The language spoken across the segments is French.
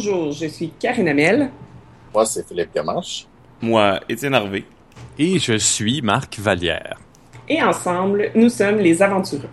Bonjour, je suis Karine Amel. Moi, c'est Philippe Gamache. Moi, Étienne Harvé. Et je suis Marc Vallière. Et ensemble, nous sommes les aventureux.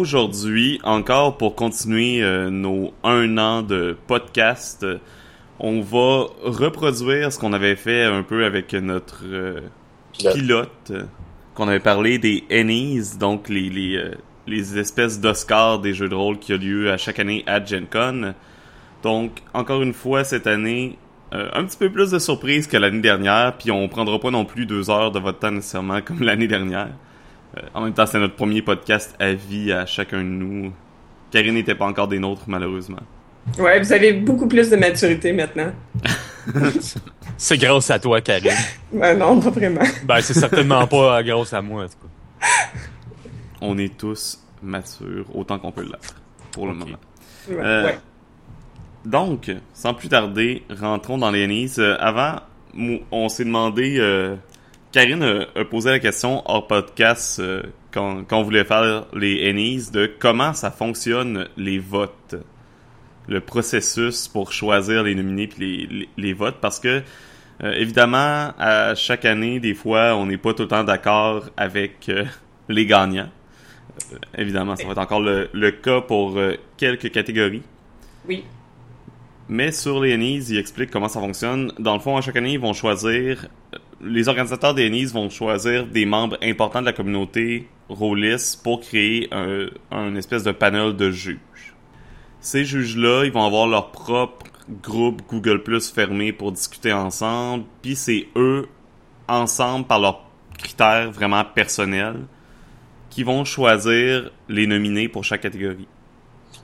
Aujourd'hui, encore pour continuer euh, nos un an de podcast, euh, on va reproduire ce qu'on avait fait un peu avec notre euh, Pilote. qu'on avait parlé des Ennies, donc les, les, les espèces d'Oscars des jeux de rôle qui a lieu à chaque année à Gen Con. Donc, encore une fois, cette année, euh, un petit peu plus de surprise que l'année dernière, puis on prendra pas non plus deux heures de votre temps nécessairement comme l'année dernière. Euh, en même temps, c'est notre premier podcast à vie à chacun de nous. Karine n'était pas encore des nôtres, malheureusement. Ouais, vous avez beaucoup plus de maturité maintenant. C'est grâce à toi, Karine. Ben non, pas vraiment. ben, c'est certainement pas grâce à moi, en tout cas. On est tous matures autant qu'on peut l'être, pour le moment. Ouais, Euh, ouais. Donc, sans plus tarder, rentrons dans les. Euh, avant, on s'est demandé... euh, Karine a, a posé la question hors podcast euh, quand, quand on voulait faire les Ennies de comment ça fonctionne les votes. Le processus pour choisir les nominés puis les, les, les votes. Parce que, euh, évidemment, à chaque année, des fois, on n'est pas tout le temps d'accord avec euh, les gagnants. Euh, évidemment, ça va être encore le, le cas pour euh, quelques catégories. Oui. Mais sur les Ennies, ils expliquent comment ça fonctionne. Dans le fond, à chaque année, ils vont choisir... Les organisateurs des vont choisir des membres importants de la communauté rôliste pour créer un, espèce de panel de juges. Ces juges-là, ils vont avoir leur propre groupe Google Plus fermé pour discuter ensemble. Puis c'est eux, ensemble, par leurs critères vraiment personnels, qui vont choisir les nominés pour chaque catégorie.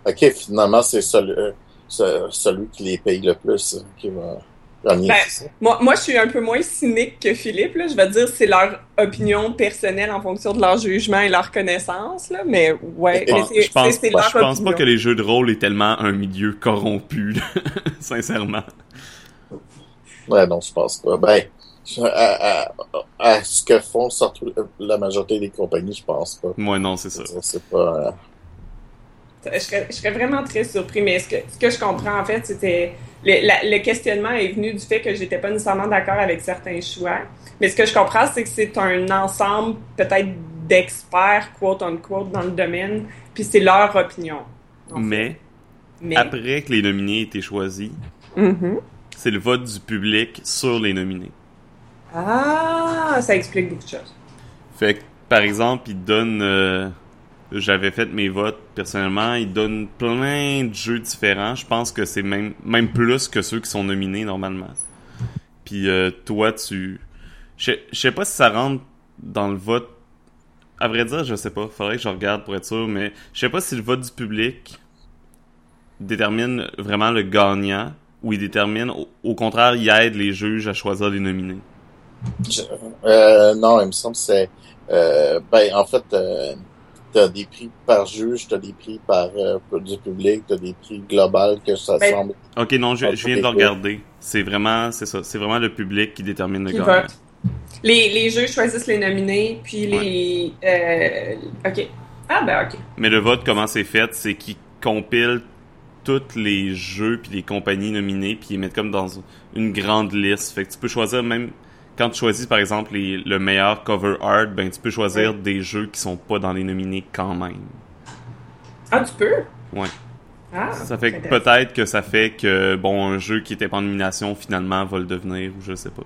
OK, finalement, c'est celui, euh, ce- celui qui les paye le plus euh, qui va Ben? Moi, moi, je suis un peu moins cynique que Philippe. Là. Je vais dire c'est leur opinion personnelle en fonction de leur jugement et leur connaissance. Là. Mais ouais, Je pense- c'est je pense, c'est je pense pas opinion. que les jeux de rôle est tellement un milieu corrompu, là. sincèrement. Ouais, non, je pense pas. Ben, je- à, à- à ce que font surtout la majorité des compagnies, je pense pas. Moi, non, c'est ça. C'est pas... euh, Je serais, je serais vraiment très surpris, mais ce que, ce que je comprends en fait, c'était le, la- le questionnement est venu du fait que j'étais pas nécessairement d'accord avec certains choix. Mais ce que je comprends, c'est que c'est un ensemble peut-être d'experts, quote unquote, dans le domaine, puis c'est leur opinion. Mais, mais après que les nominés aient été choisis, Mhm. c'est le vote du public sur les nominés. ah, ça explique beaucoup de choses. Fait que, par exemple, ils donnent... euh, J'avais fait mes votes personnellement, ils donnent plein de jeux différents. Je pense que c'est même, même plus que ceux qui sont nominés normalement. Puis euh, toi, tu... Je sais- pas si ça rentre dans le vote À vrai dire, je sais pas. Faudrait que je regarde pour être sûr, mais je sais pas si le vote du public détermine vraiment le gagnant ou il détermine, au, au contraire, il aide les juges à choisir les nominés. Euh, non, il me semble que c'est... Euh, ben, en fait, euh, t'as des prix par juge, t'as des prix par euh, du public, t'as des prix global que ça Ben, semble... Ok, non, je, je viens de le regarder. C'est vraiment, c'est ça, c'est vraiment le public qui détermine le Qui gagnant. vote. Les, les jeux choisissent les nominés, puis les. euh, ok. Ah, ben, ok. Mais le vote, comment c'est fait, c'est qu'ils compilent tous les jeux puis les compagnies nominées puis ils mettent comme dans une grande liste. Fait que tu peux choisir même quand tu choisis par exemple les- le meilleur cover art, ben tu peux choisir des jeux qui sont pas dans les nominés quand même. Ah, tu peux? Ouais. Ah, Ça fait que peut-être que ça fait que bon un jeu qui était pas en nomination finalement va le devenir ou je sais pas.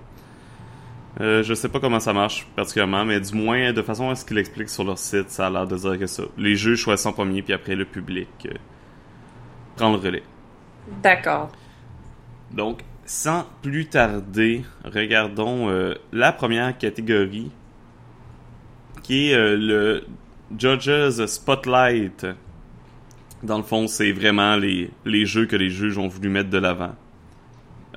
Euh, je sais pas comment ça marche particulièrement, mais du moins de façon à ce qu'ils expliquent sur leur site, ça a l'air de dire que ça. Les jeux choisissent en premier puis après le public euh, prend le relais. D'accord. Donc sans plus tarder, regardons euh, la première catégorie qui est euh, le Judges Spotlight. Dans le fond, c'est vraiment les, les jeux que les juges ont voulu mettre de l'avant.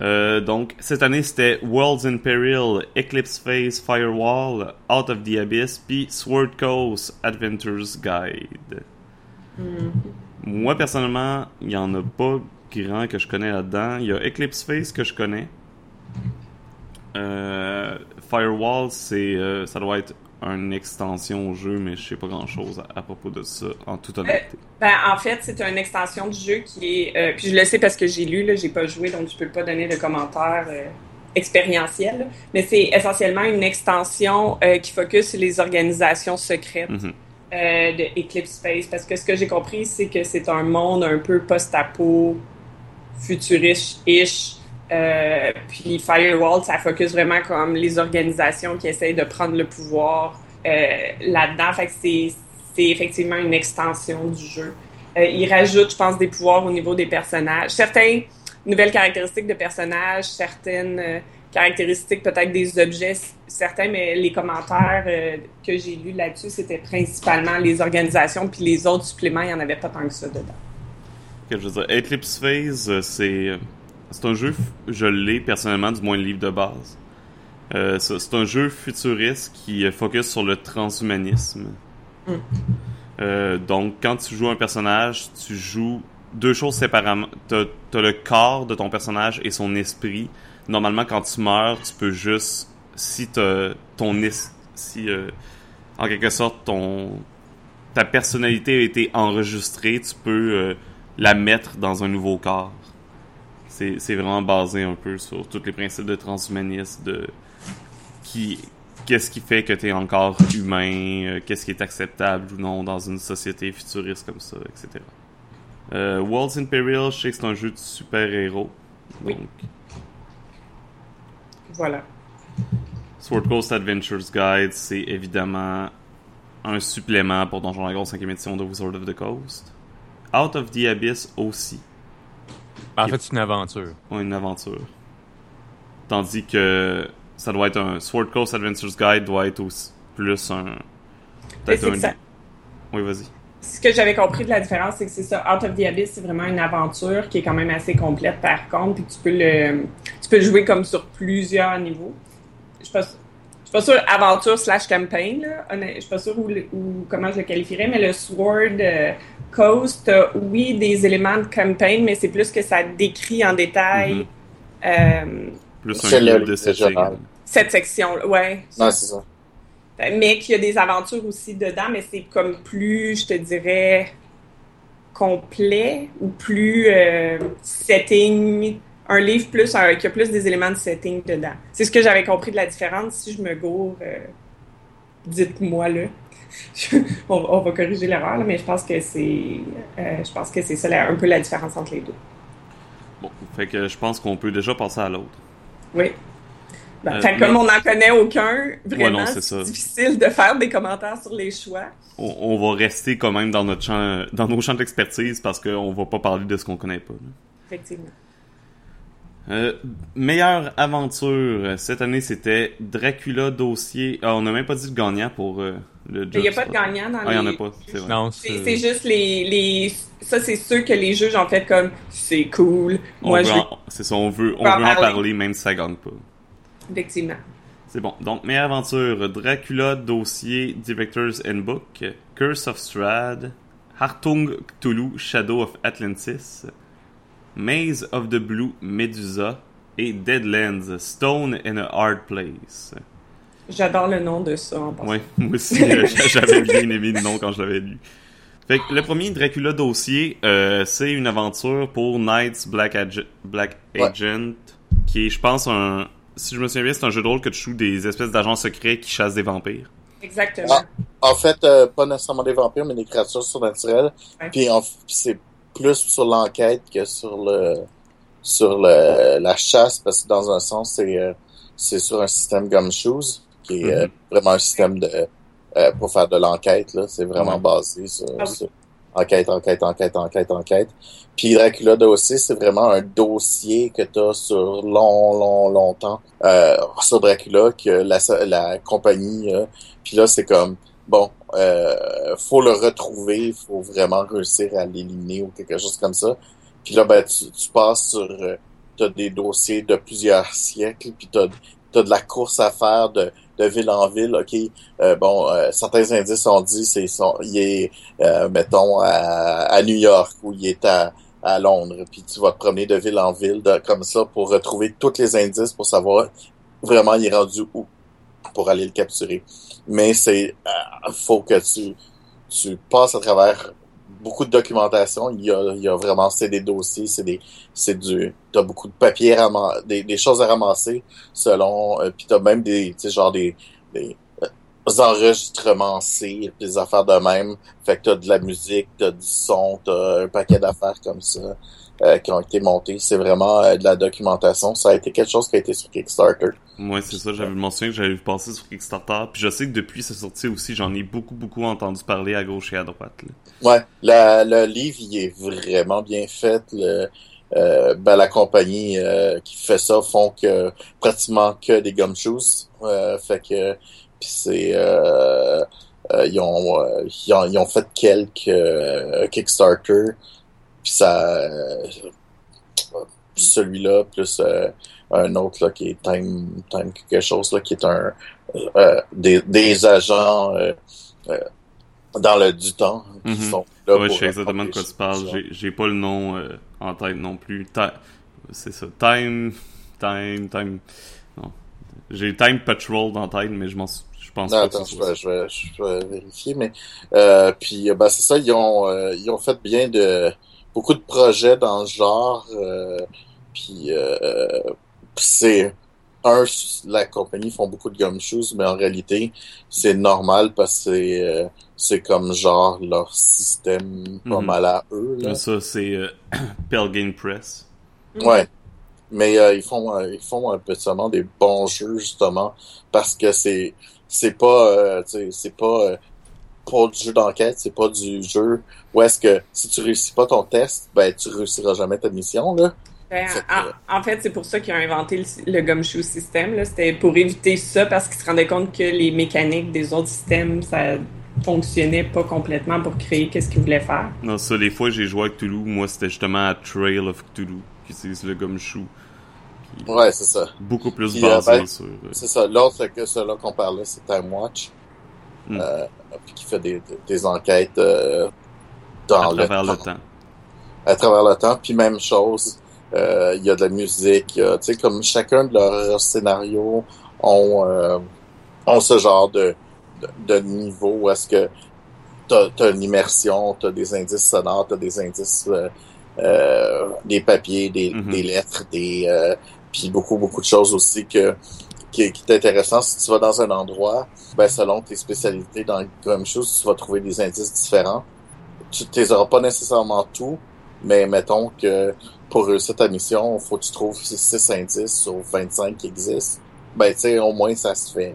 Euh, donc, cette année, c'était Worlds in Peril, Eclipse Phase Firewall, Out of the Abyss, puis Sword Coast Adventures Guide. Moi, personnellement, il y en a pas grand que je connais là-dedans. Il y a Eclipse Phase que je connais. Euh, Firewall, c'est, euh, ça doit être une extension au jeu, mais je sais pas grand-chose à, à propos de ça, en toute honnêteté. Ben, en fait, c'est une extension du jeu qui est. euh, puis je le sais parce que j'ai lu, là, j'ai pas joué, donc je peux pas donner de commentaires euh, expérientiels. Mais c'est essentiellement une extension euh, qui focus sur les organisations secrètes Mhm. euh, de Eclipse Space. Parce que ce que j'ai compris, c'est que c'est un monde un peu post-apo, futuriste-ish. Euh, puis Firewall, ça focus vraiment comme les organisations qui essayent de prendre le pouvoir euh, là-dedans. Fait que c'est, c'est effectivement une extension du jeu. Euh, il rajoute, je pense, des pouvoirs au niveau des personnages. Certaines nouvelles caractéristiques de personnages, certaines euh, caractéristiques peut-être des objets, certains, mais les commentaires euh, que j'ai lus là-dessus, c'était principalement les organisations, puis les autres suppléments, il n'y en avait pas tant que ça dedans. Que je veux dire, Eclipse Phase, euh, c'est c'est un jeu, je l'ai personnellement, du moins le livre de base. Euh, c'est un jeu futuriste qui euh, focus sur le transhumanisme. Mm. Euh, donc, quand tu joues un personnage, tu joues deux choses séparément. T'as as le corps de ton personnage et son esprit. Normalement, quand tu meurs, tu peux juste, si t'as ton es- si euh, en quelque sorte ton ta personnalité a été enregistrée, tu peux euh, la mettre dans un nouveau corps. C'est c'est vraiment basé un peu sur tous les principes de transhumanisme, de qui qu'est-ce qui fait que tu es encore humain, euh, qu'est-ce qui est acceptable ou non dans une société futuriste comme ça, etc. Euh, Worlds in Peril, je sais que c'est un jeu de super-héros. Oui. Donc, Voilà. Sword Coast Adventures Guide, c'est évidemment un supplément pour Donjon Dragon 5e édition de Wizard of the Coast. Out of the Abyss aussi, En fait, c'est une aventure. ont une aventure. Tandis que ça doit être un Sword Coast Adventures Guide doit être aussi plus un peut-être un ça- Oui, vas-y. Ce que j'avais compris de la différence, c'est que c'est ça. Out of the Abyss, c'est vraiment une aventure qui est quand même assez complète par contre, puis tu peux le, tu peux le jouer comme sur plusieurs niveaux. Je suis pas, je suis pas sûre aventure slash campaign, là. Je suis pas où, le- où- comment je le qualifierais, mais le Sword euh, Coast, a, oui, des éléments de campaign, mais c'est plus que ça décrit en détail Mhm. euh, Plus un le guide de régional. cette section, ouais. Non, c'est ça. mais qu'il y a des aventures aussi dedans, mais c'est comme plus, je te dirais, complet ou plus euh, setting, un livre plus, qui a plus des éléments de setting dedans. C'est ce que j'avais compris de la différence. Si je me gourre, euh, dites-moi là. On, on va corriger l'erreur, mais je pense que c'est, euh, je pense que c'est ça la- un peu la différence entre les deux. Bon, fait que je pense qu'on peut déjà passer à l'autre. Oui. Ben, Euh, comme mais- on n'en connaît aucun, vraiment, c'est difficile de faire des commentaires sur les choix. On, on va rester quand même dans notre champ, dans nos champs d'expertise parce qu'on va pas parler de ce qu'on connaît pas. là. Effectivement. Euh, meilleure aventure cette année, c'était Dracula Dossier. Ah, on n'a même pas dit le gagnant pour euh, Il n'y a pas de gagnant dans Ah, il y en a les... pas, c'est vrai. Non, C'est c'est... c'est juste les, les... Ça, c'est ceux que les juges ont fait comme « c'est cool, On moi je en- C'est ça, on veut, on en veut en parler. parler même si ça gagne pas. » Effectivement. C'est bon. Donc, meilleure aventure, Dracula Dossier, Director's Handbook, Curse of Strahd, Hartung Cthulhu, Shadow of Atlantis, Maze of the Blue, Medusa, et Deadlands, Stone in a Hard Place. J'adore le nom de ça en passant. Ouais, moi aussi, euh, j'avais bien aimé le nom quand je l'avais lu. Fait que le premier Dracula Dossier, euh, c'est une aventure pour Knights Black, Ag- Black Ouais. Agent, qui est, je pense, un... Si je me souviens bien, c'est un jeu de rôle que tu joues des espèces d'agents secrets qui chassent des vampires. Exactement. Ah. En fait, euh, pas nécessairement des vampires, mais des créatures surnaturelles. Ouais. Puis c'est plus sur l'enquête que sur le sur le, la chasse, parce que dans un sens, c'est euh, c'est sur un système gumshoes, qui est euh, vraiment un système de euh, pour faire de l'enquête. là. C'est vraiment Ouais. basé sur, Ah oui. sur enquête, enquête, enquête, enquête, enquête. Puis Dracula Dossier, c'est vraiment un dossier que tu as sur long, long, longtemps euh, sur Dracula que la, la compagnie. euh, puis là, c'est comme bon, euh, faut le retrouver, faut vraiment réussir à l'éliminer ou quelque chose comme ça. Puis là, ben, tu, tu passes sur euh, t'as des dossiers de plusieurs siècles, puis t'as as de la course à faire de, de ville en ville. Ok, euh, bon, euh, certains indices ont dit c'est il est, euh, mettons à, à, New York ou il est à, à Londres, puis tu vas te promener de ville en ville comme ça pour retrouver tous les indices pour savoir vraiment il est rendu où pour aller le capturer. Mais c'est faut que tu tu passes à travers beaucoup de documentation. Il y a, il y a vraiment, c'est des dossiers, c'est des, c'est du, t'as beaucoup de papiers à des, des choses à ramasser selon, euh, puis t'as même des, tu genre des, des euh, enregistrements C, des affaires de même. Fait que t'as de la musique, t'as du son, t'as un paquet d'affaires comme ça. Euh, qui ont été montés. C'est vraiment euh, de la documentation. Ça a été quelque chose qui a été sur Kickstarter. Ouais, c'est ça. J'avais mentionné que j'avais vu passer sur Kickstarter. Puis je sais que depuis sa sortie aussi, j'en ai beaucoup, beaucoup entendu parler à gauche et à droite. Ouais, la, le livre, il est vraiment bien fait. Le, euh, ben, la compagnie qui fait ça font que pratiquement que des gumshoes. fait que puis c'est ils, ont, ils, ont, ils ont fait quelques Kickstarter puis ça, euh, celui-là, plus euh, un autre là, qui est Time, Time quelque chose, là, qui est un euh, des, des agents dans le du temps qui mm-hmm. sont là ouais, je sais exactement de quoi tu parles. J'ai pas le nom en tête non plus. C'est ça. Time. Time. Time. Non. J'ai Time Patrol dans tête, mais je m'en je pense non, pas attends, je, vais, je, vais, je vais vérifier, mais euh, puis ben c'est ça, ils ont ils ont fait bien de beaucoup de projets dans le genre. Euh, puis euh, c'est un, la compagnie font beaucoup de gumshoes, mais en réalité, c'est normal parce que c'est, euh, c'est comme genre leur système pas mhm. mal à eux. Là. Ça, c'est euh, Pelgame Press. Ouais. Mais euh, ils font ils font un peu seulement des bons jeux justement parce que c'est c'est pas c'est pas pas du jeu d'enquête, c'est pas du jeu où est-ce que si tu réussis pas ton test, ben tu réussiras jamais ta mission là. Ben, en, fait, c'est pour ça qu'ils ont inventé le, gumshoe system. C'était pour éviter ça parce qu'ils se rendaient compte que les mécaniques des autres systèmes, ça fonctionnait pas complètement pour créer qu'est-ce qu'ils voulaient faire. Non, ça, les fois que j'ai joué avec Cthulhu, moi, c'était justement à Trail of Cthulhu qui utilise le gumshoe. Ouais, c'est ça. Beaucoup plus basé euh, ben, sur... Euh, c'est ça. L'autre que celui qu'on parlait, c'est Time Watch. Hmm. Euh, qui fait des, des enquêtes euh, dans à travers le, temps. À travers le temps. Puis même chose, euh, il y a de la musique. Tu sais, comme chacun de leurs scénarios ont, euh, ont ce genre de, de, niveau où est-ce que t'as as une immersion, t'as des indices sonores, t'as des indices, euh, des papiers, des, mm-hmm. des lettres, des puis beaucoup beaucoup de choses aussi que qui, est intéressant. Si tu vas dans un endroit, ben, selon tes spécialités dans la chose, tu vas trouver des indices différents. Tu les auras pas nécessairement tout, mais mettons que pour réussir ta mission, faut que tu trouves 6 indices sur 25 qui existent. Ben, tu sais, au moins, ça se fait,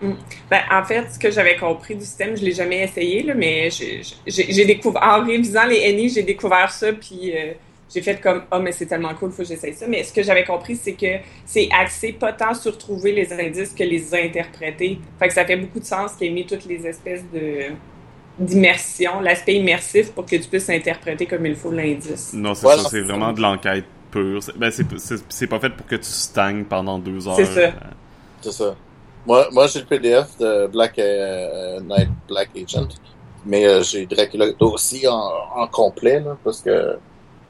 mm. Ben, en fait, ce que j'avais compris du système, je l'ai jamais essayé, là, mais j'ai découvert, en révisant les NI, j'ai découvert ça, puis euh, j'ai fait comme oh mais c'est tellement cool, faut que j'essaye ça. Mais ce que j'avais compris, c'est que c'est axé pas tant sur trouver les indices que les interpréter. Fait que ça fait beaucoup de sens qu'il ait mis toutes les espèces de d'immersion, l'aspect immersif pour que tu puisses interpréter comme il faut l'indice. Non, c'est ça, c'est vraiment de l'enquête pure. Ben, c'est pas fait pour que tu stagnes pendant deux heures. C'est ça. C'est ça. Moi, moi j'ai le PDF de Black euh, Night Black Agent, mais euh, j'ai Dracula aussi en, en complet, là, parce que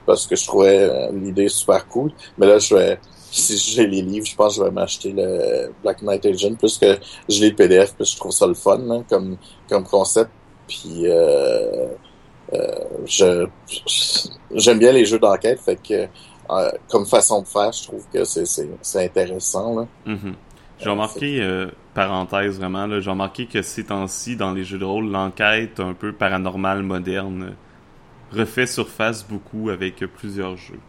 parce que je trouvais euh, l'idée super cool. Mais là, je vais, si j'ai les livres, je pense que je vais m'acheter le Black Knight Agent puisque je lis le PDF puis je trouve ça le fun hein, comme comme concept. Puis euh, euh, je j'aime bien les jeux d'enquête, fait que comme façon de faire, je trouve que c'est c'est intéressant là. Mm-hmm. J'ai remarqué, parenthèse vraiment, j'ai remarqué que ces temps-ci, dans les jeux de rôle, l'enquête un peu paranormale moderne refait surface beaucoup avec plusieurs jeux.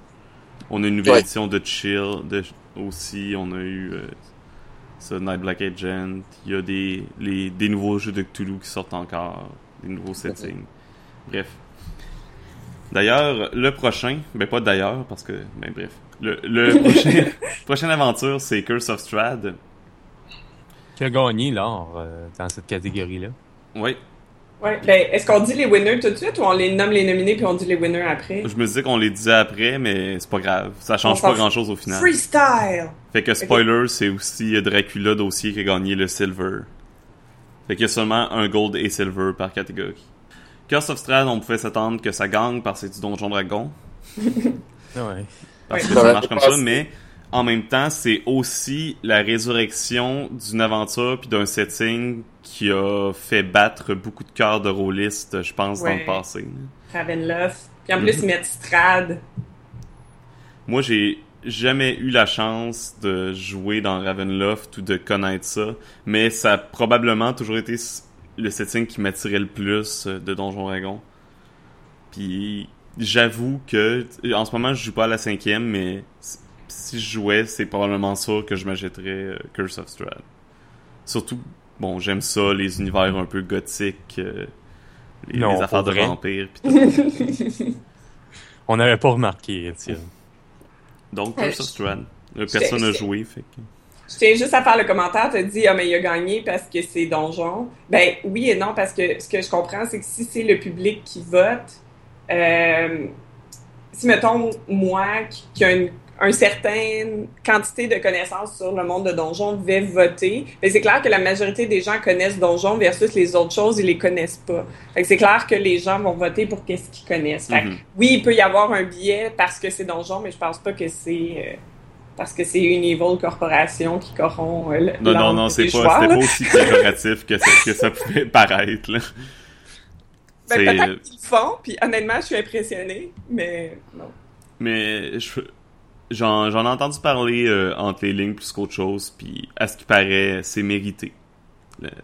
On a une nouvelle édition de Chill de, aussi, on a eu euh, Night Black Agent, il y a des, les, des nouveaux jeux de Cthulhu qui sortent encore, des nouveaux settings. Bref. D'ailleurs, le prochain, ben pas d'ailleurs, parce que, ben bref, le, le prochain, prochaine aventure, c'est Curse of Strad. Qui a gagné l'or euh, dans cette catégorie-là. Oui, Ouais. Ben, est-ce qu'on dit les winners tout de suite ou on les nomme les nominés puis on dit les winners après? Je me disais qu'on les disait après, mais c'est pas grave. Ça change On pas grand-chose au final. Freestyle! Fait que spoiler, c'est aussi Dracula dossier qui a gagné le silver. Fait qu'il y a seulement un gold et silver par catégorie. Curse of Strahd, on pouvait s'attendre que ça gagne parce que c'est du Donjon Dragon. Ouais. Parce que Ça marche comme ça, mais en même temps, c'est aussi la résurrection d'une aventure puis d'un setting qui a fait battre beaucoup de cœurs de rôlistes, je pense, dans le passé. Ravenloft. Puis en Mhm. plus, ils mettent Strad. Moi, j'ai jamais eu la chance de jouer dans Ravenloft ou de connaître ça, mais ça a probablement toujours été le setting qui m'attirait le plus euh, de Donjon Dragon. Puis j'avoue que en ce moment, je joue pas à la cinquième, mais si je jouais, c'est probablement sûr que je m'achèterais euh, Curse of Strahd. Surtout, bon, j'aime ça, les univers un peu gothiques, euh, les, Non, les affaires de vrai. vampires, pis tout. On n'avait pas remarqué, Étienne. Donc, Euh, Curse of Strahd. Personne n'a joué, fait que... Je tiens juste à faire le commentaire, t'as dit, ah, mais il a gagné parce que c'est donjon. Ben, oui et non, parce que ce que je comprends, c'est que si c'est le public qui vote, euh, si, mettons, moi, qui, qui a une, un certaine quantité de connaissances sur le monde de donjon, vais voter, ben, c'est clair que la majorité des gens connaissent donjon versus les autres choses, ils les connaissent pas. C'est clair que les gens vont voter pour qu'est-ce qu'ils connaissent. Fait que Mhm. oui, il peut y avoir un biais parce que c'est donjon, mais je pense pas que c'est... euh, parce que c'est une evil corporation qui corrompt euh, le- Non, non, non, c'est pas, pas aussi péjoratif que ça, que ça pouvait paraître, là. Ben, peut-être qu'ils le font, puis honnêtement, je suis impressionnée, mais non. Mais je- j'en, ai entendu parler euh, entre les lignes plus qu'autre chose, puis à ce qui paraît, c'est mérité.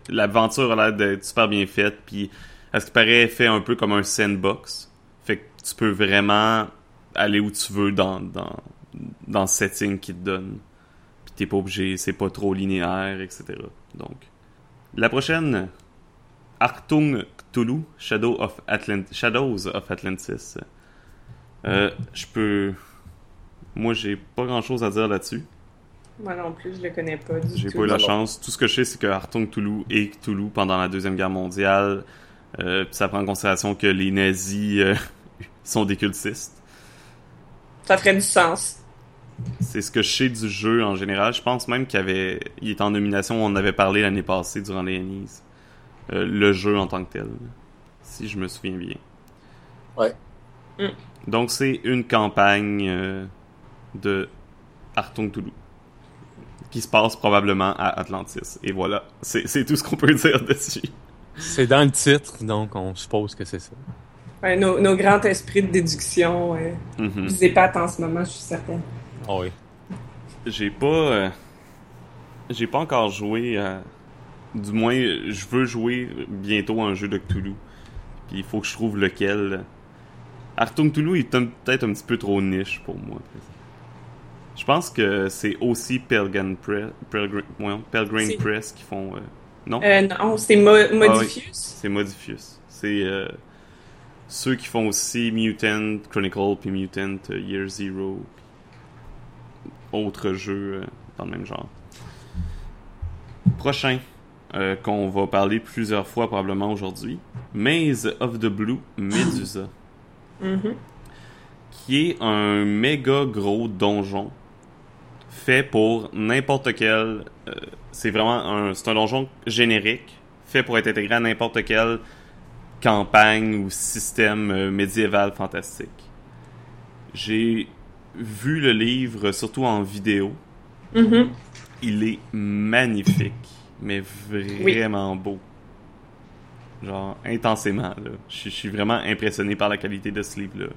L'aventure a l'air d'être super bien faite, puis à ce qui paraît, fait un peu comme un sandbox. Fait que tu peux vraiment aller où tu veux dans, dans, dans le setting qu'ils te donne. Puis t'es pas obligé, c'est pas trop linéaire, etc. Donc, la prochaine, Arctung Cthulhu, Shadow of Shadows of Atlantis. Euh, je peux. Moi, j'ai pas grand chose à dire là-dessus. Moi non plus, je le connais pas du J'ai tout. pas eu la chance. Tout ce que je sais, c'est que Artung Cthulhu est Cthulhu pendant la Deuxième Guerre mondiale. Euh, ça prend en considération que les nazis euh, sont des cultistes. Ça ferait du sens. C'est ce que je sais du jeu en général. Je pense même qu'il avait, il est en nomination. On en avait parlé l'année passée durant les Annies. Euh, le jeu en tant que tel, si je me souviens bien. Ouais. Mm. Donc c'est une campagne euh, de Artung Cthulhu qui se passe probablement à Atlantis. Et voilà, c'est c'est tout ce qu'on peut dire dessus. C'est dans le titre, donc on suppose que c'est ça. Ouais, nos, nos grands esprits de déduction euh, vous épatent en ce moment, je suis certaine. Ah oui. J'ai pas, euh, j'ai pas encore joué. à- du moins, je veux jouer bientôt à un jeu de Cthulhu. Puis il faut que je trouve lequel. Artung Cthulhu est peut-être un petit peu trop niche pour moi. Je pense que c'est aussi Pelgrim Press, Pelgrim, Press qui font. euh, non, Euh, non, c'est Mo- Modifius. c'est Modifius. C'est euh, ceux qui font aussi Mutant Chronicle puis Mutant Year Zero. Autres jeux dans le même genre. Prochain, qu'on va parler plusieurs fois probablement aujourd'hui. Maze of the Blue Medusa. Mhm. Qui est un méga gros donjon fait pour n'importe quel. euh, c'est vraiment un, c'est un donjon générique fait pour être intégré à n'importe quelle campagne ou système euh, médiéval fantastique. J'ai vu le livre surtout en vidéo. Mhm. Il est magnifique, mais vraiment beau. Genre, intensément, là. Je suis- je suis vraiment impressionné par la qualité de ce livre-là.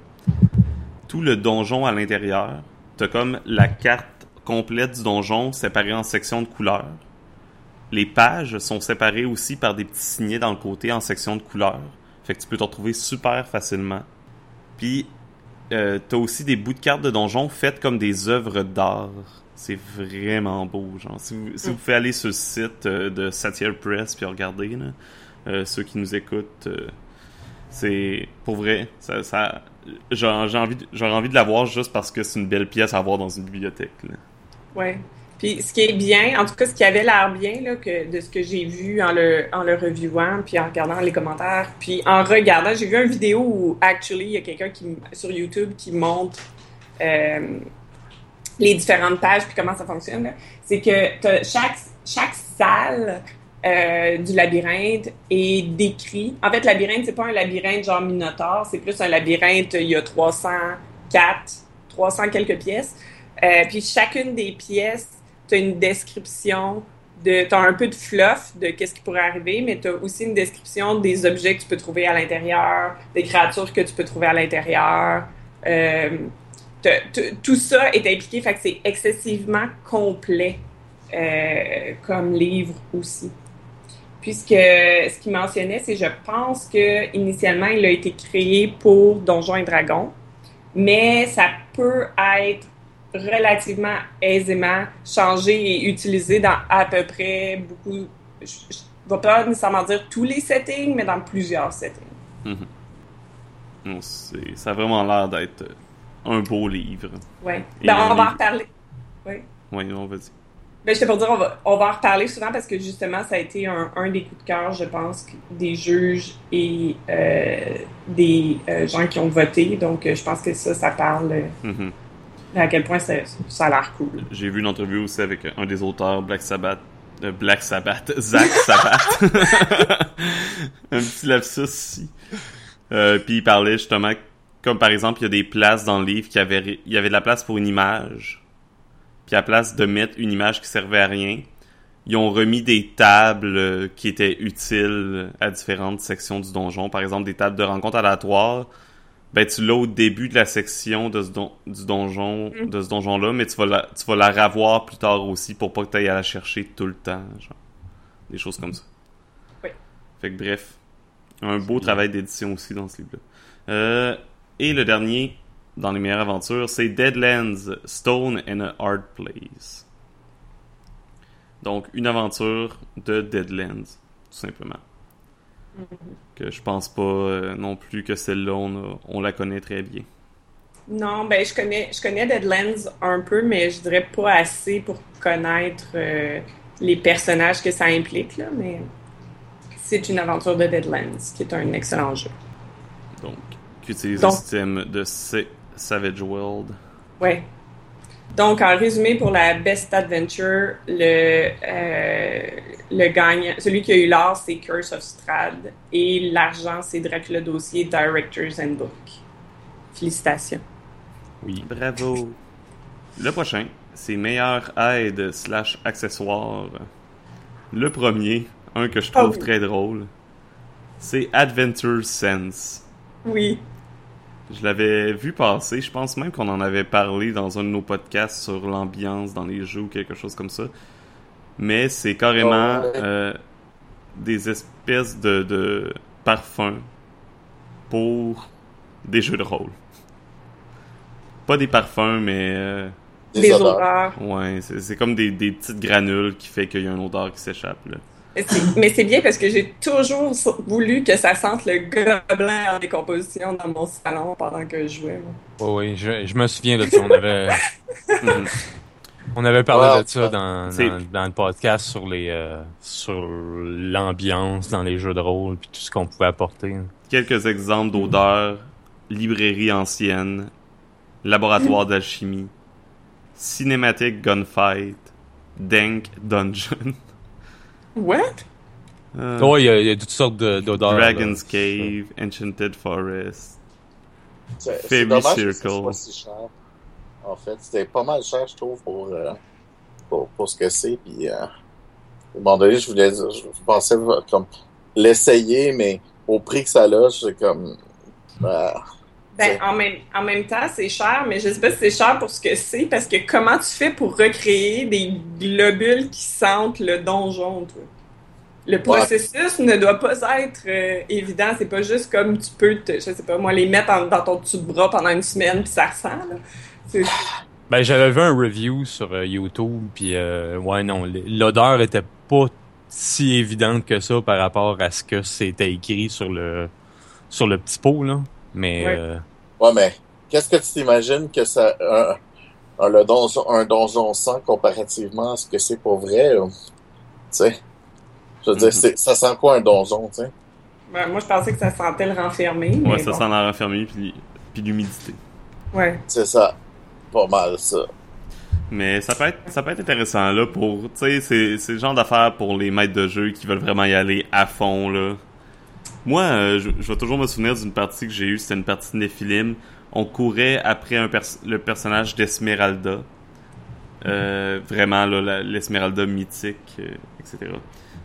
Tout le donjon à l'intérieur, t'as comme la carte du donjon séparée en sections de couleurs. Les pages sont séparées aussi par des petits signets dans le côté en sections de couleurs. Fait que tu peux te retrouver super facilement. Puis, euh, t'as aussi des bouts de cartes de donjon faites comme des œuvres d'art. C'est vraiment beau, genre. Si vous, si pouvez aller sur le site euh, de Satire Press puis regarder, là, euh, ceux qui nous écoutent, euh, c'est pour vrai. Ça, ça, j'ai envie, de- j'aurais envie de la voir juste parce que c'est une belle pièce à avoir dans une bibliothèque. Ouais. Puis ce qui est bien, en tout cas ce qui avait l'air bien là, que, de ce que j'ai vu en le, en le reviewant, puis en regardant les commentaires, puis en regardant, j'ai vu une vidéo où actually il y a quelqu'un qui sur YouTube qui montre euh, les différentes pages puis comment ça fonctionne. C'est que chaque chaque salle euh, du labyrinthe est décrit. En fait, labyrinthe, c'est pas un labyrinthe genre Minotaure, c'est plus un labyrinthe, il y a 304, 300 quelques pièces. Euh, puis chacune des pièces, tu as une description de. Tu as un peu de fluff de qu'est-ce qui pourrait arriver, mais tu as aussi une description des objets que tu peux trouver à l'intérieur, des créatures que tu peux trouver à l'intérieur. Euh, tout ça est impliqué, fait que c'est excessivement complet euh, comme livre aussi. Puisque ce qu'il mentionnait, c'est je pense que initialement il a été créé pour Donjons et Dragons, mais ça peut être relativement aisément changé et utilisé dans à peu près beaucoup. Je ne vais pas nécessairement dire tous les settings, mais dans plusieurs settings. Non, c'est- ça a vraiment l'air d'être un beau livre. Et Ben, on va en reparler. Oui. Oui, on va dire. Ben, j'étais pour dire, on va, on va en reparler souvent parce que justement, ça a été un, un des coups de cœur, je pense, des juges et euh, des euh, gens qui ont voté. Donc, euh, je pense que ça, ça parle Mhm. À quel point ça, a l'air cool. J'ai vu une entrevue aussi avec un des auteurs Black Sabbath. euh, Black Sabbath, Zach Sabbath. un petit lapsus ici. Euh, puis il parlait justement, comme par exemple, il y a des places dans le livre qui avaient, il y avait de la place pour une image. Puis à la place de mettre une image qui servait à rien, ils ont remis des tables euh, qui étaient utiles à différentes sections du donjon. Par exemple, des tables de rencontre aléatoires. Ben, tu l'as au début de la section de ce don- du donjon, Mm. de ce donjon-là, mais tu vas la, tu vas la revoir plus tard aussi pour pas que tu ailles à la chercher tout le temps, genre. Des choses comme ça. Oui. Fait que bref, un beau travail d'édition aussi dans ce livre-là. Euh, et le dernier, dans les meilleures aventures, c'est Deadlands, Stone and a Hard Place. Donc, une aventure de Deadlands, tout simplement. Je pense pas euh, non plus que celle-là, on, on la connaît très bien. Non, ben, je connais, je connais Deadlands un peu, mais je dirais pas assez pour connaître euh, les personnages que ça implique, là, mais c'est une aventure de Deadlands, qui est un excellent jeu. Donc, qui utilise Donc- le système de Sa- Savage World? Ouais. Donc, en résumé, pour la Best Adventure, le, euh, le gagnant, celui qui a eu l'or, c'est Curse of Strahd, et l'argent, c'est Dracula Dossier, Directors and Book. Félicitations. Oui. Bravo! Le prochain, c'est meilleure aide slash accessoire. Le premier, un que je trouve Oh. très drôle, c'est Adventure Sense. Oui. Je l'avais vu passer, je pense même qu'on en avait parlé dans un de nos podcasts sur l'ambiance dans les jeux ou quelque chose comme ça. Mais c'est carrément Oh, ouais. euh, des espèces de, de parfums pour des jeux de rôle. Pas des parfums, mais euh, Des, Des odeurs. odeurs. ouais, c'est comme des, des petites granules qui fait qu'il y a une odeur qui s'échappe. là. Mais c'est- bien parce que j'ai toujours voulu que ça sente le gobelin en décomposition dans mon salon pendant que je jouais. moi. Oui, oui, je, je me souviens de ça. On avait, on avait parlé de ça dans, dans le podcast sur les euh, sur l'ambiance dans les jeux de rôle puis tout ce qu'on pouvait apporter. Quelques exemples d'odeurs librairie ancienne, laboratoire d'alchimie, cinématique gunfight, dank dungeon, What? euh, Ouais, il y, y a toutes sortes de- d'odeurs. Dragon's là. Cave, Enchanted Forest. Fairy que Circle. soit si cher. En fait, c'était pas mal cher, je trouve, pour, euh, pour, pour ce que c'est. Puis, euh, à un moment donné, je voulais dire, je pensais comme l'essayer, mais au prix que ça a, c'est comme. euh, Ben, en même, en même temps, c'est cher, mais je sais pas si c'est cher pour ce que c'est, parce que comment tu fais pour recréer des globules qui sentent le donjon, toi? Le processus ne doit pas être euh, évident. C'est pas juste comme tu peux, te, je sais pas moi, les mettre en- dans ton dessous de bras pendant une semaine puis ça ressent. Ben, j'avais vu un review sur euh, YouTube, puis euh, ouais, non, l'odeur était pas si évidente que ça par rapport à ce que c'était écrit sur le sur le petit pot, là. Mais Ouais. Ouais, mais qu'est-ce que tu t'imagines que ça. Un, un, le donjon, un donjon 100 comparativement à ce que c'est pour vrai, euh, tu sais? Je veux dire, Mhm. c'est- ça sent quoi un donjon, tu sais? Ben, moi, je pensais que ça sentait le renfermé. Ouais, mais ça bon. sent la renfermée puis, puis l'humidité. Ouais. C'est ça. Pas mal, ça. Mais ça peut être ça peut être intéressant là pour tu sais c'est c'est le genre d'affaires pour les maîtres de jeu qui veulent vraiment y aller à fond là. Moi euh, je, je vais toujours me souvenir d'une partie que j'ai eue, c'était une partie de Nephilim. On courait après un pers- le personnage d'Esmeralda. Euh, vraiment l'Esmeralda mythique euh, etc.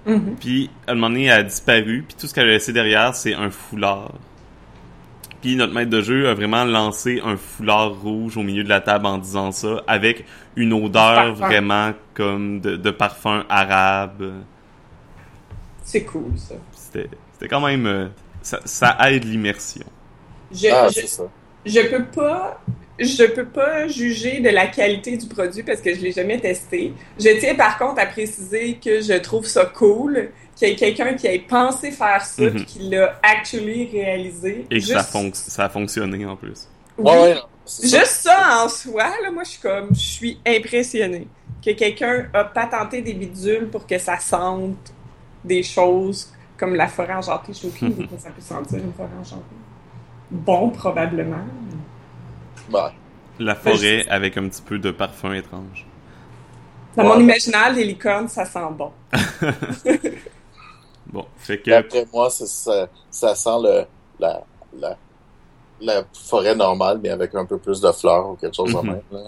Mhm. Puis à un moment donné elle a disparu puis tout ce qu'elle a laissé derrière c'est un foulard. Puis notre maître de jeu a vraiment lancé un foulard rouge au milieu de la table en disant ça, avec une odeur vraiment comme de, de parfum arabe. C'est cool, ça. C'était c'était quand même... euh, ça, ça aide l'immersion. Je, Ah, je, c'est ça. je peux pas je peux pas juger de la qualité du produit parce que je l'ai jamais testé. Je tiens par contre à préciser que je trouve ça cool qu'il y ait quelqu'un qui ait pensé faire ça Mhm. puis qui l'a actually réalisé. Et que Juste- ça, fonc- ça a fonctionné en plus. Oui. Ouais, ça. Juste ça en soi, là, moi je suis comme je suis impressionnée que quelqu'un a patenté des bidules pour que ça sente des choses comme la forêt enchantée. Je sais aucune idée que ça peut sentir une forêt enchantée. Bon, probablement. Ouais. La forêt avec un petit peu de parfum étrange. Dans Ouais. mon imaginaire, les licornes, ça sent bon. Bon, fait que... D'après moi, ça, ça sent le, la, la, la forêt normale, mais avec un peu plus de fleurs ou quelque chose de Mhm. même. Là.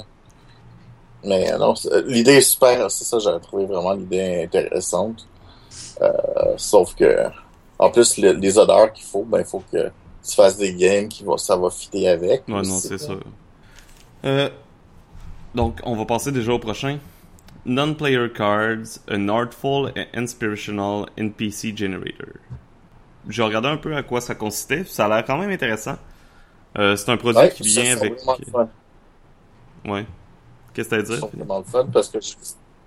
Mais euh, non, c'est- l'idée est super. C'est ça, j'avais trouvé vraiment l'idée intéressante. Euh, sauf que, en plus, le- les odeurs qu'il faut, ben, il faut que tu fasses des games qui vont, ça va fitter avec. Ouais, non, c'est sûr. Euh, donc, on va passer déjà au prochain. Non-player cards, an artful and inspirational NPC generator. J'ai regardé un peu à quoi ça consistait, ça a l'air quand même intéressant. Euh, c'est un produit Ouais, qui vient c'est avec... Ouais. Qu'est-ce que t'as à C'est dire? vraiment le fun parce que je-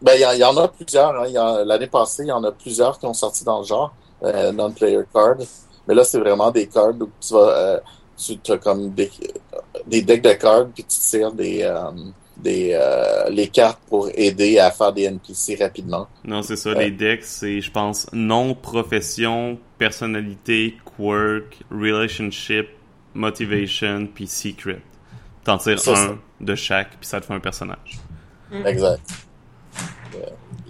ben il y, en- il y en a plusieurs. Hein. Il y en- L'année passée, il y en a plusieurs qui ont sorti dans le genre euh, non-player card. Mais là, c'est vraiment des cards où tu vas euh, tu as comme des, des decks de cards puis tu tires des euh, des euh, les cartes pour aider à faire des NPC rapidement. Non, c'est ça, Ouais. les decks, c'est, je pense, nom, profession, personnalité, quirk, relationship, motivation, puis secret. T'en tires un ça. de chaque, puis ça te fait un personnage. Exact.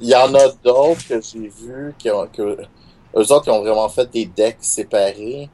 Il y en a d'autres que j'ai vus qui ont que eux autres qui ont vraiment fait des decks séparés.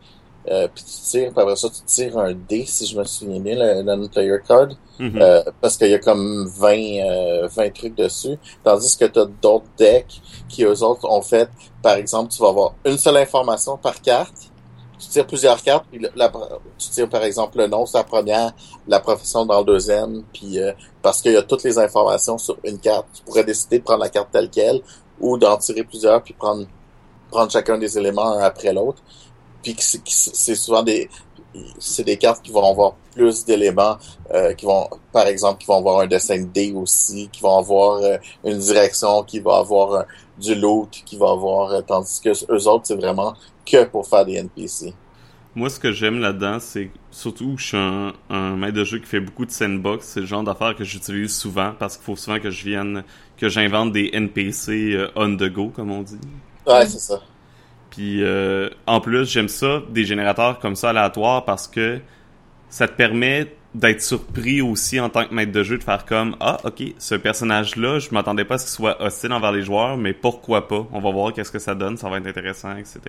Euh, puis tu tires, puis après ça, tu tires un dé, si je me souviens bien, le, le non-player card. Mhm. Euh, parce qu'il y a comme 20, euh, 20 trucs dessus. Tandis que tu as d'autres decks qui, eux autres, ont fait, par exemple, tu vas avoir une seule information par carte. Tu tires plusieurs cartes, puis la- tu tires, par exemple, le nom, c'est la première, la profession dans le deuxième, puis euh, parce qu'il y a toutes les informations sur une carte. Tu pourrais décider de prendre la carte telle quelle, ou d'en tirer plusieurs, puis prendre, prendre chacun des éléments un après l'autre. Puis c'est- souvent des... C'est des cartes qui vont avoir plus d'éléments euh, qui vont, par exemple, qui vont avoir un dessin de aussi, qui vont avoir euh, une direction, qui va avoir euh, du loot, qui va avoir, euh, tandis que eux autres, c'est vraiment que pour faire des NPC. Moi, ce que j'aime là-dedans, c'est surtout que je suis un, un maître de jeu qui fait beaucoup de sandbox. C'est le genre d'affaires que j'utilise souvent parce qu'il faut souvent que je vienne, que j'invente des NPC euh, on the go, comme on dit. Ouais, c'est ça. Puis euh, en plus, j'aime ça, des générateurs comme ça aléatoires parce que ça te permet d'être surpris aussi en tant que maître de jeu, de faire comme Ah, ok, ce personnage-là, je m'attendais pas à ce qu'il soit hostile envers les joueurs, mais pourquoi pas? On va voir qu'est-ce que ça donne, ça va être intéressant, etc.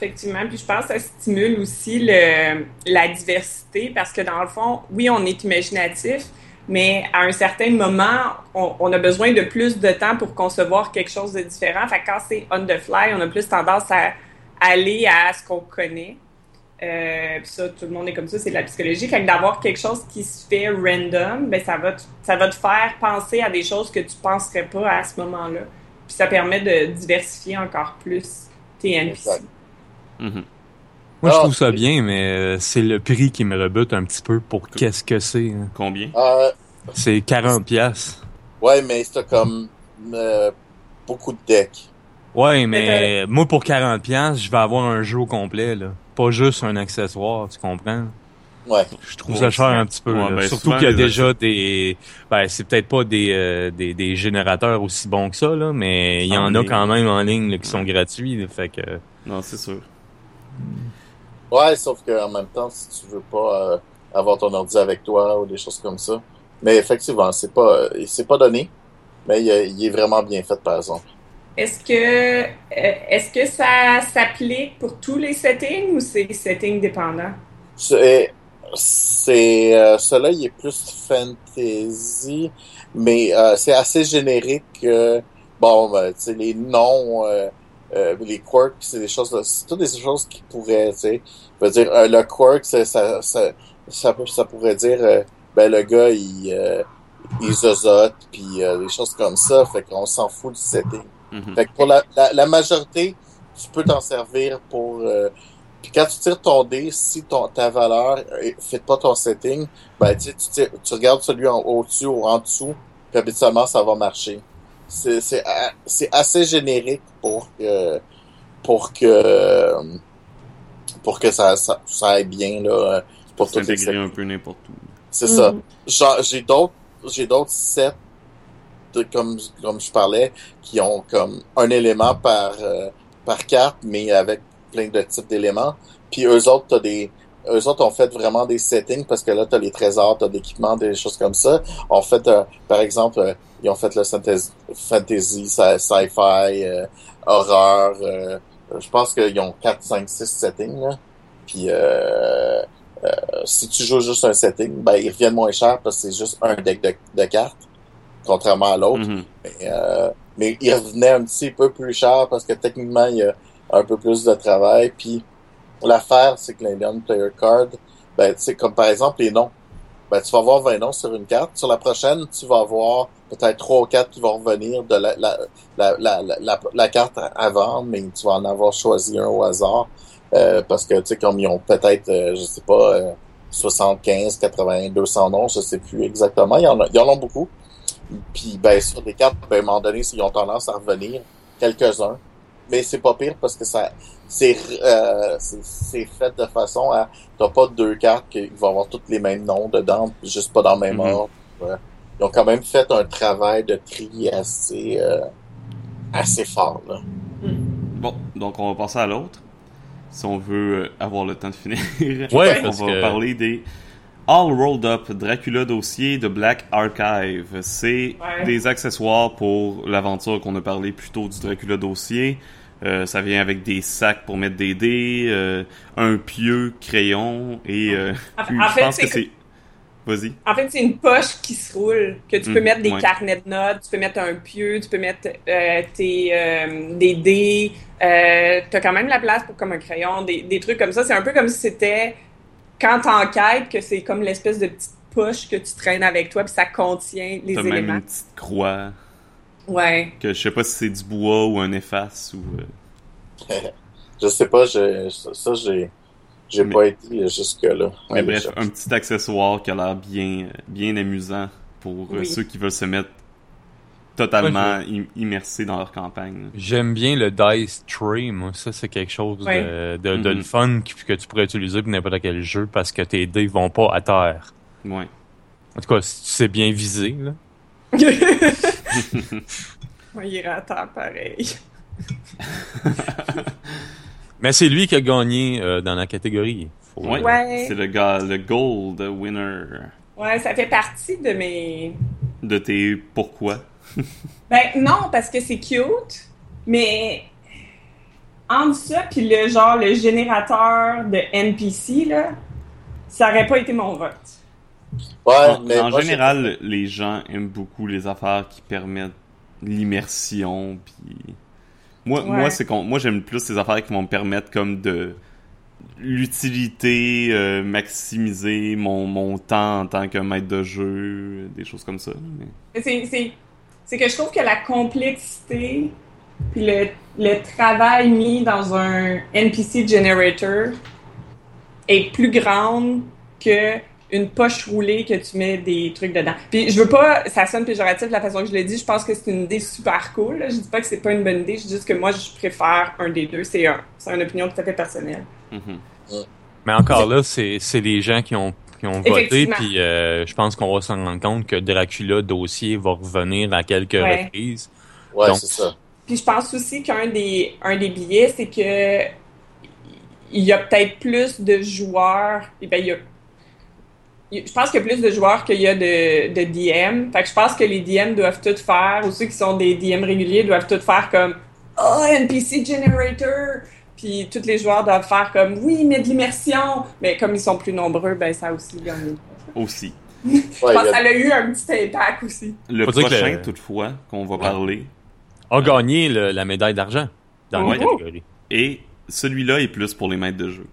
Effectivement, puis je pense que ça stimule aussi le, la diversité parce que dans le fond, oui, on est imaginatif, mais à un certain moment, on, a besoin de plus de temps pour concevoir quelque chose de différent. Fait que quand c'est on the fly, on a plus tendance à aller à ce qu'on connaît. Euh, puis ça, tout le monde est comme ça, c'est de la psychologie. Fait que d'avoir quelque chose qui se fait random, ben ça va, te, ça va te faire penser à des choses que tu penserais pas à ce moment-là. Puis ça permet de diversifier encore plus tes NPC. Mhm. Moi, je Ah, trouve ça c'est- bien, mais euh, c'est le prix qui me rebute un petit peu pour qu'est-ce que c'est. hein. Combien? Euh, C'est 40 pièces. ouais, mais c'est comme euh, beaucoup de decks. Ouais, mais moi, pour 40 pièces, je vais avoir un jeu au complet, là. Pas juste un accessoire, tu comprends? Ouais. Je trouve ça cher un petit peu. Ouais, ben, Surtout qu'il y a déjà des. Ben, c'est peut-être pas des, euh, des, des générateurs aussi bons que ça, là, mais il y En en a quand même en ligne là, qui sont gratuits. là, fait que. Non, c'est sûr. Ouais, sauf que en même temps, si tu veux pas euh, avoir ton ordi avec toi ou des choses comme ça. Mais effectivement, c'est pas euh, c'est pas donné, mais il, est- il est vraiment bien fait par exemple. Est-ce que, euh, est-ce que ça s'applique pour tous les settings ou c'est settings dépendant? C'est c'est euh, cela il est plus fantasy, mais euh, c'est assez générique. euh, bon, ben, tu sais les noms, euh, les quirks, c'est des choses, c'est toutes des choses qui pourraient, tu sais, je veux dire euh, le quirk, c'est- ça ça ça, ça pourrait dire euh, ben le gars il euh, il zozote puis euh, des choses comme ça, fait qu'on s'en fout du setting. Mhm. Fait que pour la, la, la majorité, tu peux t'en servir pour. euh, puis quand tu tires ton dé, si ton, ta valeur ne fait pas ton setting, ben tu, sais, tu, tu regardes celui en au-dessus ou en dessous, puis habituellement ça va marcher. C'est c'est a- c'est assez générique pour que pour que pour que ça ça, ça aille bien là pour s'intégrer un peu n'importe où. c'est ça. Mhm. Genre, j'ai d'autres, j'ai d'autres sets de, comme, comme je parlais, qui ont comme un élément par, euh, par carte, mais avec plein de types d'éléments. Puis eux autres, t'as des, eux autres ont fait vraiment des settings parce que là, t'as les trésors, t'as d'équipements, des choses comme ça. On fait, euh, par exemple, euh, ils ont fait le fantasy, fantasy sci- sci-fi, euh, horreur. je pense qu'ils ont 4, 5, 6 settings. Là. Puis si tu joues juste un setting, ben ils reviennent moins cher parce que c'est juste un deck de, de cartes, contrairement à l'autre. Mhm. Mais, mais il revenait un petit peu plus cher parce que techniquement, il y a un peu plus de travail. Puis l'affaire, c'est que les non-player cards, ben, sais, comme par exemple les noms. Ben, tu vas avoir 20 noms sur une carte. Sur la prochaine, tu vas avoir peut-être 3 ou 4 qui vont revenir de la, la, la, la, la, carte avant, mais tu vas en avoir choisi un au hasard. Euh, parce que, tu sais, comme ils ont peut-être, euh, je sais pas, euh, 75, 80, 200 noms, je sais plus exactement. Ils en, ont- ils en ont beaucoup. Puis, ben, sur des cartes, ben, à un moment donné, ils ont tendance à revenir, quelques-uns. Mais c'est pas pire parce que ça, c'est, euh, c'est, fait de façon à, t'as pas deux cartes qui vont avoir tous les mêmes noms dedans, juste pas dans le même Mhm. ordre. Ouais. Ils ont quand même fait un travail de tri assez, euh, assez fort, là. Bon, donc on va passer à l'autre. Si on veut euh, avoir le temps de finir. Ouais, on parce va que- parler des All Rolled Up Dracula Dossier de Black Archive. C'est Ouais. des accessoires pour l'aventure qu'on a parlé plus tôt du Dracula Dossier. Euh, ça vient avec des sacs pour mettre des dés, euh, un pieu, crayon et euh, En, puis en je fait, pense que c'est. Vas-y. En fait, c'est une poche qui se roule, que tu peux Mm, mettre des ouais. carnets de notes, tu peux mettre un pieu, tu peux mettre tes, des dés. Tu as quand même la place pour comme un crayon, des, des trucs comme ça. C'est un peu comme si c'était quand t'enquêtes, que c'est comme l'espèce de petite poche que tu traînes avec toi, puis ça contient les T'as même éléments. une petite croix Ouais. que je sais pas si c'est du bois ou un efface ou. euh, Je sais pas, je, ça, j'ai, j'ai Mais- pas été jusque-là. Mais Ouais, bref, un petit accessoire qui a l'air bien, bien amusant pour euh, Oui. ceux qui veulent se mettre totalement im- immersés dans leur campagne. J'aime bien le dice tray, moi. Ça, c'est quelque chose Ouais. de, de, Mhm. le fun que, que tu pourrais utiliser pour n'importe quel jeu parce que tes dés vont pas à terre. Ouais. En tout cas, si tu sais bien viser, là. Ouais, il est à terre pareil. Mais c'est lui qui a gagné euh, dans la catégorie. Faut- Ouais. Ouais. C'est le gars, le gold winner Ouais, ça fait partie de mes. de tes pourquoi. Ben non, parce que c'est cute, mais entre ça puis le genre le générateur de NPC là, ça aurait pas été mon vote. Ouais, en mais en moi, j'ai- général, les gens aiment beaucoup les affaires qui permettent l'immersion. Puis moi, Ouais. moi c'est con- moi j'aime plus les affaires qui vont me permettre comme de l'utilité, euh, maximiser mon, mon temps en tant que maître de jeu, des choses comme ça. mais- C'est, c'est, c'est que je trouve que la complexité puis le, le travail mis dans un NPC generator est plus grande que une poche roulée que tu mets des trucs dedans. Puis je veux pas, ça sonne péjoratif de la façon que je le dis, je pense que c'est une idée super cool. là. Je dis pas que c'est pas une bonne idée, je dis juste que moi je préfère un des deux, c'est un, c'est une opinion tout à fait personnelle. Mhm. Mais encore là, c'est c'est les gens qui ont qui ont voté, puis euh, je pense qu'on va s'en rendre compte que Dracula dossier va revenir à quelques Ouais. reprises. Ouais, Donc- c'est ça. Puis je pense aussi qu'un des, un des billets, c'est que il y a peut-être plus de joueurs. Et ben, il y a, je pense qu'il y a plus de joueurs qu'il y a de, de DM. Fait que je pense que les DM doivent tout faire, ou ceux qui sont des DM réguliers doivent tout faire comme Oh, NPC Generator! Puis tous les joueurs doivent faire comme Oui, mais de l'immersion! Mais comme ils sont plus nombreux, ben ça a aussi gagné. Aussi. Ouais, Je pense que a- ça a eu un petit impact aussi. Le Faut dire que prochain, le- toutefois, qu'on va parler, A gagné le- la médaille d'argent dans Ouais. la catégorie. et celui-là est plus pour les maîtres de jeu.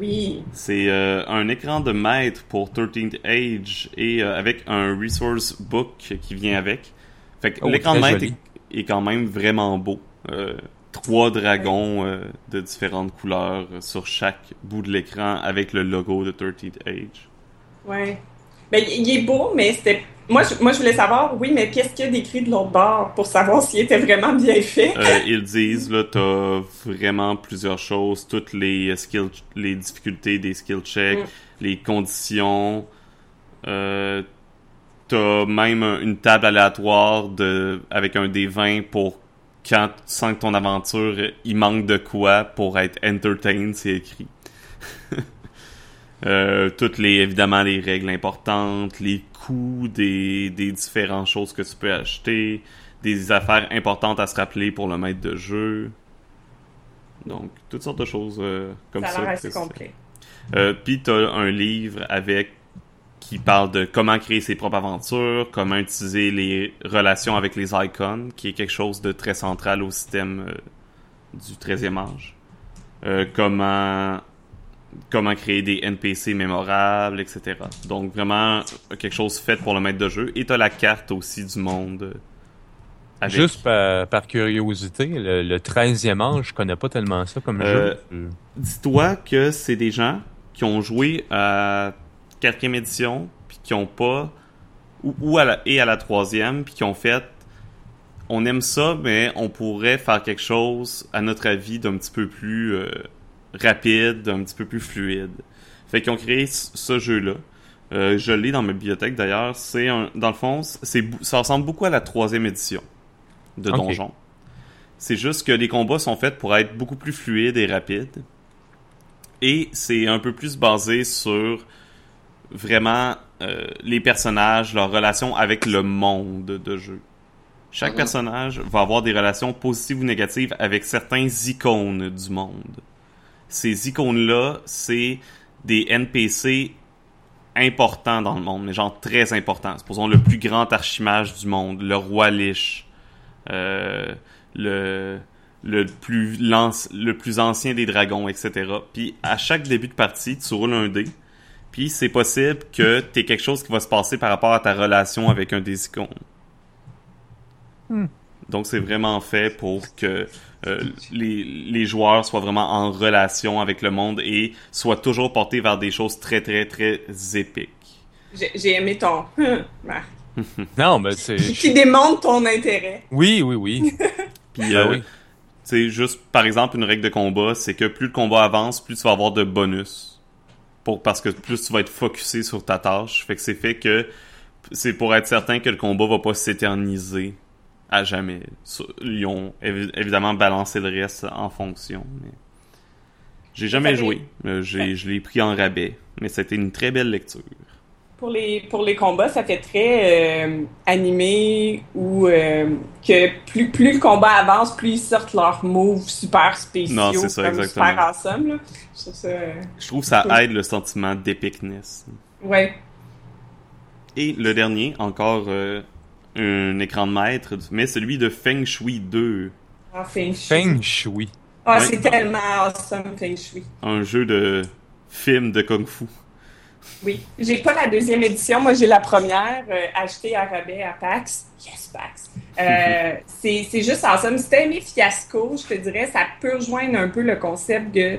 Oui. C'est euh, un écran de maître pour 13th Age et euh, avec un resource book qui vient avec. Fait que Oh, l'écran de maître est, est quand même vraiment beau. Euh, trois dragons euh, de différentes couleurs sur chaque bout de l'écran avec le logo de 13th Age. Ouais. Ben, il il est beau, mais c'était. Moi je, moi, je voulais savoir, oui, mais qu'est-ce qu'il y a décrit de l'autre bord pour savoir s'il était vraiment bien fait? Euh, ils disent là, t'as vraiment plusieurs choses, toutes les skills, les difficultés des skill checks, Mm. les conditions. Euh, t'as même un- une table aléatoire de avec un des 20 pour quand tu sens que ton aventure il manque de quoi pour être entertained, c'est écrit. Euh, toutes les évidemment les règles importantes, les coûts des, des différentes choses que tu peux acheter, des affaires importantes à se rappeler pour le maître de jeu. Donc, toutes sortes de choses euh, comme ça ça. assez complet. Euh, Puis t'as un livre avec qui parle de comment créer ses propres aventures, comment utiliser les relations avec les icons, qui est quelque chose de très central au système euh, du 13e âge. Comment comment créer des NPC mémorables, etc. Donc vraiment euh, quelque chose fait pour le maître de jeu. Et t'as la carte aussi du monde. euh, avec- Juste par, par curiosité, le, le 13e âge, je connais pas tellement ça comme Euh, jeu. Dis-toi que c'est des gens qui ont joué à quatrième édition, puis qui ont pas, ou, ou à la, et à la troisième, puis qui ont fait, on aime ça, mais on pourrait faire quelque chose, à notre avis, d'un petit peu plus euh, rapide, d'un petit peu plus fluide. Fait qu'ils ont créé ce jeu-là. Euh, je l'ai dans ma bibliothèque d'ailleurs. C'est un, dans le fond, c'est, ça ressemble beaucoup à la troisième édition de. Donjon. C'est juste que les combats sont faits pour être beaucoup plus fluides et rapides. Et c'est un peu plus basé sur vraiment euh, les personnages, leurs relations avec le monde de jeu. Chaque Mhm. personnage va avoir des relations positives ou négatives avec certains icônes du monde. Ces icônes-là, c'est des NPC importants dans le monde, mais genre très importants. Supposons le plus grand archimage du monde, le roi Lich, euh, le le plus le plus ancien des dragons, etc. Puis à chaque début de partie, tu roules un dé. Puis c'est possible que t'aies quelque chose qui va se passer par rapport à ta relation avec un des icônes. Donc c'est vraiment fait pour que euh, les, les joueurs soient vraiment en relation avec le monde et soient toujours portés vers des choses très très très épiques. J'ai aimé ton. Marc. Non, mais c'est. Qui démontre ton intérêt. Oui, oui, oui. Puis euh, oui. c'est juste par exemple une règle de combat, c'est que plus le combat avance, plus tu vas avoir de bonus. Pour parce que plus tu vas être focusé sur ta tâche, fait que c'est fait que c'est pour être certain que le combat va pas s'éterniser à jamais. Ils ont évi- évidemment balancé le reste en fonction, mais j'ai jamais fait- joué. Euh, je l'ai pris en rabais, mais c'était une très belle lecture. Pour les, pour les combats, ça fait très euh, animé ou euh, que plus, plus le combat avance, plus ils sortent leurs moves super spéciaux. Non, c'est ça, comme exactement. Super awesome, là. Je trouve ça. Je trouve que ça aide le sentiment d'épicness. Ouais. Et le dernier, encore euh, un écran de maître, mais celui de Feng Shui 2. Ah, Feng Shui. Feng Shui. Ah, Ouais. c'est tellement awesome, Feng Shui. Un jeu de film de Kung Fu. Oui. J'ai pas la deuxième édition. Moi, j'ai la première, euh, achetée à rabais à PAX. Yes, PAX. Euh, c'est c'est juste awesome. Si t'as aimé Fiasco, je te dirais, ça peut rejoindre un peu le concept de,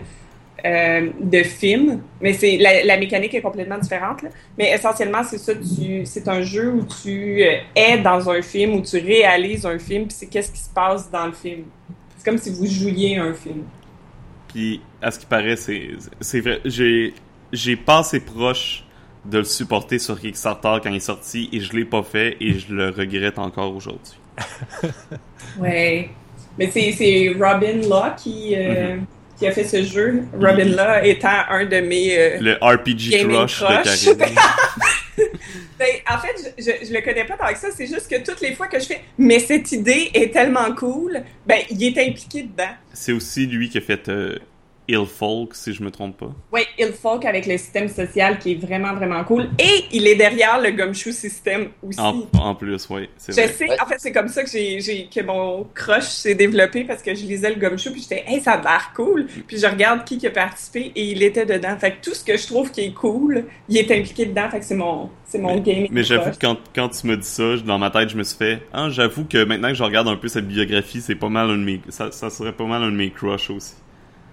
euh, de film. Mais c'est la, la mécanique est complètement différente. là. Mais essentiellement, c'est ça. C'est un jeu où tu euh, es dans un film, où tu réalises un film, puis c'est qu'est-ce qui se passe dans le film. C'est comme si vous jouiez un film. Puis, à ce qui paraît, c'est vrai. J'ai j'ai passé proche de le supporter sur Kickstarter quand il est sorti et je l'ai pas fait et je le regrette encore aujourd'hui. Ouais. Mais c'est c'est Robin Law qui, euh, Mhm. Qui a fait ce jeu. Robin Law étant un de mes. euh, Le RPG Crush de crush. Karine. Ben, en fait, je, je, je le connais pas tant que ça. C'est juste que toutes les fois que je fais, mais cette idée est tellement cool, ben, il est impliqué dedans. c'est aussi lui qui a fait euh, Ill Folk, si je me trompe pas. Oui, Ilfolk avec le système social qui est vraiment, vraiment cool. Et il est derrière le Gumshoe système aussi. En, en plus, oui, c'est Je vrai. sais, Ouais. en fait, c'est comme ça que j'ai, que mon crush s'est développé parce que je lisais le Gumshoe puis j'étais, hey, ça a l'air cool. Puis je regarde qui, qui a participé et il était dedans. Fait que tout ce que je trouve qui est cool, il est impliqué dedans. Fait que c'est mon, c'est mon gaming. Mais j'avoue que quand, quand tu me dis ça, dans ma tête, je me suis fait, ah, j'avoue que maintenant que je regarde un peu cette biographie, c'est pas mal un de mes, ça, ça serait pas mal un de mes crushs aussi.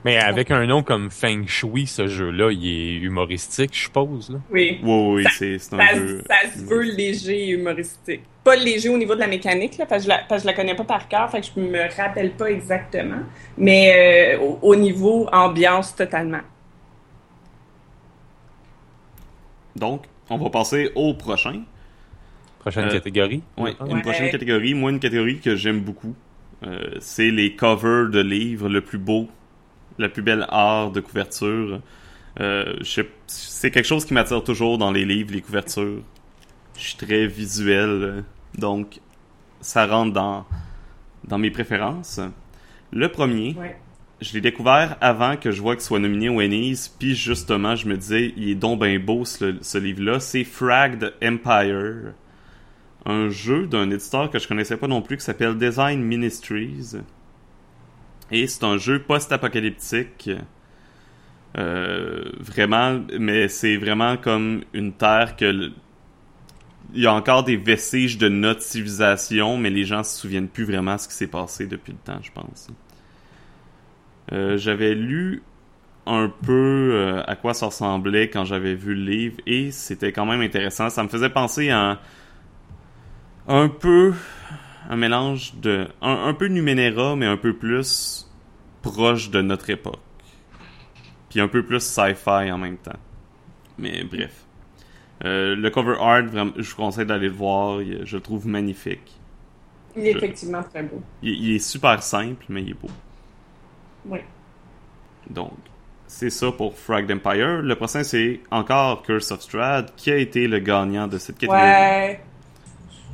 Mais avec un nom comme Feng Shui, ce jeu-là, il est humoristique, je suppose. Là. Oui. Oui, oui, c'est, un Ça, jeu. ça se veut léger et humoristique. Pas léger au niveau de la mécanique, là, parce, que je la, parce que je la connais pas par cœur, fait que je me rappelle pas exactement. Mais euh, au, au niveau ambiance, totalement. Donc, on va passer au prochain. Prochaine Euh, catégorie. Oui, Ah. une Ouais. prochaine catégorie. Moi, une catégorie que j'aime beaucoup. Euh, c'est les covers de livres le plus beau, la plus belle art de couverture. Euh, c'est quelque chose qui m'attire toujours dans les livres, les couvertures. Je suis très visuel, donc ça rentre dans, dans mes préférences. Le premier, Ouais. je l'ai découvert avant que je vois qu'il soit nominé au Ennies, puis justement, je me disais, il est donc bien beau ce, ce livre-là. C'est Fragged Empire, un jeu d'un éditeur que je connaissais pas non plus qui s'appelle Design Ministries. Et c'est un jeu post-apocalyptique. Euh, vraiment, mais c'est vraiment comme une terre que il y a encore des vestiges de notre civilisation, mais les gens se souviennent plus vraiment ce qui s'est passé depuis le temps, je pense. Euh, j'avais lu un peu euh, à quoi ça ressemblait quand j'avais vu le livre et c'était quand même intéressant. Ça me faisait penser à un, un peu un mélange de un, un peu Numenera mais un peu plus proche de notre époque. Puis un peu plus sci-fi en même temps. Mais bref. Euh, le cover art, vraiment, je vous conseille d'aller le voir. Je le trouve magnifique. Il est Je- effectivement très beau. Il, il est super simple, mais il est beau. Oui. Donc, c'est ça pour Fragged Empire. Le prochain, c'est encore Curse of Strahd, qui a été le gagnant de cette catégorie. Ouais.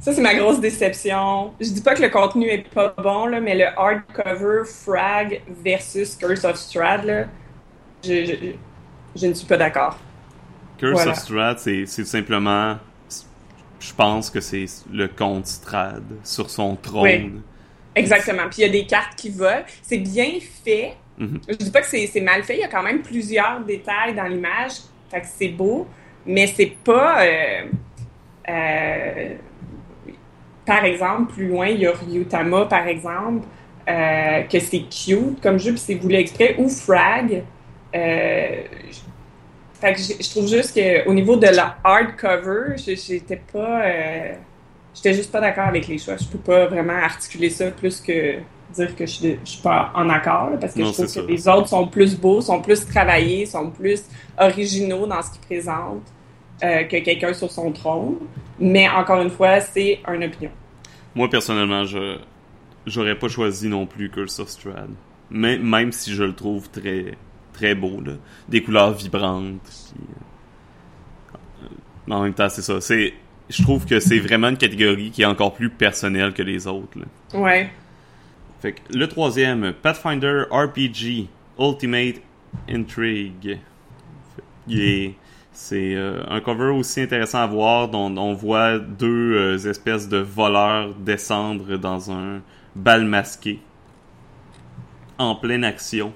Ça, c'est ma grosse déception. Je dis pas que le contenu est pas bon, là, mais le hardcover Frag versus Curse of Strahd, là, je, je, je ne suis pas d'accord. Curse Voilà. of Strahd, c'est tout simplement... Je pense que c'est le comte Strahd sur son trône. Oui. Exactement. Puis il y a des cartes qui volent. C'est bien fait. Mhm. Je dis pas que c'est c'est mal fait. Il y a quand même plusieurs détails dans l'image. Fait que c'est beau. Mais c'est pas. euh, euh, par exemple, plus loin, il y a Ryutama, par exemple, euh, que c'est cute comme jeu, puis c'est voulu exprès, ou Frag. Euh, fait que je, je trouve juste qu'au niveau de la hardcover, je- j'étais pas. euh, J'étais juste pas d'accord avec les choix. Je peux pas vraiment articuler ça plus que dire que je, suis de- je suis pas en accord, là, parce que Non, je trouve que ça. les autres sont plus beaux, sont plus travaillés, sont plus originaux dans ce qu'ils présentent euh, que quelqu'un sur son trône. Mais encore une fois, c'est une opinion. Moi, personnellement, je j'aurais pas choisi non plus Curse of Strahd. Mais, même si je le trouve très très beau, là. Des couleurs vibrantes. puis, euh, euh, en même temps, c'est ça. C'est, je trouve que c'est vraiment une catégorie qui est encore plus personnelle que les autres. là. Ouais. Fait que le troisième, Pathfinder RPG Ultimate Intrigue. Il est- c'est euh, un cover aussi intéressant à voir dont on voit deux euh, espèces de voleurs descendre dans un bal masqué en pleine action.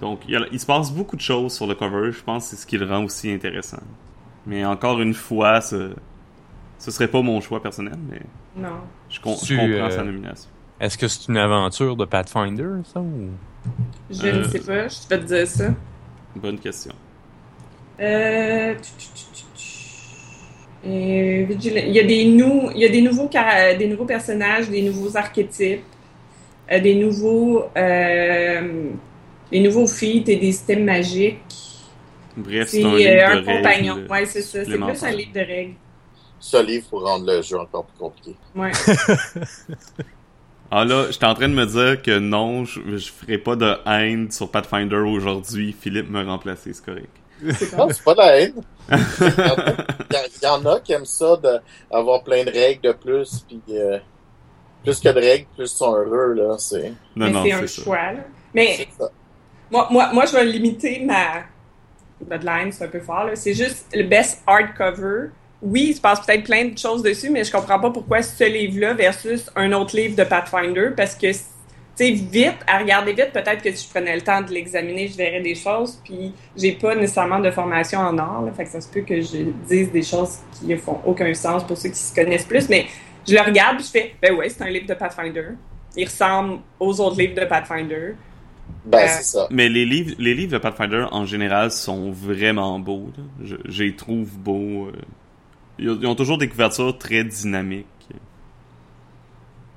Donc il, y a- il se passe beaucoup de choses sur le cover, je pense que c'est ce qui le rend aussi intéressant. Mais encore une fois, ce, ce serait pas mon choix personnel, mais Non. je, com- je Tu, comprends euh, sa nomination. Est-ce que c'est une aventure de Pathfinder, ça? Ou... Je Euh. ne sais pas. Je vais te dire ça. Bonne question. Il y a des, nou- il y a des, nouveaux, des nouveaux personnages, des nouveaux archétypes, euh, des nouveaux. euh, les nouveaux feats et des systèmes magiques. Bref, C'est un euh, de compagnon. Ouais, c'est ça. C'est plus un livre de règles. Ce livre pour rendre le jeu encore plus compliqué. Ouais. Ah là, j'étais en train de me dire que non, je, je ferai pas de haine sur Pathfinder aujourd'hui. Philippe me remplacer, c'est correct. C'est Non, pas- c'est pas de la haine. Il y, en a, il y en a qui aiment ça d'avoir plein de règles de plus, puis euh, plus que de règles, plus ils sont heureux, là. C'est Non, mais non, c'est un ça. choix. Là. Mais moi, moi, moi, je vais limiter ma deadline, c'est un peu fort. là. C'est juste le best hardcover. Oui, il se passe peut-être plein de choses dessus, mais je comprends pas pourquoi ce livre-là versus un autre livre de Pathfinder, parce que, sais, vite, à regarder vite, peut-être que si je prenais le temps de l'examiner, je verrais des choses, puis j'ai pas nécessairement de formation en art, là, fait que ça se peut que je dise des choses qui ne font aucun sens pour ceux qui se connaissent plus, mais je le regarde, puis je fais, ben ouais, c'est un livre de Pathfinder. Il ressemble aux autres livres de Pathfinder. Ben, Euh, c'est ça. Mais les livres, les livres de Pathfinder en général sont vraiment beaux. là. Je, je les trouve beaux. euh. Ils ont, ils ont toujours des couvertures très dynamiques.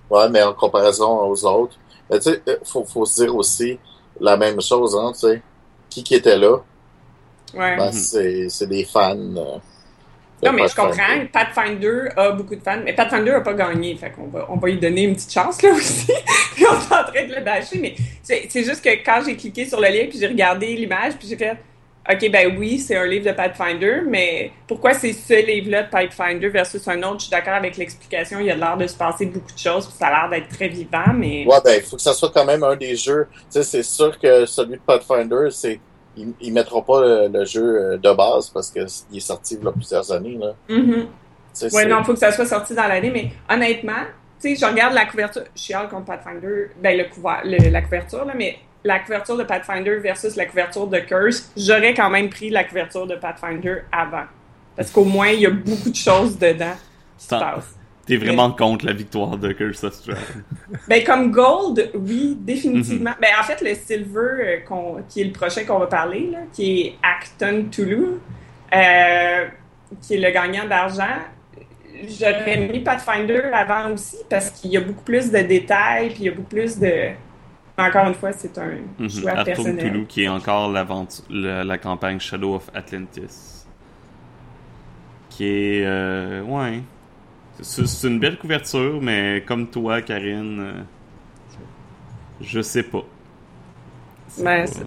Ouais, mais en comparaison aux autres, tu sais, euh, faut, faut se dire aussi la même chose, hein, tu sais. Qui qui était là? Ouais. Ben, Mhm. c'est, c'est des fans. euh, de Non, mais je comprends. Pathfinder a beaucoup de fans, mais Pathfinder a pas gagné. Fait qu'on va, on va lui donner une petite chance, là, aussi. puis on est en train de le bâcher, mais c'est c'est juste que quand j'ai cliqué sur le lien, puis j'ai regardé l'image, puis j'ai fait, OK, ben oui, c'est un livre de Pathfinder, mais pourquoi c'est ce livre-là de Pathfinder versus un autre? Je suis d'accord avec l'explication. Il y a l'air de se passer beaucoup de choses, puis ça a l'air d'être très vivant, mais... Ouais, ben, il faut que ça soit quand même un des jeux. Tu sais, c'est sûr que celui de Pathfinder, c'est, ils, ils mettront pas le, le jeu euh, de base parce que il est sorti il y a plusieurs années, là. Sais, Ouais, non, faut que ça soit sorti dans l'année, mais honnêtement, tu sais, je regarde la couverture, je chiale contre Pathfinder, ben le couvert, le- la couverture, là, mais la couverture de Pathfinder versus la couverture de Curse, j'aurais quand même pris la couverture de Pathfinder avant. Parce qu'au moins, il y a beaucoup de choses dedans qui se passent. T'es vraiment contre la victoire de Curse of. Ben, comme Gold, oui, définitivement. Mhm. Ben, en fait, le Silver, euh, qui est le prochain qu'on va parler, là, qui est Acton Toulouse, euh, qui est le gagnant d'argent, j'aurais mis Pathfinder avant aussi parce qu'il y a beaucoup plus de détails, puis il y a beaucoup plus de. Encore une fois, c'est un Mhm. choix Arthur personnel. Toulouse, qui est encore la, la campagne Shadow of Atlantis. Qui est. euh, ouais. C'est une belle couverture, mais comme toi, Karine, euh, je sais pas. Ben, pas-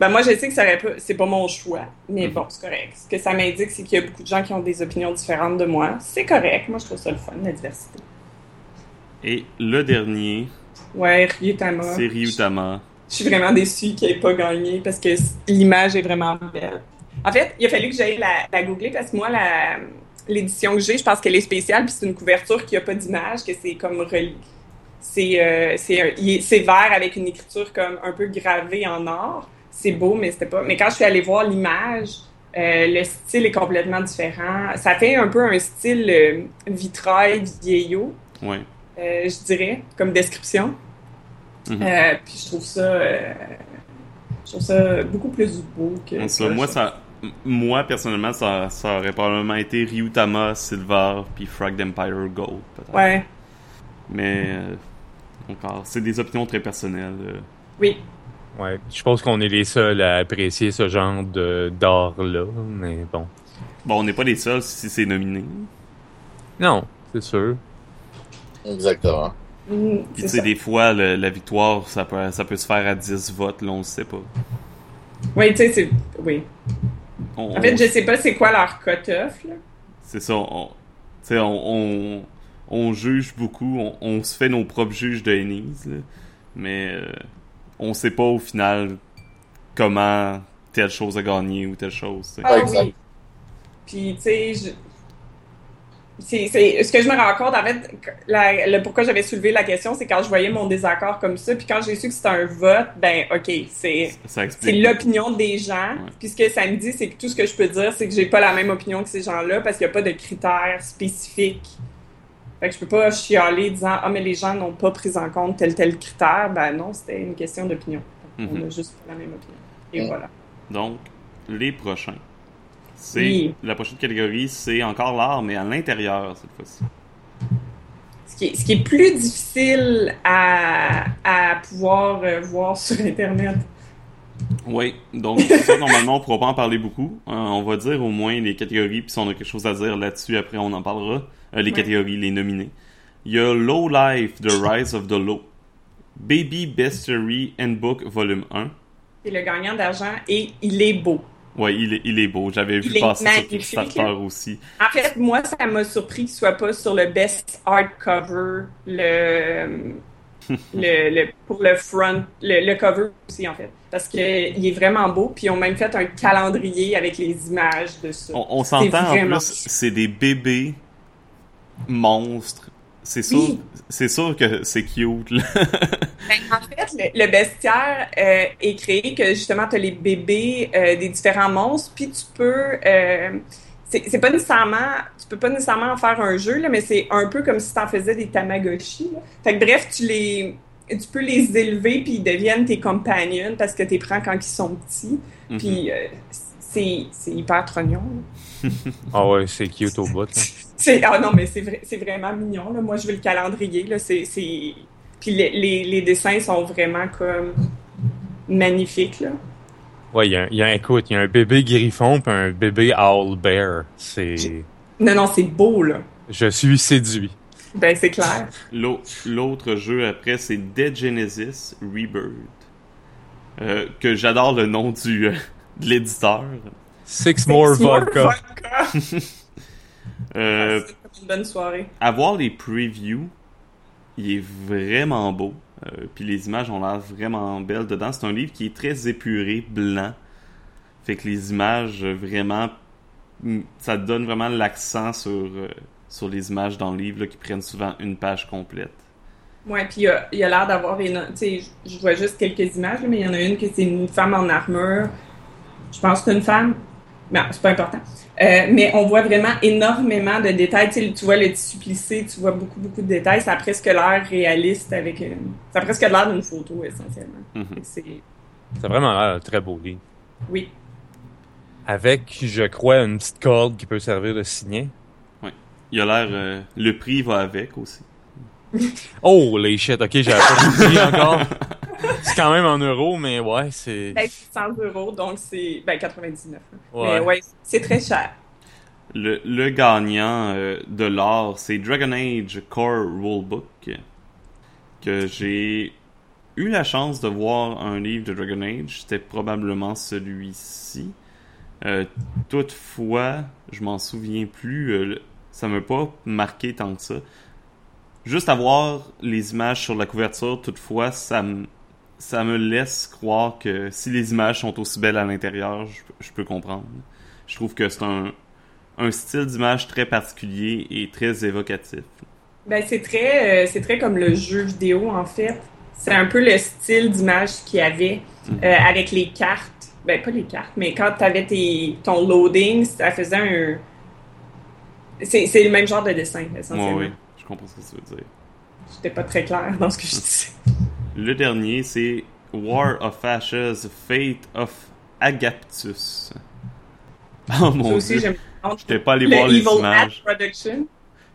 Ben, moi, je sais que ça aurait pas, c'est pas mon choix, mais Mhm. bon, c'est correct. Ce que ça m'indique, c'est qu'il y a beaucoup de gens qui ont des opinions différentes de moi. C'est correct. Moi, je trouve ça le fun, la diversité. Et le dernier, Ouais, Ryutama. c'est Ryutama. Je suis vraiment déçue qu'il n'ait pas gagné parce que l'image est vraiment belle. En fait, il a fallu que j'aille la, la googler parce que moi, la- l'édition que j'ai, je pense qu'elle est spéciale, puis c'est une couverture qui n'a pas d'image, que c'est comme relié. C'est euh, c'est vert avec une écriture comme un peu gravée en or. C'est beau, mais c'était pas. Mais quand je suis allée voir l'image, euh, le style est complètement différent. Ça fait un peu un style euh, vitrail vieillot, Ouais. Euh, je dirais, comme description. Euh, puis je trouve ça, euh, je trouve ça beaucoup plus beau que. Donc, ça, moi, ça. personnellement, ça, ça aurait probablement été Ryutama Silver puis Frag Empire Gold, peut-être. Ouais, Mais, euh, encore, c'est des opinions très personnelles. euh. oui. Ouais, je pense qu'on est les seuls à apprécier ce genre de d'art-là, mais bon. Bon, on n'est pas les seuls si c'est nominé. Non, c'est sûr. Exactement. Mm, Puis, c'est tu sais, ça. des fois, le- la victoire, ça peut, ça peut se faire à 10 votes, là, on ne sait pas. Oui, tu sais, c'est. Oui. On- En fait, je sais pas c'est quoi leur cut-off, là. C'est ça, on, tu sais, on, on, on juge beaucoup, on, on se fait nos propres juges de Ennis, là, mais euh, on sait pas au final comment telle chose a gagné ou telle chose. tu sais. Ah exact. oui. Puis, tu sais, je... c'est, c'est- ce que je me rends compte, en fait, la- le pourquoi j'avais soulevé la question, c'est quand je voyais mon désaccord comme ça, puis quand j'ai su que c'était un vote, ben, OK, c'est, Ça c'est l'opinion des gens. Ouais. Puis ce que ça me dit, c'est que tout ce que je peux dire, c'est que j'ai pas la même opinion que ces gens-là parce qu'il n'y a pas de critères spécifiques. Fait que je peux pas chialer disant Ah, mais les gens n'ont pas pris en compte tel tel critère. Ben non, c'était une question d'opinion. On Mhm. a juste pas la même opinion. Et Mhm. voilà. Donc, les prochains. C'est Oui. la prochaine catégorie, c'est encore l'art, mais à l'intérieur cette fois-ci. Ce qui est, ce qui est plus difficile à, à pouvoir euh, voir sur Internet Oui, donc ça, normalement, on pourra pas en parler beaucoup. Euh, on va dire au moins les catégories, puis si on a quelque chose à dire là-dessus, après on en parlera. Euh, les Ouais. catégories, les nominés. Il y a Low Life, The Rise of the Low. Baby Bestiary Handbook, volume 1. C'est le gagnant d'argent et il est beau. Ouais, il est, il est beau. J'avais vu passer sur. Kickstarter aussi. En fait, moi, ça m'a surpris qu'il soit pas sur le best hardcover, le, le, le- pour le front, le, le cover aussi, en fait. Parce que il est vraiment beau, puis ils ont même fait un calendrier avec les images de ça. On, on s'entend en plus, c'est des bébés monstres. C'est sûr, Oui. c'est sûr que c'est cute. Là. Ben, en fait, le, le bestiaire euh, est créé que justement, tu as les bébés euh, des différents monstres, puis tu peux. euh, c'est pas nécessairement. Tu peux pas nécessairement en faire un jeu, là, mais c'est un peu comme si tu en faisais des Tamagotchi. là. Fait que bref, tu les. Tu peux les élever, puis ils deviennent tes companions parce que tu les prends quand ils sont petits. Mhm. Puis euh, c'est hyper trognon. Ah ouais, c'est cute au bout, là. C'est ah non mais c'est vrai, c'est vraiment mignon là. Moi je veux le calendrier là, c'est c'est puis les, les, les dessins sont vraiment comme magnifiques là. Ouais, il y a, y a un, écoute, il y a un bébé griffon puis un bébé owl bear. C'est... Non non, c'est beau là. Je suis séduit. Ben c'est clair. L'au- L'autre jeu après, c'est Dead Genesis Rebirth. Euh, que j'adore le nom du euh, de l'éditeur. Six more Six more vodka. Euh, une bonne soirée. à voir les previews, il est vraiment beau. Euh, Puis les images ont l'air vraiment belles dedans. C'est un livre qui est très épuré, blanc. Fait que les images, vraiment, mm, ça donne vraiment l'accent sur, euh, sur les images dans le livre là, qui prennent souvent une page complète. Ouais, puis il y a, il y a l'air d'avoir une tu sais, je- vois juste quelques images mais il y en a une que c'est une femme en armure. Je pense que c'est une femme. Non, c'est pas important. Euh, mais on voit vraiment énormément de détails. Tu, sais, tu vois le tissu plissé, tu vois beaucoup, beaucoup de détails. Ça a presque l'air réaliste avec une... Ça a presque l'air d'une photo, essentiellement. Fait que C'est... C'est vraiment l'air un très beau livre. Oui. Avec, je crois, une petite corde qui peut servir de signet. Il a l'air. euh, le prix va avec aussi. Oh, les shit, ok, j'avais pas compris encore. C'est quand même en euros, mais ouais, c'est... Ben, c'est 100 euros, donc c'est... Ben, 99. là. Ouais. Mais ouais, c'est très cher. Le, le gagnant euh, de l'or, c'est Dragon Age Core Rulebook. Que j'ai eu la chance de voir un livre de Dragon Age. C'était probablement celui-ci. Euh, toutefois, je m'en souviens plus. euh, ça m'a pas marqué tant que ça. Juste avoir les images sur la couverture, toutefois, ça me, ça me laisse croire que si les images sont aussi belles à l'intérieur, je, je peux comprendre. Je trouve que c'est un, un style d'image très particulier et très évocatif. Ben, c'est très, euh, c'est très comme le jeu vidéo, en fait. C'est un peu le style d'image qu'il y avait Mhm. euh, avec les cartes. Ben, pas les cartes, mais quand tu avais tes, ton loading, ça faisait un. C'est, le même genre de dessin, essentiellement. Ouais, ouais, je comprends ce que ça veut dire. J'étais pas très clair dans ce que je disais. Le dernier, c'est War of Ashes, Fate of Agaptus. Oh mon aussi, dieu. j'aime J'étais pas allé le voir les images.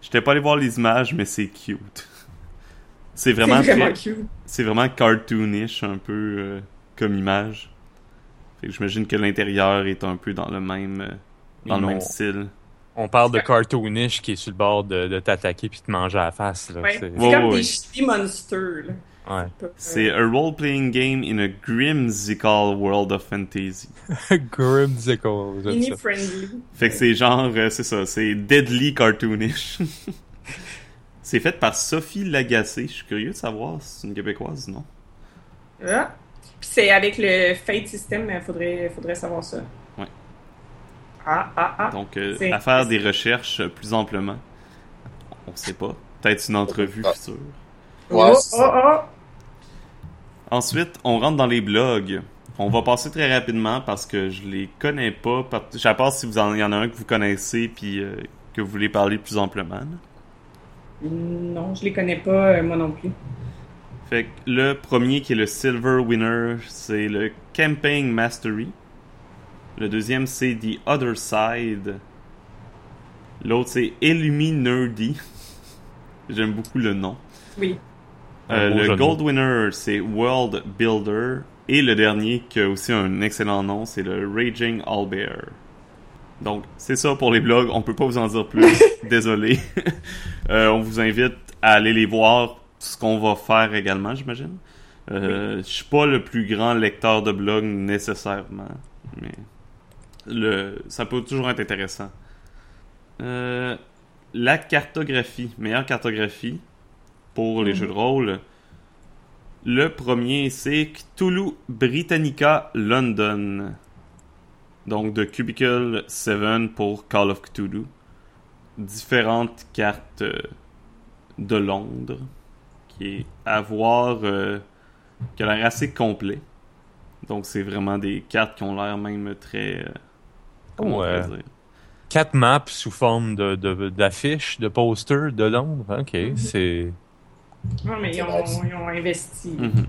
J'étais pas allé voir les images, mais c'est cute. C'est vraiment, c'est vraiment très- cute. c'est vraiment cartoonish un peu euh, comme image. Fait que j'imagine que l'intérieur est un peu dans le même euh, dans le même style. On parle de cartoonish qui est sur le bord de, de t'attaquer puis de te manger à la face, là. Ouais. C'est- comme ouais. des shitty monsters, là. Ouais. C'est a role-playing game in a grimsical world of fantasy. Grimsicle, j'aime friendly. Fait que c'est genre, euh, c'est ça, c'est deadly cartoonish. c'est fait par Sophie Lagacé. Je suis curieux de savoir si c'est une québécoise, non? Ah. Puis c'est avec le Fate System, mais faudrait, faudrait savoir ça. Ouais. Ah, ah, ah. Donc, euh, à faire des recherches plus amplement. On sait pas. Peut-être une entrevue Ah. future. Ouais, oh, c'est oh, oh. Ensuite, on rentre dans les blogs. On va passer très rapidement parce que je les connais pas. À part si vous en, il y en a un que vous connaissez puis euh, que vous voulez parler plus amplement. là. Non, je les connais pas, euh, moi non plus. Fait que le premier qui est le Silver Winner, c'est le Camping Mastery. Le deuxième, c'est The Other Side. L'autre, c'est Illumi Nerdy. J'aime beaucoup le nom. Oui. Euh, le Gold Winner, c'est World Builder. Et le dernier, qui a aussi un excellent nom, c'est le Raging Bear. Donc, c'est ça pour les blogs. On peut pas vous en dire plus. Désolé. Euh, on vous invite à aller les voir. Ce qu'on va faire également, j'imagine. Euh, Je suis pas le plus grand lecteur de blogs nécessairement, mais le, ça peut toujours être intéressant. Euh, la cartographie, meilleure cartographie pour les Mhm. jeux de rôle. Le premier, c'est Cthulhu Britannica London. Donc de Cubicle 7 pour Call of Cthulhu. Différentes cartes euh, de Londres qui est à voir, euh, qui a l'air assez complet. Donc c'est vraiment des cartes qui ont l'air même très... euh, comment on dire? Quatre maps sous forme de, de- d'affiches, de posters de Londres. Ok, c'est. Non, mais ils ont, ils ont investi. Mhm.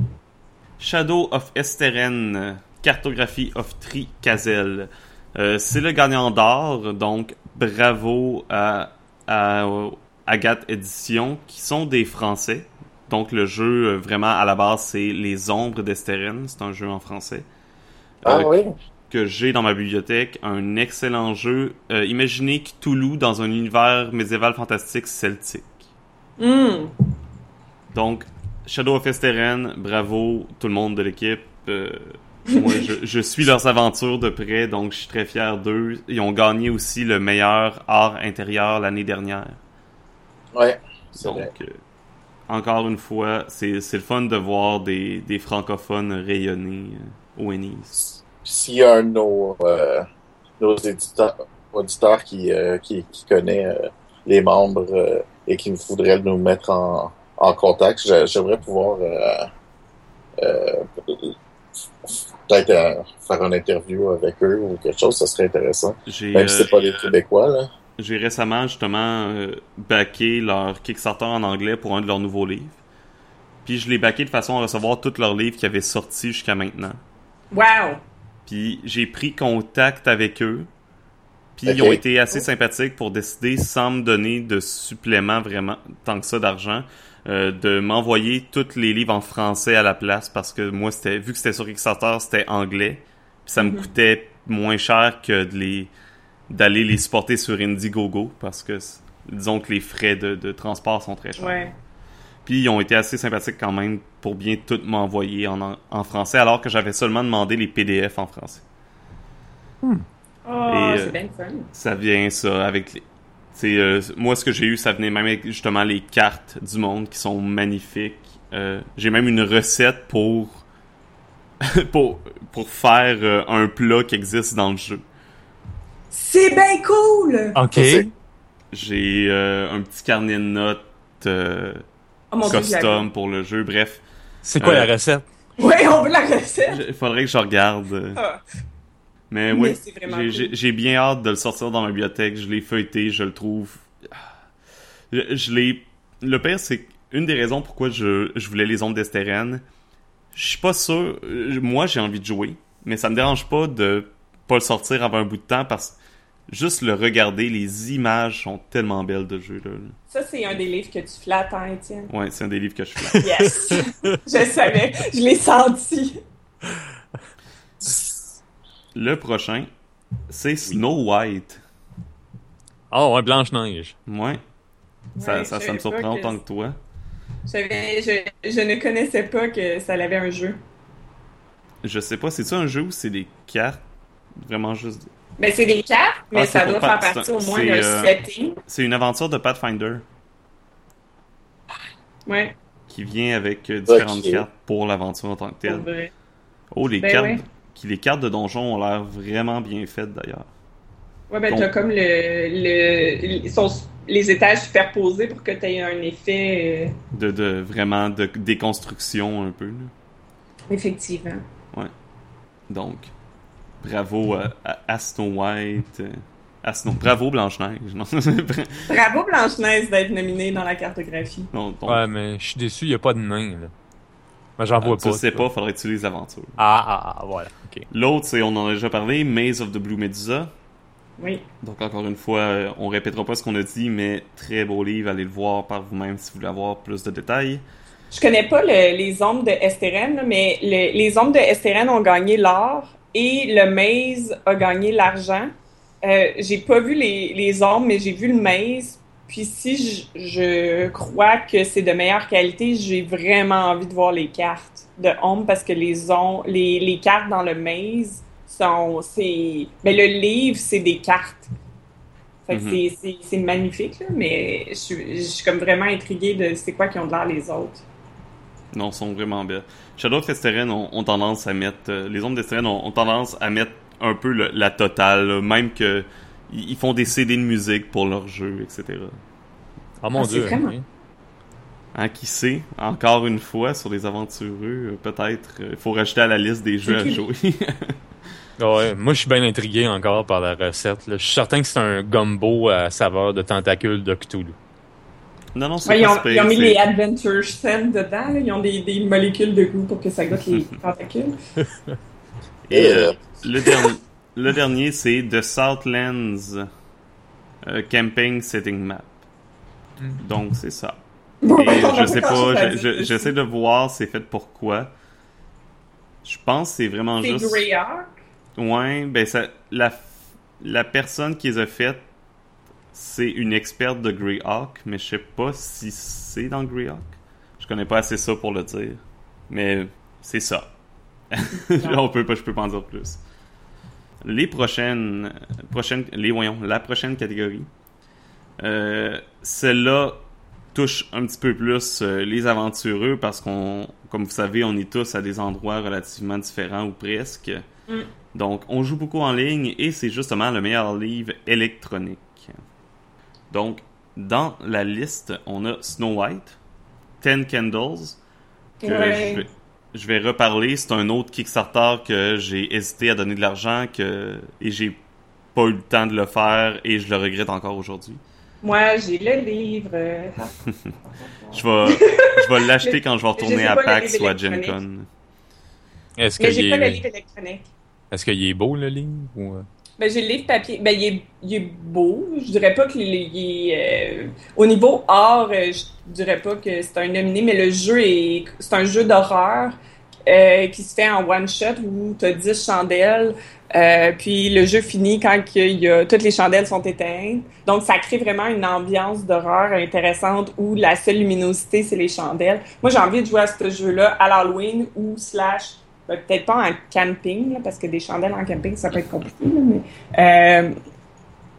Shadow of Esteren, cartographie of Tricasel. Euh, c'est le gagnant d'or, donc bravo à, à Agathe Édition, qui sont des Français. Donc le jeu, euh, vraiment, à la base, c'est Les Ombres d'Esteren. C'est un jeu en français. Ah Euh, oui? que j'ai dans ma bibliothèque. Un excellent jeu. Euh, imaginez Cthulhu dans un univers médiéval fantastique celtique. Hum. Donc, Shadow of Esteren, bravo tout le monde de l'équipe. Euh, moi, je, je suis leurs aventures de près, donc je suis très fier d'eux. Ils ont gagné aussi le meilleur art intérieur l'année dernière. Ouais, c'est Donc, euh, encore une fois, c'est c'est le fun de voir des, des francophones rayonner euh, au Ennis. S'il y a un de nos, euh, nos éditeurs, auditeurs qui, qui, qui connaît les membres et qui voudrait nous mettre en, en contact, j'a- j'aimerais pouvoir euh, euh, peut-être euh, faire une interview avec eux ou quelque chose, ça serait intéressant. J'ai Même si c'est pas des Québécois, là. J'ai récemment justement backé leur Kickstarter en anglais pour un de leurs nouveaux livres. Puis je l'ai backé de façon à recevoir tous leurs livres qui avaient sorti jusqu'à maintenant. Wow! Puis j'ai pris contact avec eux. Puis ils ont été assez sympathiques pour décider, sans me donner de supplément vraiment, tant que ça d'argent, euh, de m'envoyer tous les livres en français à la place parce que moi, c'était vu que c'était sur Kickstarter, c'était anglais. Puis ça me Mhm. coûtait moins cher que de les d'aller les supporter sur Indiegogo parce que disons que les frais de, de transport sont très chers. Ouais. Puis ils ont été assez sympathiques quand même pour bien tout m'envoyer en, en, français alors que j'avais seulement demandé les PDF en français. Oh, Et, euh, c'est bien fun. Ça vient ça avec euh, moi ce que j'ai eu ça venait même avec justement les cartes du monde qui sont magnifiques. Euh, j'ai même une recette pour pour pour faire euh, un plat qui existe dans le jeu. C'est bien cool! Ok. J'ai euh, un petit carnet de notes euh, Oh dieu, custom pour le jeu. Bref, C'est quoi Euh, la recette? Ouais, on veut la recette! il faudrait que je regarde. euh, Ah. Mais Mais oui, j'ai- cool. bien hâte de le sortir dans ma bibliothèque. Je l'ai feuilleté, je le trouve. Je, je l'ai. Le pire, c'est une des raisons pourquoi je, je voulais les ondes d'Estérène. Je suis pas sûr. euh, Moi, j'ai envie de jouer, mais ça me dérange pas de pas le sortir avant un bout de temps parce que juste le regarder, les images sont tellement belles de jeu là. Ça, c'est un des livres que tu flattes, hein, Étienne? Ouais, c'est un des livres que je fais. Yes! je savais, je l'ai senti. Le prochain, c'est Snow White. Ah ouais, Blanche-Neige. Ouais. Ça, Ouais, ça, me surprend autant que toi. Je, je ne connaissais pas que ça avait un jeu. Je sais pas, c'est-tu un jeu ou c'est des cartes? Vraiment juste. Ben, c'est des cartes, mais Ah, ça doit faire partie au moins d'un euh, setting. C'est une aventure de Pathfinder Ouais, qui vient avec euh, différentes cartes pour l'aventure en tant que telle. vrai. Oh, les Ben cartes, ouais. Qui, les cartes de donjon ont l'air vraiment bien faites d'ailleurs. Ouais, ben, t'as comme le, le, ils sont les étages superposés pour que t'aies un effet, euh, De, de vraiment de déconstruction un peu. là. effectivement. Donc, bravo à, à- Snow White. euh, à Snow... Bravo Blanche-Neige. Bravo Blanche-Neige d'être nominée dans la cartographie. Non, donc, Ouais, mais je suis déçu, il n'y a pas de nain, là. Mais j'en ah, vois tu pas. sais ça. pas, faudrait que tu lises l'aventure. Ah, ah, ah, voilà. L'autre, c'est, on en a déjà parlé, Maze of the Blue Medusa. Oui. Donc encore une fois, euh, on répétera pas ce qu'on a dit, mais très beau livre, allez le voir par vous-même si vous voulez avoir plus de détails. Je connais pas le- les ombres de Esteren, mais le- les ombres de Esteren ont gagné l'or et le Maze a gagné l'argent. Euh, j'ai pas vu les, les ombres, mais j'ai vu le Maze. Puis si je, je crois que c'est de meilleure qualité, j'ai vraiment envie de voir les cartes de ombre parce que les, on, les, les cartes dans le Maze sont... c'est ben, le livre, c'est des cartes. Fait que Mhm. c'est- magnifique, là, mais je, suis- je suis comme vraiment intriguée de c'est quoi qui ont de l'air les autres. Non, sont vraiment belles. Shadow of Esteren ont, ont tendance à mettre... euh, les ombres d'Esteren ont, ont tendance à mettre un peu le- la totale, là, même que ils font des CD de musique pour leur jeu, etc. Ah mon Ah, c'est dieu. vraiment- oui. Hein, qui sait? Encore une fois, sur les aventureux, euh, peut-être, il faut rajouter à la liste des jeux à jouer. Ah ouais, moi je suis bien intrigué encore par la recette. Je suis certain que c'est un gumbo à saveur de tentacules de Cthulhu. non, non, c'est Ouais, ils, pas ont, ils ont mis les Adventure Scent dedans, là. ils ont des, des molécules de goût pour que ça goûte les tentacules. Et Euh, euh, le, dernier le dernier, c'est The Southlands euh, Camping Setting Map. Donc, c'est ça. Bon, Et je sais pas, je- je- j'essaie de voir c'est fait pourquoi. Je pense que c'est vraiment C'est juste... Greyhawk. Ouais, ben ça, la, la personne qui les a faites, c'est une experte de Greyhawk, mais je sais pas si c'est dans Greyhawk. Je connais pas assez ça pour le dire. Mais c'est ça. On peut pas, je peux pas en dire plus. Les prochaines, prochaines, les voyons, la prochaine catégorie. Euh, Celle-là touche un petit peu plus euh, les aventureux parce qu'on, comme vous savez, on est tous à des endroits relativement différents ou presque. Mm. Donc, on joue beaucoup en ligne et c'est justement le meilleur livre électronique. Donc, dans la liste, on a Snow White, Ten Candles, que Ouais. je, vais, je vais reparler. C'est un autre Kickstarter que j'ai hésité à donner de l'argent que, et j'ai pas eu le temps de le faire et je le regrette encore aujourd'hui. Moi, j'ai le livre. euh. Je vais, je vais l'acheter quand je vais retourner à PAX ou à Gen. Con. Est-ce Mais qu'il j'ai pas le est... livre électronique. Est-ce qu'il est beau le livre ou... Ben, j'ai le livre papier. Ben, il est, il est beau. Je dirais pas qu'il est. euh, au niveau art, euh, je dirais pas que c'est un nominé, mais le jeu est. C'est un jeu d'horreur euh, qui se fait en one shot où tu as 10 chandelles. euh, puis le jeu finit quand il y a, toutes les chandelles sont éteintes. Donc, ça crée vraiment une ambiance d'horreur intéressante où la seule luminosité, c'est les chandelles. Moi, j'ai envie de jouer à ce jeu-là à l'Halloween ou slash peut-être pas en camping, là, parce que des chandelles en camping, ça peut être compliqué, là, mais euh,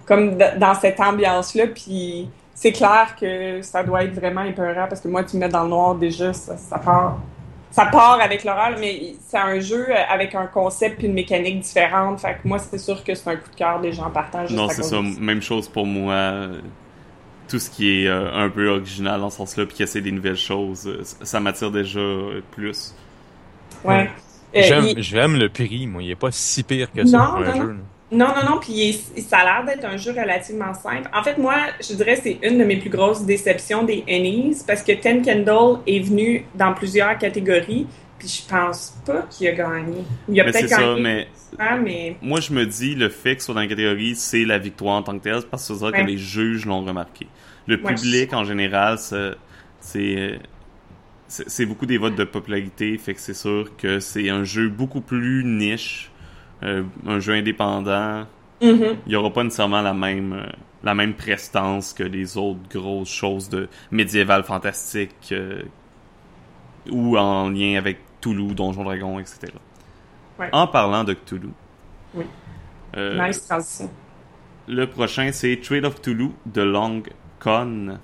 comme dans cette ambiance-là, puis c'est clair que ça doit être vraiment épeurant, parce que moi, tu me mets dans le noir déjà, ça, ça part. Ça part avec l'horreur, mais c'est un jeu avec un concept et une mécanique différente. Fait que moi, c'est sûr que c'est un coup de cœur des gens partant juste Non, c'est ça. Même chose pour moi. Tout ce qui est euh, un peu original dans ce sens-là, puis qui essaie des nouvelles choses, euh, ça ça m'attire déjà euh, plus. Ouais. Euh, J'aime, il- le prix, moi. Il est pas si pire que ça Non, pour un non, jeu. non. Non, non, non, puis il est- ça a l'air d'être un jeu relativement simple. En fait, moi, je dirais que c'est une de mes plus grosses déceptions des Ennies, parce que Ten Candle est venu dans plusieurs catégories, puis je pense pas qu'il a gagné. Il a peut-être ça, gagné, mais ah, mais... moi je me dis, le fait que ce soit dans la catégorie, c'est la victoire en tant que telle, parce que c'est ça Ouais. que les juges l'ont remarqué. Le Ouais. public, en général, c'est... C'est beaucoup des votes de popularité, fait que c'est sûr que c'est un jeu beaucoup plus niche, euh, un jeu indépendant, Mhm. il y aura pas nécessairement la même euh, la même prestance que les autres grosses choses de médiéval fantastique euh, ou en lien avec Toulouse, Donjon Dragon, etc. Ouais. En parlant de Cthulhu, Oui. Nice transition. le prochain c'est Trail of Toulouse de Long Con.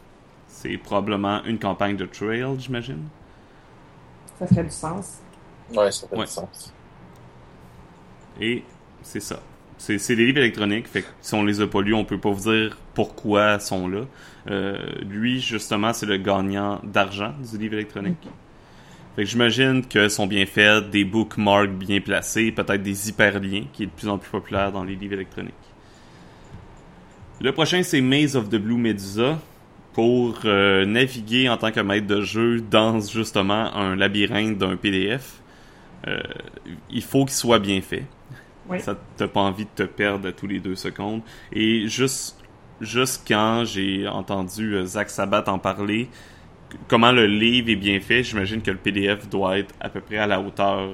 C'est probablement une campagne de trail, j'imagine. Ça ferait du sens. Ouais, ça fait Ouais. du sens. Et c'est ça. C'est c'est des livres électroniques, fait que si on les a pas lus, on peut pas vous dire pourquoi ils sont là. Euh, lui, justement, c'est le gagnant d'argent du livre électronique. Fait que j'imagine que sont bien faits, des bookmarks bien placés, peut-être des hyperliens, qui est de plus en plus populaire dans les livres électroniques. Le prochain, c'est Maze of the Blue Medusa, pour euh, naviguer en tant que maître de jeu dans justement un labyrinthe d'un PDF. Euh, il faut qu'il soit bien fait. Oui. Ça t'as pas envie de te perdre à tous les deux secondes. Et juste, juste quand j'ai entendu euh, Zach Sabat en parler, comment le livre est bien fait, j'imagine que le PDF doit être à peu près à la hauteur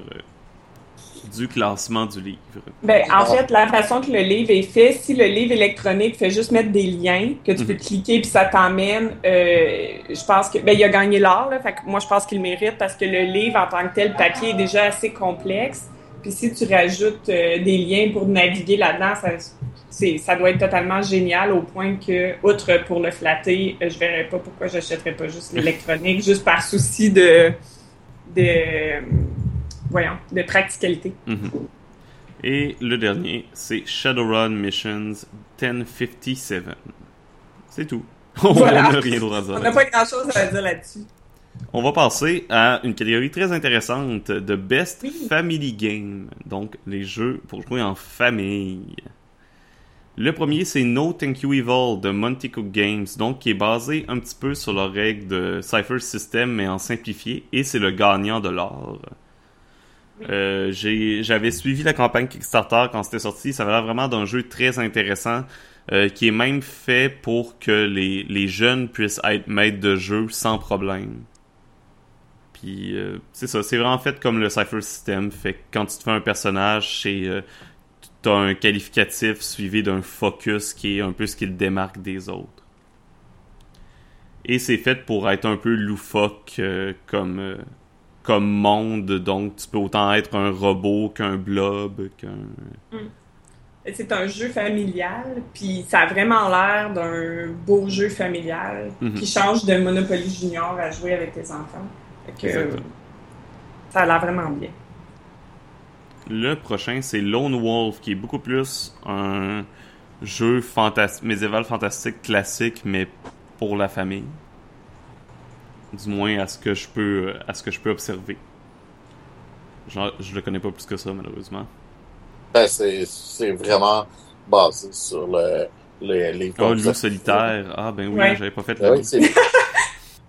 du classement du livre. Ben, en fait, la façon que le livre est fait, si le livre électronique fait juste mettre des liens que tu peux cliquer puis ça t'emmène, euh, je pense que ben il a gagné l'or là, fait que moi je pense qu'il mérite parce que le livre en tant que tel, papier est déjà assez complexe. Puis si tu rajoutes euh, des liens pour naviguer là-dedans, ça ça doit être totalement génial au point que outre pour le flatter, euh, je verrais pas pourquoi j'achèterais pas juste l'électronique juste par souci de de voyons, de practicalité. Mhm. Et le dernier, c'est Shadowrun Missions 1057. C'est tout. On n'a rien d'autre à dire. On n'a pas grand-chose à dire là-dessus. On va passer à une catégorie très intéressante de Best Oui. Family Game. Donc, les jeux pour jouer en famille. Le premier, c'est No Thank You Evil de Monty Cook Games, donc qui est basé un petit peu sur leurs règles de Cypher System, mais en simplifié, et c'est le gagnant de l'or. Euh, J'avais suivi la campagne Kickstarter quand c'était sorti, ça avait l'air vraiment d'un jeu très intéressant, euh, qui est même fait pour que les, jeunes puissent être maîtres de jeu sans problème. Puis euh, c'est ça, c'est vraiment fait comme le Cypher System. Fait que quand tu te fais un personnage, c'est t'as un qualificatif suivi d'un focus qui est un peu ce qui le démarque des autres. Et c'est fait pour être un peu loufoque comme comme monde, donc tu peux autant être un robot qu'un blob, qu'un C'est un jeu familial, puis ça a vraiment l'air d'un beau jeu familial Mhm. qui change de Monopoly Junior à jouer avec tes enfants. Que, ça a l'air vraiment bien. Le prochain, c'est Lone Wolf, qui est beaucoup plus un jeu fantas- médiéval fantastique classique, mais pour la famille. Du moins à ce que je peux, à ce que je peux observer. Genre, je le connais pas plus que ça, malheureusement. Ben, c'est, c'est vraiment basé sur le, le- les Oh, loup solitaire. Ah, ben oui, Ouais. j'avais pas fait Ben le oui, c'est,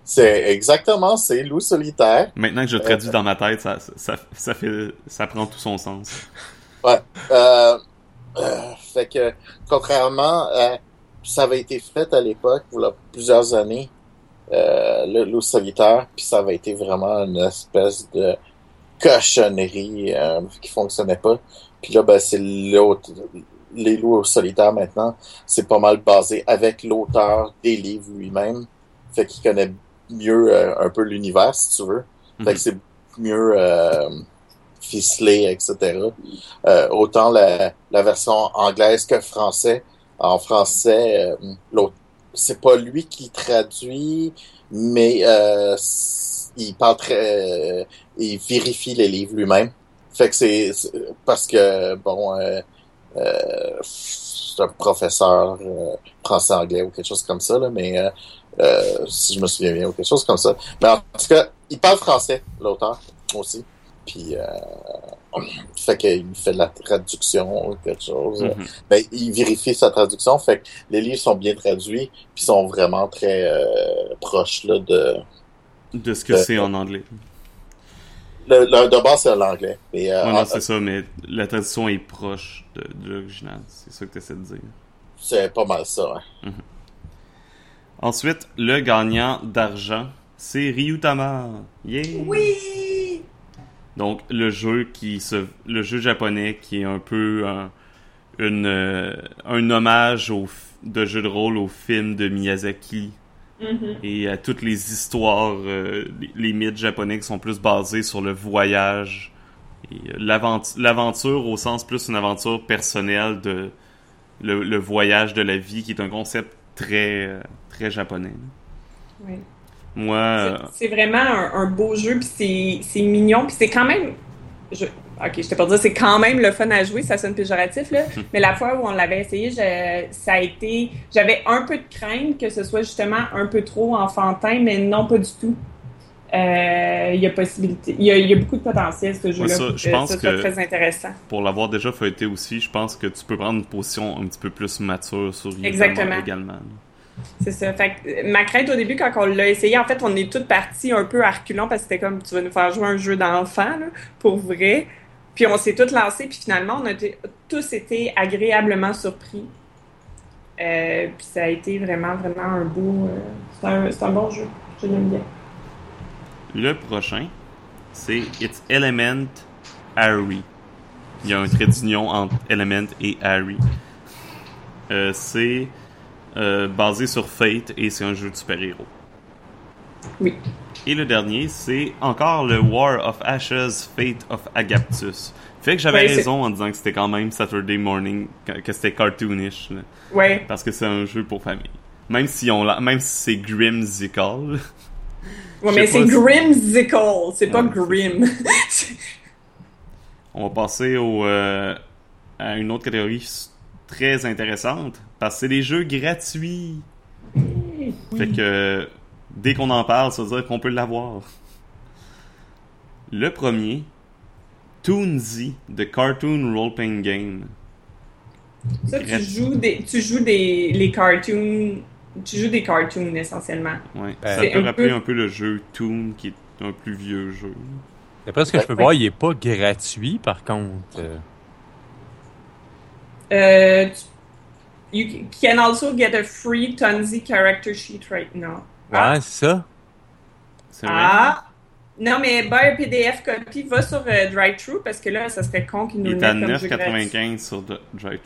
c'est exactement, c'est loup solitaire. Maintenant que je traduis dans ma tête, ça, ça, ça fait, ça prend tout son sens. Ouais. Euh, euh, fait que, contrairement à, ça avait été fait à l'époque, il y a plusieurs années, euh, le loup solitaire, puis ça avait été vraiment une espèce de cochonnerie euh, qui fonctionnait pas. Puis là, ben, c'est l'autre, les loups solitaires maintenant, c'est pas mal basé avec l'auteur des livres lui-même. Fait qu'il connaît mieux euh, un peu l'univers, si tu veux. Fait Mhm. que c'est mieux euh, ficelé, etc. Euh, autant la, la version anglaise que français. En français, euh, l'autre, c'est pas lui qui traduit, mais euh, il parle très, euh, il vérifie les livres lui-même. Fait que c'est parce que bon, euh, euh, c'est un professeur euh, français-anglais ou quelque chose comme ça là, mais euh, si je me souviens bien ou quelque chose comme ça. Mais en tout cas, il parle français, l'auteur aussi. Puis, euh, fait qu'il fait de la traduction ou quelque chose. Mhm. Ben, il vérifie sa traduction. Fait que les livres sont bien traduits, puis sont vraiment très euh, proches là, de. De ce que c'est en anglais. Le, le, de base, c'est l'anglais. Mais, euh, Ouais, c'est ça, mais la traduction est proche de, de l'original. C'est ça que tu essaies de dire. c'est pas mal ça. hein. Ensuite, le gagnant d'argent, c'est Ryutama. Yeah! Oui! Donc, le jeu qui se, le jeu japonais qui est un peu un, une, euh, un hommage au, f- de jeu de rôle au film de Miyazaki Mhm. et à toutes les histoires, euh, les, les mythes japonais qui sont plus basés sur le voyage et euh, l'avent- l'aventure au sens plus une aventure personnelle de le, le voyage de la vie qui est un concept très très japonais. Oui. Moi, euh, C'est vraiment un, un beau jeu, puis c'est- mignon, puis c'est quand même. Je, ok, je t'ai pas dire, c'est quand même le fun à jouer, ça sonne péjoratif, là. mais la fois où on l'avait essayé, je- ça a été. J'avais un peu de crainte que ce soit justement un peu trop enfantin, mais non, pas du tout. Euh, Il y a possibilité. Il y a, il y a beaucoup de potentiel, ce jeu-là. Ouais, je pense ça que- très intéressant. pour l'avoir déjà feuilleté aussi, je pense que tu peux prendre une position un petit peu plus mature sur Exactement. également. C'est ça. Fait euh, ma crainte au début, quand on l'a essayé, en fait, on est toutes parties un peu à reculons parce que c'était comme tu vas nous faire jouer un jeu d'enfant, là, pour vrai. Puis on s'est toutes lancées, puis finalement, on a tous été agréablement surpris. Euh, puis ça a été vraiment, vraiment un beau. euh, c'est un, un bon jeu. Je l'aime bien. Le prochain, c'est It's Element Harry. Il y a un trait d'union entre Element et Harry. Euh, c'est euh, basé sur Fate et c'est un jeu de super-héros. Oui. Et le dernier, c'est encore le War of Ashes, Fate of Agaptus. Fait que j'avais Ouais, raison en disant que c'était quand même Saturday Morning, que c'était cartoonish. là. Ouais. parce que c'est un jeu pour famille. Même si on l'a- même si c'est grimsical. Ouais, mais c'est pas Grimsicle, c'est pas Ouais, Grim. On va passer au, euh, à une autre catégorie très intéressante parce que c'est des jeux gratuits. Fait que euh, dès qu'on en parle, ça veut dire qu'on peut l'avoir. Le premier, Toonzy, The Cartoon Role Playing Game. Ça, tu joues des, tu joues des, les cartoons, tu joues des cartoons essentiellement. Ouais. Euh, ça C'est peut un rappeler peu- un peu le jeu Toon, qui est un plus vieux jeu. D'après ce que je peux Ouais. voir, il est pas gratuit, par contre. Tu- you can also get a free Tonzi character sheet right now. Ouais, Ah. c'est ça. C'est vrai? Ah! Non, mais buy un PDF copy, va sur euh, DriveThru parce que là, ça serait con qu'ils nous Il le est à mettent comme jeu gratuit. 9,95 sur Drive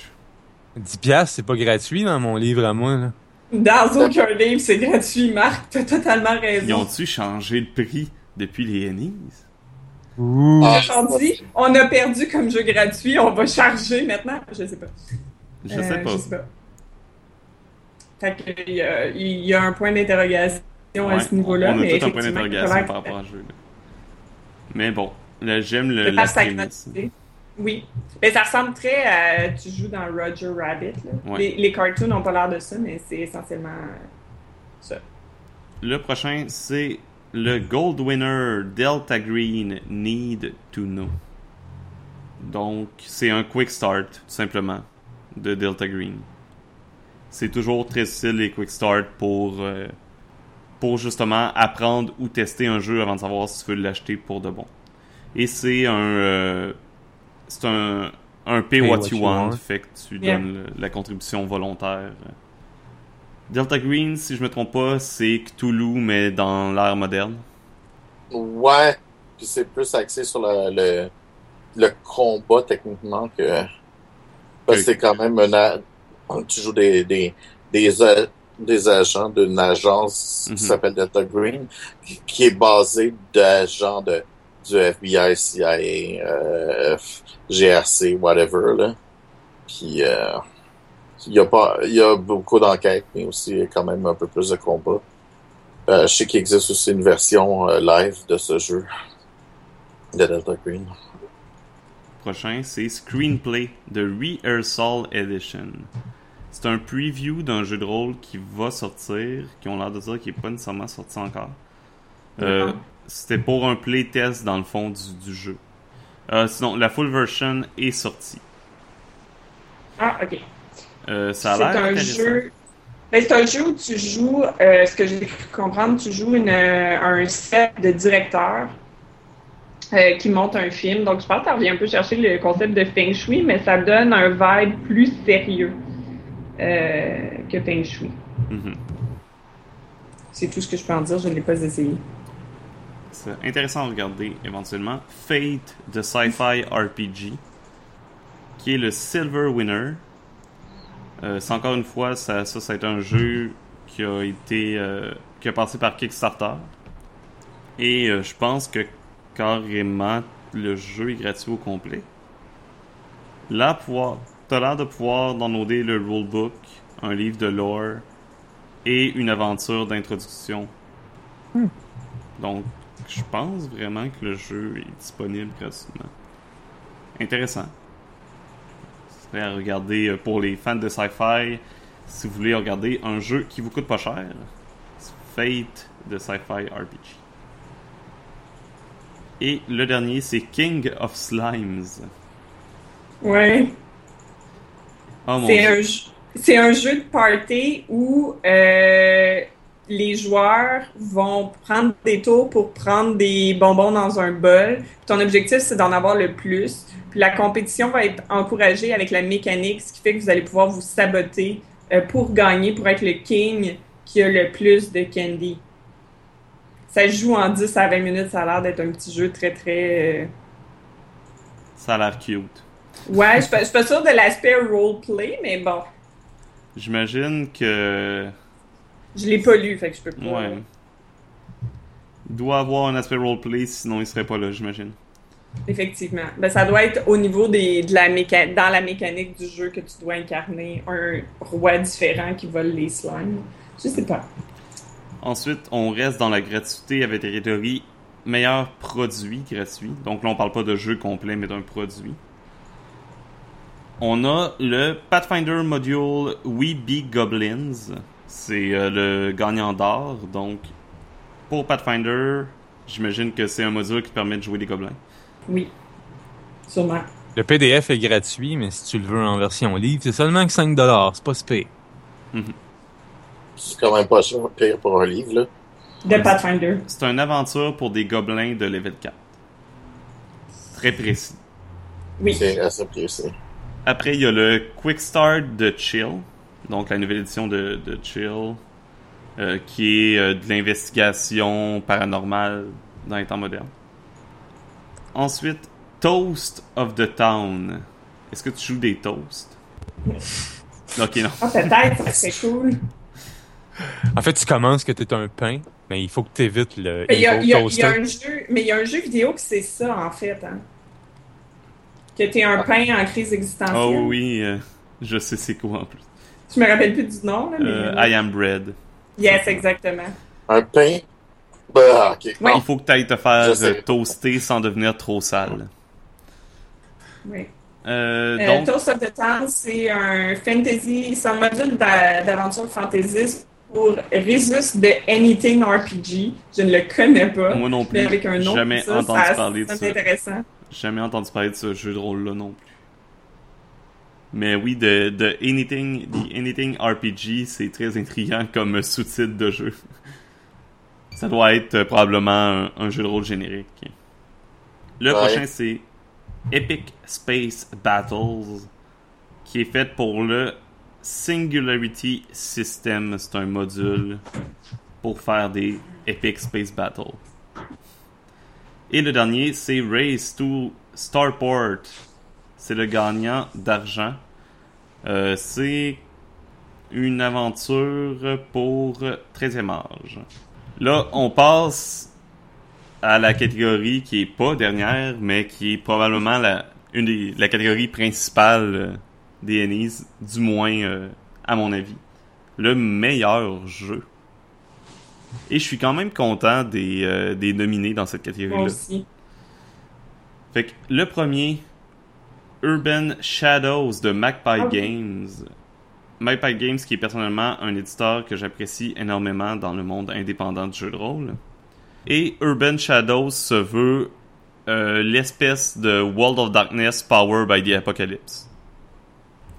10 piastres, c'est pas gratuit dans mon livre à moi, là. Dans aucun livre, c'est gratuit, Marc. T'as totalement Ils raison. ont-tu changé le prix depuis les Ennies? Ah, on a perdu comme jeu gratuit, on va charger maintenant. Je sais pas. Je Euh, sais pas. Je sais pas. Fait que, il y a, il y a un point d'interrogation à ce niveau-là. on a mais tout un point d'interrogation par rapport à ce jeu. Mais bon, là, j'aime le, Le la prémisse. Oui. Mais ça ressemble très à. Tu joues dans Roger Rabbit. Là. Ouais. Les, les cartoons n'ont pas l'air de ça, mais c'est essentiellement euh, ça. Le prochain, c'est le Gold Winner Delta Green Need to Know. Donc, c'est un quick start, tout simplement, de Delta Green. C'est toujours très style les quick start pour, euh, pour justement apprendre ou tester un jeu avant de savoir si tu veux l'acheter pour de bon. Et c'est un, euh, c'est un, un pay, what, you want, fait que tu Yeah. donnes le- la contribution volontaire. Delta Green, si je me trompe pas, c'est Cthulhu, mais dans l'ère moderne. Ouais, puis c'est plus axé sur le, le, le combat techniquement que. Parce que c'est quand même un. a- Tu joues des, des, des, des agents d'une agence Mhm. qui s'appelle Delta Green, qui, qui est basée d'agents de, du FBI, CIA, euh, GRC, whatever, là. Puis, euh, il y a pas, il y a beaucoup d'enquêtes, mais aussi quand même un peu plus de combat. Euh, je sais qu'il existe aussi une version euh, live de ce jeu de Delta Green. Prochain, c'est Screenplay de Rehearsal Edition. C'est un preview d'un jeu de rôle qui va sortir, qui ont l'air de dire qu'il n'est pas nécessairement sorti encore. Euh. C'était pour un playtest dans le fond du, du jeu. Euh, sinon, la full version est sortie. Ah, ok. Euh, ça a C'est l'air intéressant. jeu. Ben, c'est un jeu où tu joues, euh, ce que j'ai cru comprendre, tu joues une, euh, un set de directeurs euh, qui montent un film. Donc, je pense que ça revient un peu chercher le concept de Feng Shui, mais ça donne un vibe plus sérieux que Feng Shui. Mhm. C'est tout ce que je peux en dire, je ne l'ai pas essayé. C'est intéressant à regarder éventuellement. Fate de Sci-Fi RPG, qui est le Silver Winner. Euh, c'est encore une fois, ça, ça, ça a été un jeu qui a été euh, qui a passé par Kickstarter. Et euh, je pense que carrément le jeu est gratuit au complet. Là, pouvoir, t'as l'air de pouvoir downloader le rulebook, un livre de lore et une aventure d'introduction. Donc, je pense vraiment que le jeu est disponible gratuitement. Intéressant. Serait à regarder euh, pour les fans de sci-fi. Si vous voulez regarder un jeu qui vous coûte pas cher, Fate de Sci-Fi RPG. Et le dernier, c'est King of Slimes. Ouais. Oh C'est un, jeu- c'est un jeu de party où euh, les joueurs vont prendre des tours pour prendre des bonbons dans un bol. Ton objectif, c'est d'en avoir le plus. Puis la compétition va être encouragée avec la mécanique, ce qui fait que vous allez pouvoir vous saboter euh, pour gagner, pour être le king qui a le plus de candy. ça joue en 10 à 20 minutes. Ça a l'air d'être un petit jeu très, très. euh, Ça a l'air cute. Ouais, je suis pas- sûre de l'aspect roleplay, mais bon, J'imagine que. je l'ai pas lu, fait que je peux pas. Ouais. Il doit avoir un aspect roleplay, sinon il serait pas là, j'imagine. Effectivement. Ben, ça doit être au niveau des, de la méca... dans la mécanique du jeu que tu dois incarner un roi différent qui vole les slimes. Je sais pas. Ensuite, on reste dans la gratuité avec catégorie meilleur produit gratuit. Donc là, on parle pas de jeu complet, mais d'un produit. On a le Pathfinder Module We Be Goblins. C'est euh, le gagnant d'or. Donc, pour Pathfinder, j'imagine que c'est un module qui permet de jouer des gobelins. Oui. Sûrement. Le PDF est gratuit, mais si tu le veux en version livre, c'est seulement que 5$. C'est pas si pire. C'est quand même pas cher, pire pour un livre, là. De Pathfinder. C'est une aventure pour des gobelins de level 4. Très précis. Oui. C'est assez précis. Après, il y a le Quick Start de Chill, donc la nouvelle édition de, de Chill, euh, qui est euh, de l'investigation paranormale dans les temps modernes. Ensuite, Toast of the Town. Est-ce que tu joues des toasts? Ok, non. Ah, peut-être, ça serait cool. En fait, tu commences que t'es un pain, mais il faut que t'évites le Mais il y, a, y y un jeu, mais il y a un jeu vidéo que c'est ça, en fait. Hein. Que t'es un pain en crise existentielle. Oh oui, euh, je sais c'est quoi en plus. Je me rappelle plus du nom, là, mais... Euh, I Am Bread. Yes, exactement. Un pain? Bah. Il faut que tu ailles te faire euh, toaster sans devenir trop sale. Oui. Euh, Euh, donc, Toast of the Town, c'est un fantasy, c'est un module d'a- d'aventure fantasy pour Resus de Anything RPG. Je ne le connais pas. moi non plus, avec un nom, jamais ça, entendu ça- parler de ça, ça. C'est intéressant. jamais entendu parler de ce jeu de rôle-là non plus. Mais oui, de, de Anything, the Anything RPG, c'est très intriguant comme sous-titre de jeu. Ça doit être euh, probablement un, un jeu de rôle générique. Le Ouais. prochain, c'est Epic Space Battles, qui est fait pour le Singularity System. C'est un module pour faire des Epic Space Battles. Et le dernier, c'est Race to Starport. C'est le gagnant d'argent. Euh, c'est une aventure pour 13e âge. Là, on passe à la catégorie qui est pas dernière, mais qui est probablement la, une des, la catégorie principale euh, des Ennies, du moins euh, à mon avis. Le meilleur jeu. Et je suis quand même content des, euh, des nominés dans cette catégorie-là. Fait que le premier, Urban Shadows de Magpie Ah. Games. Magpie Games qui est personnellement un éditeur que j'apprécie énormément dans le monde indépendant du jeu de rôle. Et Urban Shadows se veut euh, l'espèce de World of Darkness Power by the Apocalypse.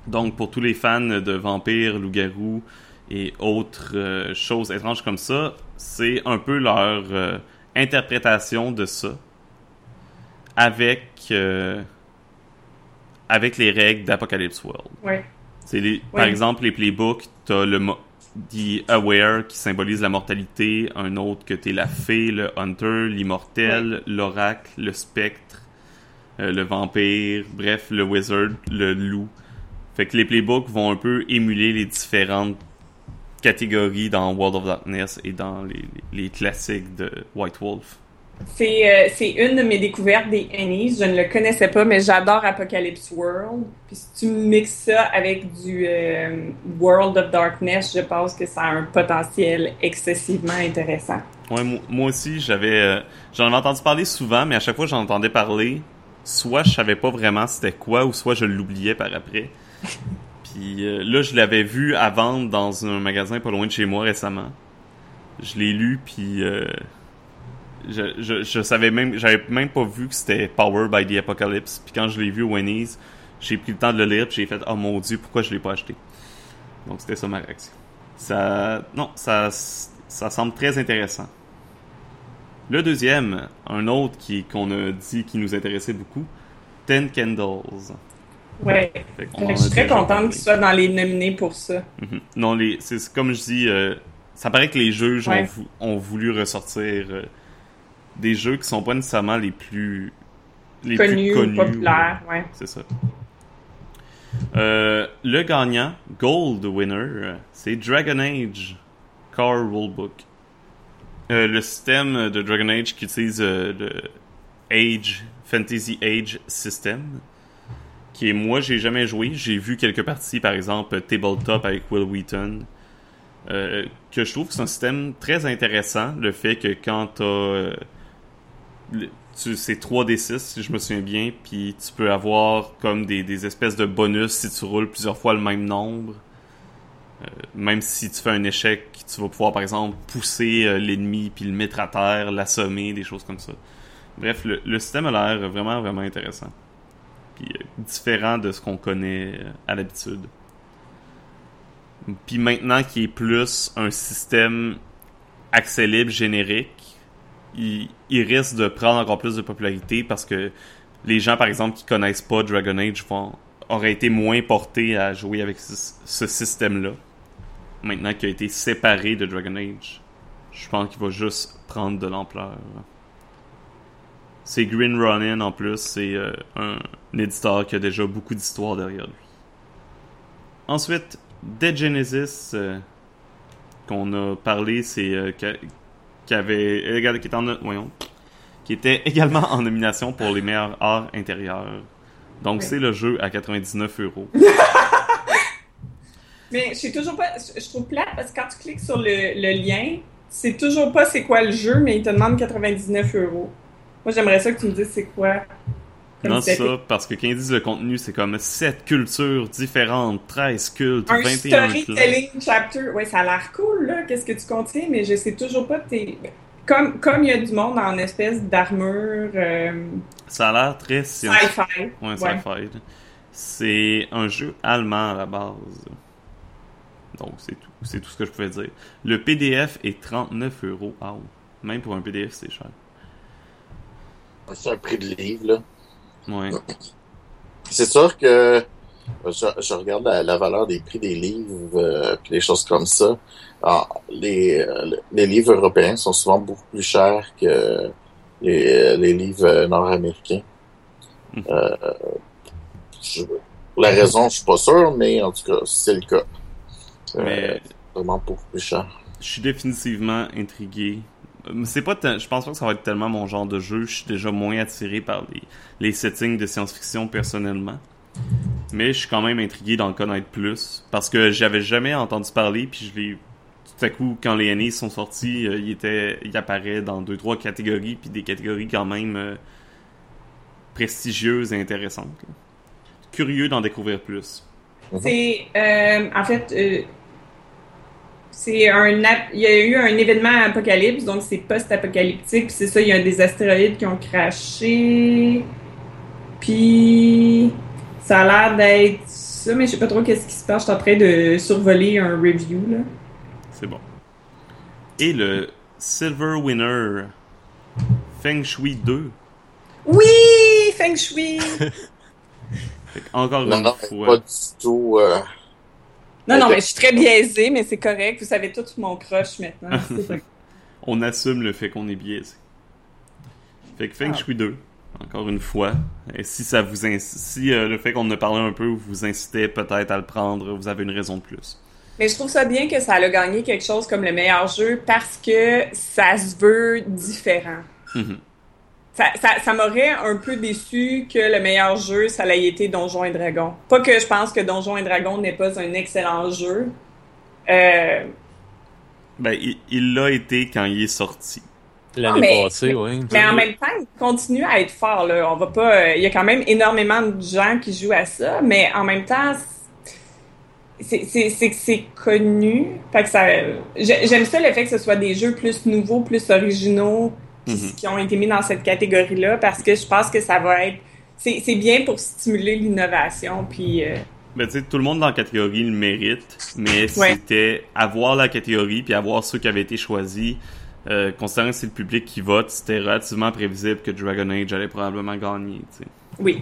Donc pour tous les fans de vampires, loups-garous et autres euh, choses étranges comme ça, c'est un peu leur euh, interprétation de ça avec avec les règles d'Apocalypse World. C'est les, Par exemple, les playbooks, t'as le The Aware qui symbolise la mortalité, un autre que t'es la fée, le Hunter, l'immortel, l'oracle, le spectre, euh, le vampire, bref, le wizard, le loup. Fait que les playbooks vont un peu émuler les différentes catégories dans World of Darkness et dans les, les- les classiques de White Wolf. C'est euh, c'est une de mes découvertes des Ennies. Je ne le connaissais pas, mais j'adore Apocalypse World. Puis si tu mixes ça avec du euh, World of Darkness, je pense que ça a un potentiel excessivement intéressant. Ouais, moi, aussi, j'avais, euh, j'en avais entendu parler souvent, mais à chaque fois que j'en entendais parler, soit je savais pas vraiment c'était quoi, ou soit je l'oubliais par après. Puis euh, là, je l'avais vu à vendre dans un magasin pas loin de chez moi récemment. Je l'ai lu, puis je, je, je savais même, j'avais même pas vu que c'était Power by the Apocalypse. Puis quand je l'ai vu au Wendy's, j'ai pris le temps de le lire, puis j'ai fait oh mon dieu, pourquoi je l'ai pas acheté? Donc c'était ça ma réaction. Ça, non, ça, ça semble très intéressant. Le deuxième, un autre qui qu'on a dit qui nous intéressait beaucoup, Ten Candles. Ouais. Je suis très contente qu'il soit dans les nominés pour ça. Mhm. Non, les, c'est comme je dis, euh, ça paraît que les juges Ouais. ont, vou- ont voulu ressortir euh, des jeux qui sont pas nécessairement les plus les Connu, plus connus. populaire, ouais. C'est ça. Euh, le gagnant, Gold Winner, c'est Dragon Age Car Rulebook. Euh, le système de Dragon Age qui utilise euh, le Age, Fantasy Age System, qui est, moi, j'ai jamais joué. J'ai vu quelques parties, par exemple, Tabletop avec Will Wheaton, que je trouve que c'est un système très intéressant. Le fait que quand t'as... c'est 3d6 si je me souviens bien, puis tu peux avoir comme des, des espèces de bonus si tu roules plusieurs fois le même nombre. Euh, même si tu fais un échec, tu vas pouvoir par exemple pousser euh, l'ennemi puis le mettre à terre, l'assommer, des choses comme ça. Bref, le, le système a l'air vraiment vraiment intéressant. Puis euh, différent de ce qu'on connaît euh, à l'habitude. Puis maintenant qui est plus un système accès libre générique, il, risque de prendre encore plus de popularité parce que les gens, par exemple, qui connaissent pas Dragon Age vont, auraient été moins portés à jouer avec ce, système-là. Maintenant qu'il a été séparé de Dragon Age, je pense qu'il va juste prendre de l'ampleur. C'est Green Ronin en plus, c'est euh, un, éditeur qui a déjà beaucoup d'histoires derrière lui. Ensuite, Dead Genesis, euh, qu'on a parlé, c'est euh, qui avait qui était en voyons, qui était également en nomination pour les meilleurs arts intérieurs. Donc c'est le jeu à 99 euros. Mais je toujours pas, je je trouve plate parce que quand tu cliques sur le, le lien, c'est toujours pas c'est quoi le jeu, mais il te demande 99 euros. Moi, j'aimerais ça que tu me dises c'est quoi. Comme Non, c'est ça, parce que quand ils disent le contenu, c'est comme 7 cultures différentes, 13 cultes, Un 21 clans. storytelling chapter. Ouais, ça a l'air cool, là. Qu'est-ce que tu contiens, mais je sais toujours pas tes. Comme comme il y a du monde en espèce d'armure euh, Ça a l'air très scientifique. sci-fi. Ouais, Ouais. sci-fi. C'est un jeu allemand à la base. Donc, c'est tout. C'est tout ce que je pouvais dire. Le PDF est 39 euros. Ah, Même pour un PDF, c'est cher. C'est un prix de livre, là. Ouais. C'est sûr que je, je regarde la, la valeur des prix des livres euh, puis des choses comme ça. Alors, les, euh, les livres européens sont souvent beaucoup plus chers que les, les livres euh, nord-américains. Euh, je- la raison, je suis pas sûr, mais en tout cas, c'est le cas. Euh, Mais vraiment beaucoup plus cher. je suis définitivement intrigué. Euh, C'est pas je pense pas que ça va être tellement mon genre de jeu. Je suis déjà moins attiré par les, les settings de science-fiction personnellement. Mais je suis quand même intrigué d'en connaître plus. Parce que j'avais jamais entendu parler, puis je l'ai. Tout à coup, quand les années sont sortis, euh, il était. il apparaît dans deux, trois catégories, puis des catégories quand même euh, prestigieuses et intéressantes. Curieux d'en découvrir plus. C'est en fait c'est un ap- il y a eu un événement apocalypse donc c'est post-apocalyptique puis c'est ça il y a des astéroïdes qui ont craché puis ça a l'air d'être ça mais je sais pas trop qu'est-ce qui se passe je suis en train de survoler un review là C'est bon. Et le Silver Winner Feng Shui 2. oui Feng Shui encore Non, une non, fois. pas du tout. euh, non non mais je suis très biaisée mais c'est correct vous savez tout mon crush maintenant On assume le fait qu'on est biaisé. Fait que Feng Ah. Shui 2, encore une fois. Et si ça vous si euh, le fait qu'on en a parlé un peu vous incitait peut-être à le prendre, vous avez une raison de plus. Mais je trouve ça bien que ça a gagné quelque chose comme le meilleur jeu parce que ça se veut différent. Mhm. Ça, ça, ça m'aurait un peu déçu que le meilleur jeu, ça ait été Donjons et Dragons. Pas que je pense que Donjons et Dragons n'est pas un excellent jeu. Euh, Ben, il- il l'a été quand il est sorti. L'année mais- passée, oui. mais en même temps, il continue à être fort. Là. On va pas. euh, Il y a quand même énormément de gens qui jouent à ça, mais en même temps, c'est que c'est connu. Fait que ça. j'ai- J'aime ça le fait que ce soit des jeux plus nouveaux, plus originaux, qui, Mhm. qui ont été mis dans cette catégorie-là, parce que je pense que ça va être. C'est c'est bien pour stimuler l'innovation, puis. euh, Ben, tu sais, tout le monde dans la catégorie le mérite, mais Ouais. c'était avoir la catégorie puis avoir ceux qui avaient été choisis. Euh, considérant que c'est le public qui vote, c'était relativement prévisible que Dragon Age allait probablement gagner, tu sais. oui,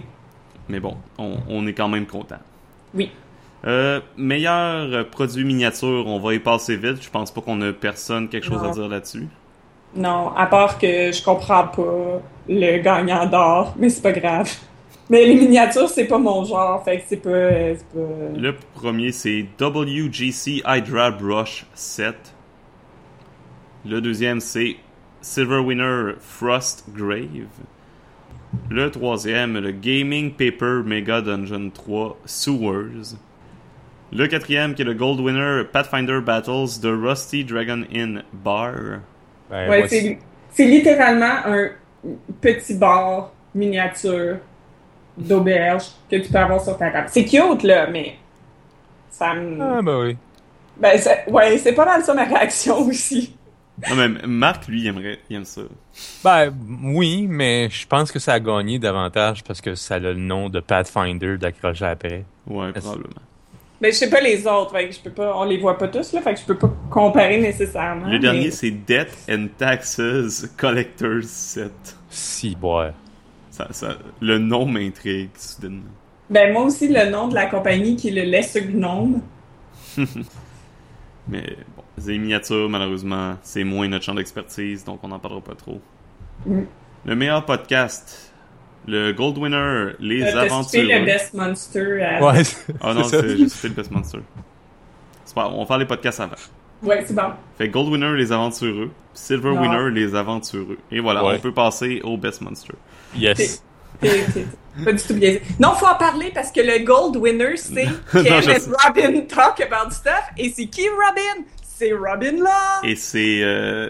Mais bon, on, on est quand même content. oui. Euh, meilleur produit miniature, on va y passer vite. Je pense pas qu'on a personne quelque chose Non. à dire là-dessus. Non, à part que je comprends pas le gagnant d'or, mais c'est pas grave. Mais les miniatures, c'est pas mon genre, fait que c'est pas. Le premier, c'est WGC Hydra Brush 7. Le deuxième, c'est Silver Winner Frost Grave. Le troisième, le Gaming Paper Mega Dungeon 3 Sewers. Le quatrième, qui est le Gold Winner Pathfinder Battles de Rusty Dragon Inn Bar. Ben, Ouais, c'est, c'est littéralement un petit bar miniature d'auberge que tu peux avoir sur ta table. C'est cute, là, mais ça me... Ah, ben oui. Ben, ça- ouais, c'est pas mal ça ma réaction aussi. Non, mais Marc, lui, il aimerait, il aime ça. Ben, oui, mais je pense que ça a gagné davantage parce que ça a le nom de Pathfinder d'accrocher après. Ouais, Est-ce- probablement. Ben, je sais pas les autres, fait que je peux pas... On les voit pas tous, là, fait que je peux pas comparer nécessairement. Le dernier, mais- c'est Debt and Taxes Collector's Set. Si, boire. Ça, ça, le nom m'intrigue, soudainement. Ben, moi aussi, le nom de la compagnie qui est le Lesser Gnome. Mais bon, les miniatures, malheureusement, c'est moins notre champ d'expertise, donc on n'en parlera pas trop. Mm. Le meilleur podcast, le Gold Winner, Les Euh, Aventureux. le Best Monster à... Ouais, Ah non, c'est ça. c'est- j'ai le Best Monster. C'est pas, on va faire les podcasts avant. Ouais, c'est bon. Fait Gold Winner, Les Aventureux. Silver Non. Winner, Les Aventureux. Et voilà, Ouais. on peut passer au Best Monster. Yes. T'es- t'es pas du tout biaisé. Non, faut en parler parce que le Gold Winner, c'est Non, Ken and. Robin talk about stuff. Et c'est qui Robin? C'est Robin là! Et c'est... Euh,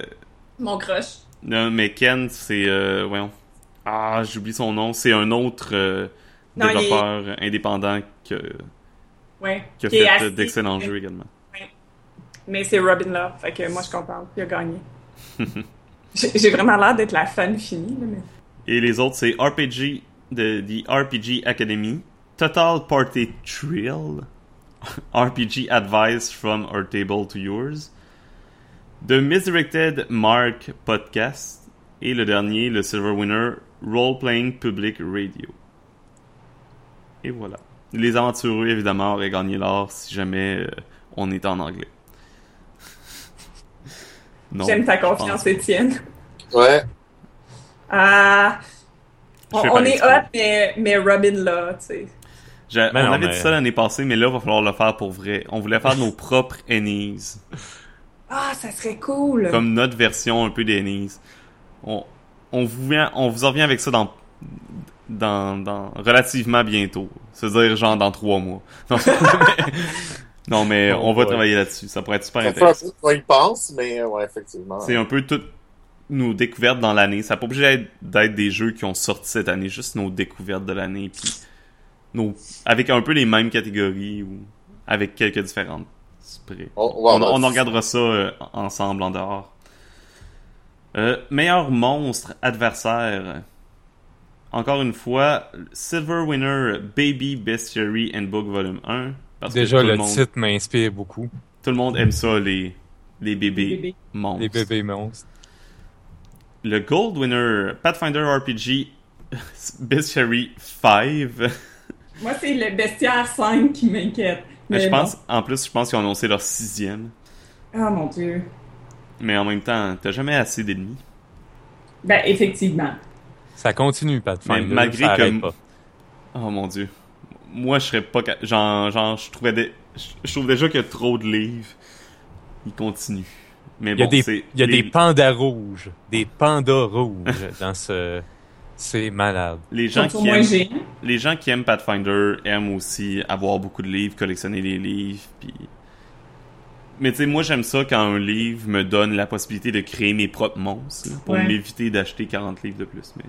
Mon crush. non, mais Ken, c'est... Euh, voyons. Ah, j'oublie son nom. C'est un autre euh, Non, il est- développeur indépendant qui a, Ouais. qui a fait d'excellents jeux également. Mais c'est Robin là. Fait que moi, je comprends. Il a gagné. J'ai vraiment l'air d'être la fan finie, mais. Et les autres, c'est RPG de The RPG Academy, Total Party Thrill, RPG Advice from Our Table to Yours, The Misdirected Mark Podcast, et le dernier, le Silver Winner, Role Playing Public Radio. Et voilà. Les aventureux, évidemment, auraient gagné l'or si jamais euh, on était en anglais. J'aime ta je confiance. Étienne. Ouais. Ah. On, Je est hot, mais, mais Robin là, tu sais. J'ai- Ben on non, avait mais- dit ça l'année passée, mais là, il va falloir le faire pour vrai. On voulait faire nos propres Ennies. Ah, ça serait cool. Comme notre version un peu des Ennies. On, on, vous vient, on vous en revient avec ça dans, dans, dans relativement bientôt. C'est-à-dire, genre, dans trois mois. Non, mais, non, mais Oh on va travailler là-dessus. Ça pourrait être super Ça fait un intéressant. peu y pense, mais euh, ouais, effectivement. C'est un peu toutes nos découvertes dans l'année. Ça n'a pas obligé d'être- des jeux qui ont sorti cette année, juste nos découvertes de l'année, puis nos, avec un peu les mêmes catégories ou avec quelques différentes. près. On, On, on en regardera ça euh, ensemble en dehors. Euh, meilleur monstre adversaire. Encore une fois, Silver Winner Baby Bestiary Handbook Volume 1. Parce que Déjà, tout le monde, titre m'inspire beaucoup. Tout le monde aime ça, les, les bébés, Les bébés. monstres. Les bébés monstres. Le Gold Winner Pathfinder RPG Bestiary 5. Moi, c'est le bestiaire 5 qui m'inquiète. Mais je bon. pense, en plus, je pense qu'ils ont annoncé leur sixième. Ah, mon Dieu. Mais en même temps, t'as jamais assez d'ennemis. Ben, effectivement. Ça continue, Pathfinder. Mais malgré ça que- pas. Oh mon dieu. Moi, je serais pas. Genre, genre je trouvais des... je- trouve déjà qu'il y a trop de livres. Il continue. Mais Il y a, bon, des, c'est. il y a les, des pandas rouges. Des pandas rouges dans ce... C'est malade. les gens qui aiment, les gens qui aiment Pathfinder aiment aussi avoir beaucoup de livres, collectionner les livres, puis. Mais tu sais, moi j'aime ça quand un livre me donne la possibilité de créer mes propres monstres, là, pour Ouais. m'éviter d'acheter 40 livres de plus. Mais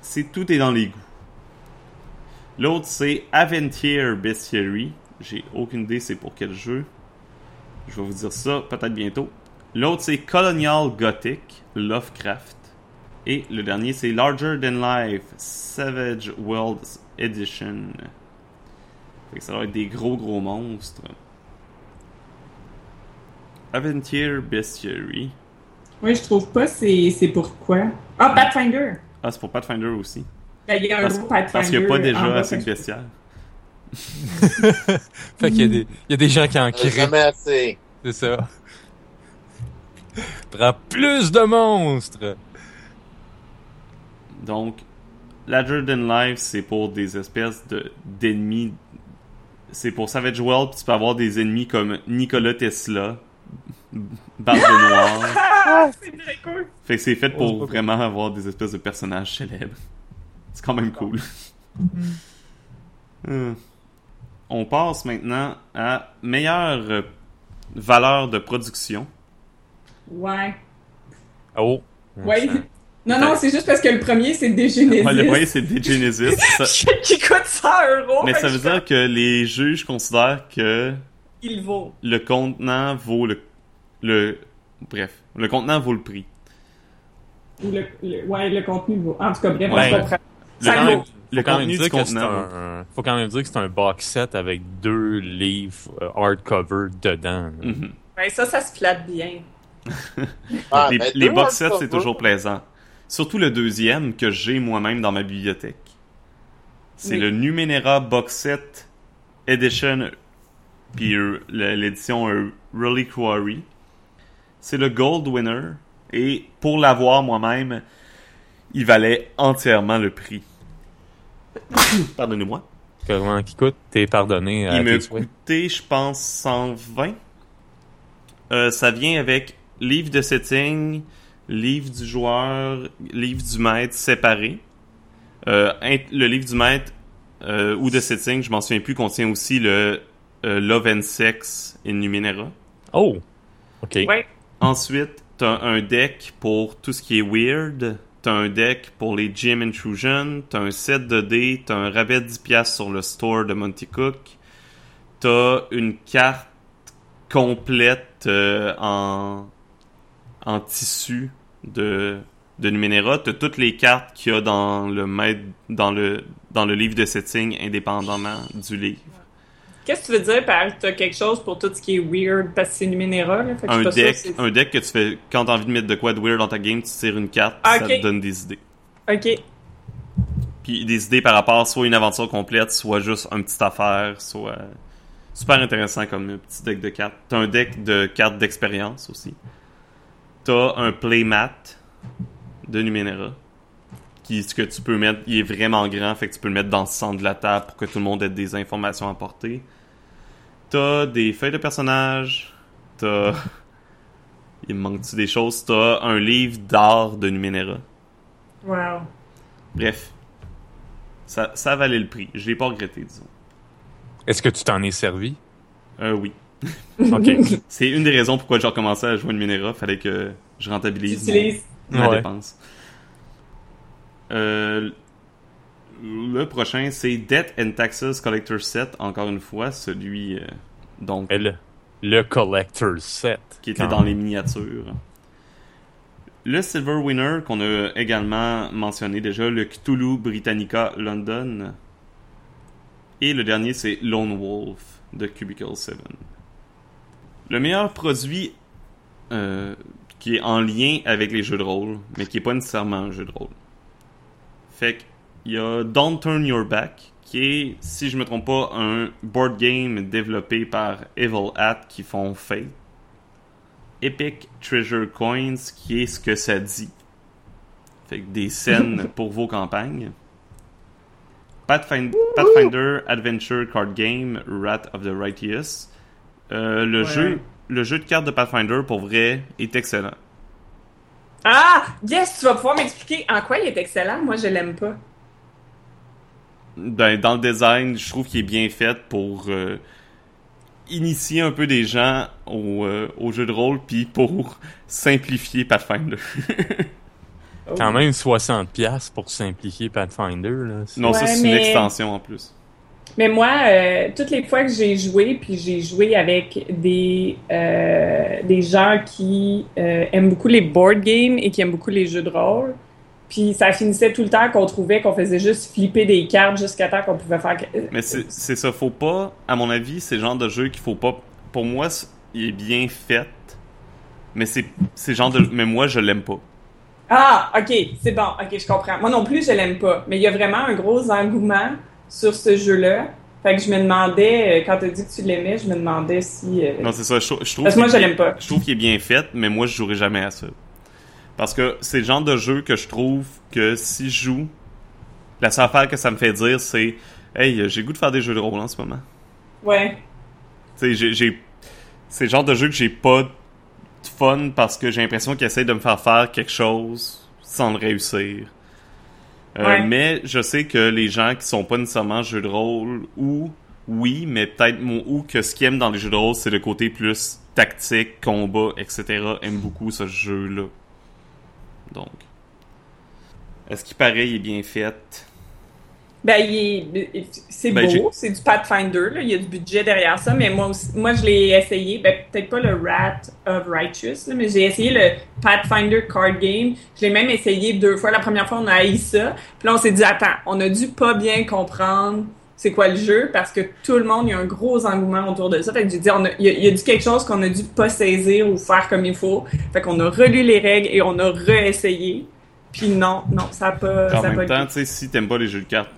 c'est tout est dans les goûts. L'autre c'est Aventier Bestiary. J'ai aucune idée c'est pour quel jeu. Je vais vous dire ça peut-être bientôt. L'autre c'est Colonial Gothic Lovecraft. Et le dernier c'est Larger Than Life Savage Worlds Edition. Fait que ça va être des gros gros monstres. Aventier Bestiary. Oui, je trouve pas c'est c'est pourquoi. Ah, Pathfinder. Ah, c'est pour Pathfinder aussi. Ben, il y a un Parce, gros Pathfinder. parce qu'il n'y a pas déjà assez de bestiaires. fait qu'il y, a des- il y a des gens qui en crient. Jamais assez. C'est ça. Prends plus de monstres! Donc, Larger Than Life, c'est pour des espèces de d'ennemis. C'est pour Savage World, puis tu peux avoir des ennemis comme Nikola Tesla, Barbe Noire. Ah, c'est très cool. Fait que c'est fait Oh, c'est pour vraiment avoir des espèces de personnages célèbres. C'est quand même cool. Hum. On passe maintenant à meilleure euh, valeur de production. Ouais. Oh! Ouais. Non, non, c'est juste parce que le premier, c'est Dégénésis. Ouais, le premier, c'est des Genesis. Ça- qui coûte 100 euros. mais ça veut dire que les juges considèrent que Il vaut. le contenant vaut le, le bref, le contenant vaut le prix. Ou le, le- ouais, le contenu vaut. En tout cas, bref, Ouais. on. Le, Ça le quand même contenu dire du que c'est contenant. un, faut quand même dire que c'est un box set avec deux livres euh, hardcover dedans. Ouais, ça, ça se flatte bien. Ah, les les deux box sets, c'est toujours plaisant. Surtout le deuxième que j'ai moi-même dans ma bibliothèque. C'est Oui. le Numenera Box Set Edition, puis euh, l'édition euh, Reliquary. C'est le Gold Winner, et pour l'avoir moi-même, il valait entièrement le prix. Pardonnez-moi. Comment qui coûte? T'es pardonné à Il souhaits. coûté, je pense, 120. Euh, ça vient avec livre de setting, livre du joueur, livre du maître séparé. Euh, le livre du maître euh, ou de setting, je m'en souviens plus, contient aussi le euh, Love and Sex in Numenera. Oh! Ok. Ouais. Ensuite, t'as un deck pour tout ce qui est weird. T'as un deck pour les Gym Intrusion. T'as un set de dés. T'as un rabais de 10$ sur le store de Monty Cook. T'as une carte complète euh, en, en tissu de, de Numenera. T'as toutes les cartes qu'il y a dans le, dans, le, dans le livre de setting indépendamment du livre. Qu'est-ce que tu veux dire par t'as quelque chose pour tout ce qui est weird parce que c'est Numenera, là? Fait que je un deck, un deck que tu fais quand t'as envie de mettre de quoi de weird dans ta game, tu tires une carte, Ah, ça ok. te donne des idées. Ok. Puis des idées par rapport soit une aventure complète, soit juste une petite affaire, soit super intéressant comme un petit deck de cartes. T'as un deck de cartes d'expérience aussi. T'as un playmat de Numenera qui ce que tu peux mettre, il est vraiment grand, fait que tu peux le mettre dans le centre de la table pour que tout le monde ait des informations à porter. T'as des feuilles de personnages, t'as il me manque-tu des choses, t'as un livre d'art de Numenera. Wow. Bref, ça, ça valait le prix. Je l'ai pas regretté, disons. Est-ce que tu t'en es servi? Euh, oui. Ok. C'est une des raisons pourquoi j'ai recommencé à jouer à Numenera. Fallait que je rentabilise mon- utilises. ma Ouais. dépense. Euh, le prochain, c'est Debt and Taxes Collector Set. Encore une fois, celui euh, donc le, le collector set. qui était dans même. les miniatures. Le Silver Winner, qu'on a également mentionné déjà, le Cthulhu Britannica London. Et le dernier, c'est Lone Wolf de Cubicle 7. Le meilleur produit euh, qui est en lien avec les jeux de rôle, mais qui est pas nécessairement un jeu de rôle. Fait qu'il y a Don't Turn Your Back, qui est, si je me trompe pas, un board game développé par Evil Hat qui font Fate. Epic Treasure Coins, qui est ce que ça dit. Fait que des scènes pour vos campagnes. Pathfind- Pathfinder Adventure Card Game Rat of the Righteous. Euh, le, Ouais. jeu, le jeu de cartes de Pathfinder, pour vrai, est excellent. Ah! Yes! Tu vas pouvoir m'expliquer en quoi il est excellent. Moi, je l'aime pas. Ben, dans le design, je trouve qu'il est bien fait pour euh, initier un peu des gens au, euh, au jeu de rôle, puis pour simplifier Pathfinder. Oh. Quand même 60$ piastres pour simplifier Pathfinder. Là. C'est- non, ça, c'est une extension en plus. Mais moi, euh, toutes les fois que j'ai joué, puis j'ai joué avec des, euh, des gens qui euh, aiment beaucoup les board games et qui aiment beaucoup les jeux de rôle, puis ça finissait tout le temps qu'on trouvait qu'on faisait juste flipper des cartes jusqu'à temps qu'on pouvait faire... Mais c'est ça, faut pas, à mon avis, c'est le genre de jeu qu'il faut pas. Pour moi, il est bien fait, mais c'est genre de. Mais moi, je l'aime pas. Ah, ok, c'est bon, ok, je comprends. Moi non plus, je l'aime pas, mais il y a vraiment un gros engouement sur ce jeu-là. Fait que je me demandais, euh, quand t'as dit que tu l'aimais, je me demandais si. euh, Non, c'est ça. Je, je trouve Parce que moi, je l'aime pas. Je trouve qu'il est bien fait, mais moi, je jouerai jamais à ça. Parce que c'est le genre de jeu que je trouve que si je joue, la seule affaire que ça me fait dire, c'est Hey, j'ai le goût de faire des jeux de rôle en ce moment. Ouais. Tu sais, j'ai- j'ai. C'est le genre de jeu que j'ai pas de fun parce que j'ai l'impression qu'il essaie de me faire faire quelque chose sans le réussir. Euh, Ouais. Mais je sais que les gens qui sont pas nécessairement jeux de rôle ou oui, mais peut-être ou que ce qu'ils aiment dans les jeux de rôle, c'est le côté plus tactique, combat, etc. aiment beaucoup ce jeu-là. Donc. Est-ce qu'il paraît il est bien fait? Ben, il est- c'est Ben, beau, c'est du Pathfinder, là. il y a du budget derrière ça, mais moi, aussi, moi je l'ai essayé, ben, peut-être pas le Rat of Righteous, là, mais j'ai essayé le Pathfinder Card Game. Je l'ai même essayé deux fois. La première fois, on a haï ça. Puis là, on s'est dit, attends, on a dû pas bien comprendre c'est quoi le jeu parce que tout le monde, il y a un gros engouement autour de ça. Fait que j'ai dit, on a- il y, a- il y a dû quelque chose qu'on a dû pas saisir ou faire comme il faut. Fait qu'on a relu les règles et on a réessayé. Puis non, non, ça a pas. En ça même pas temps, tu sais, si t'aimes pas les jeux de cartes,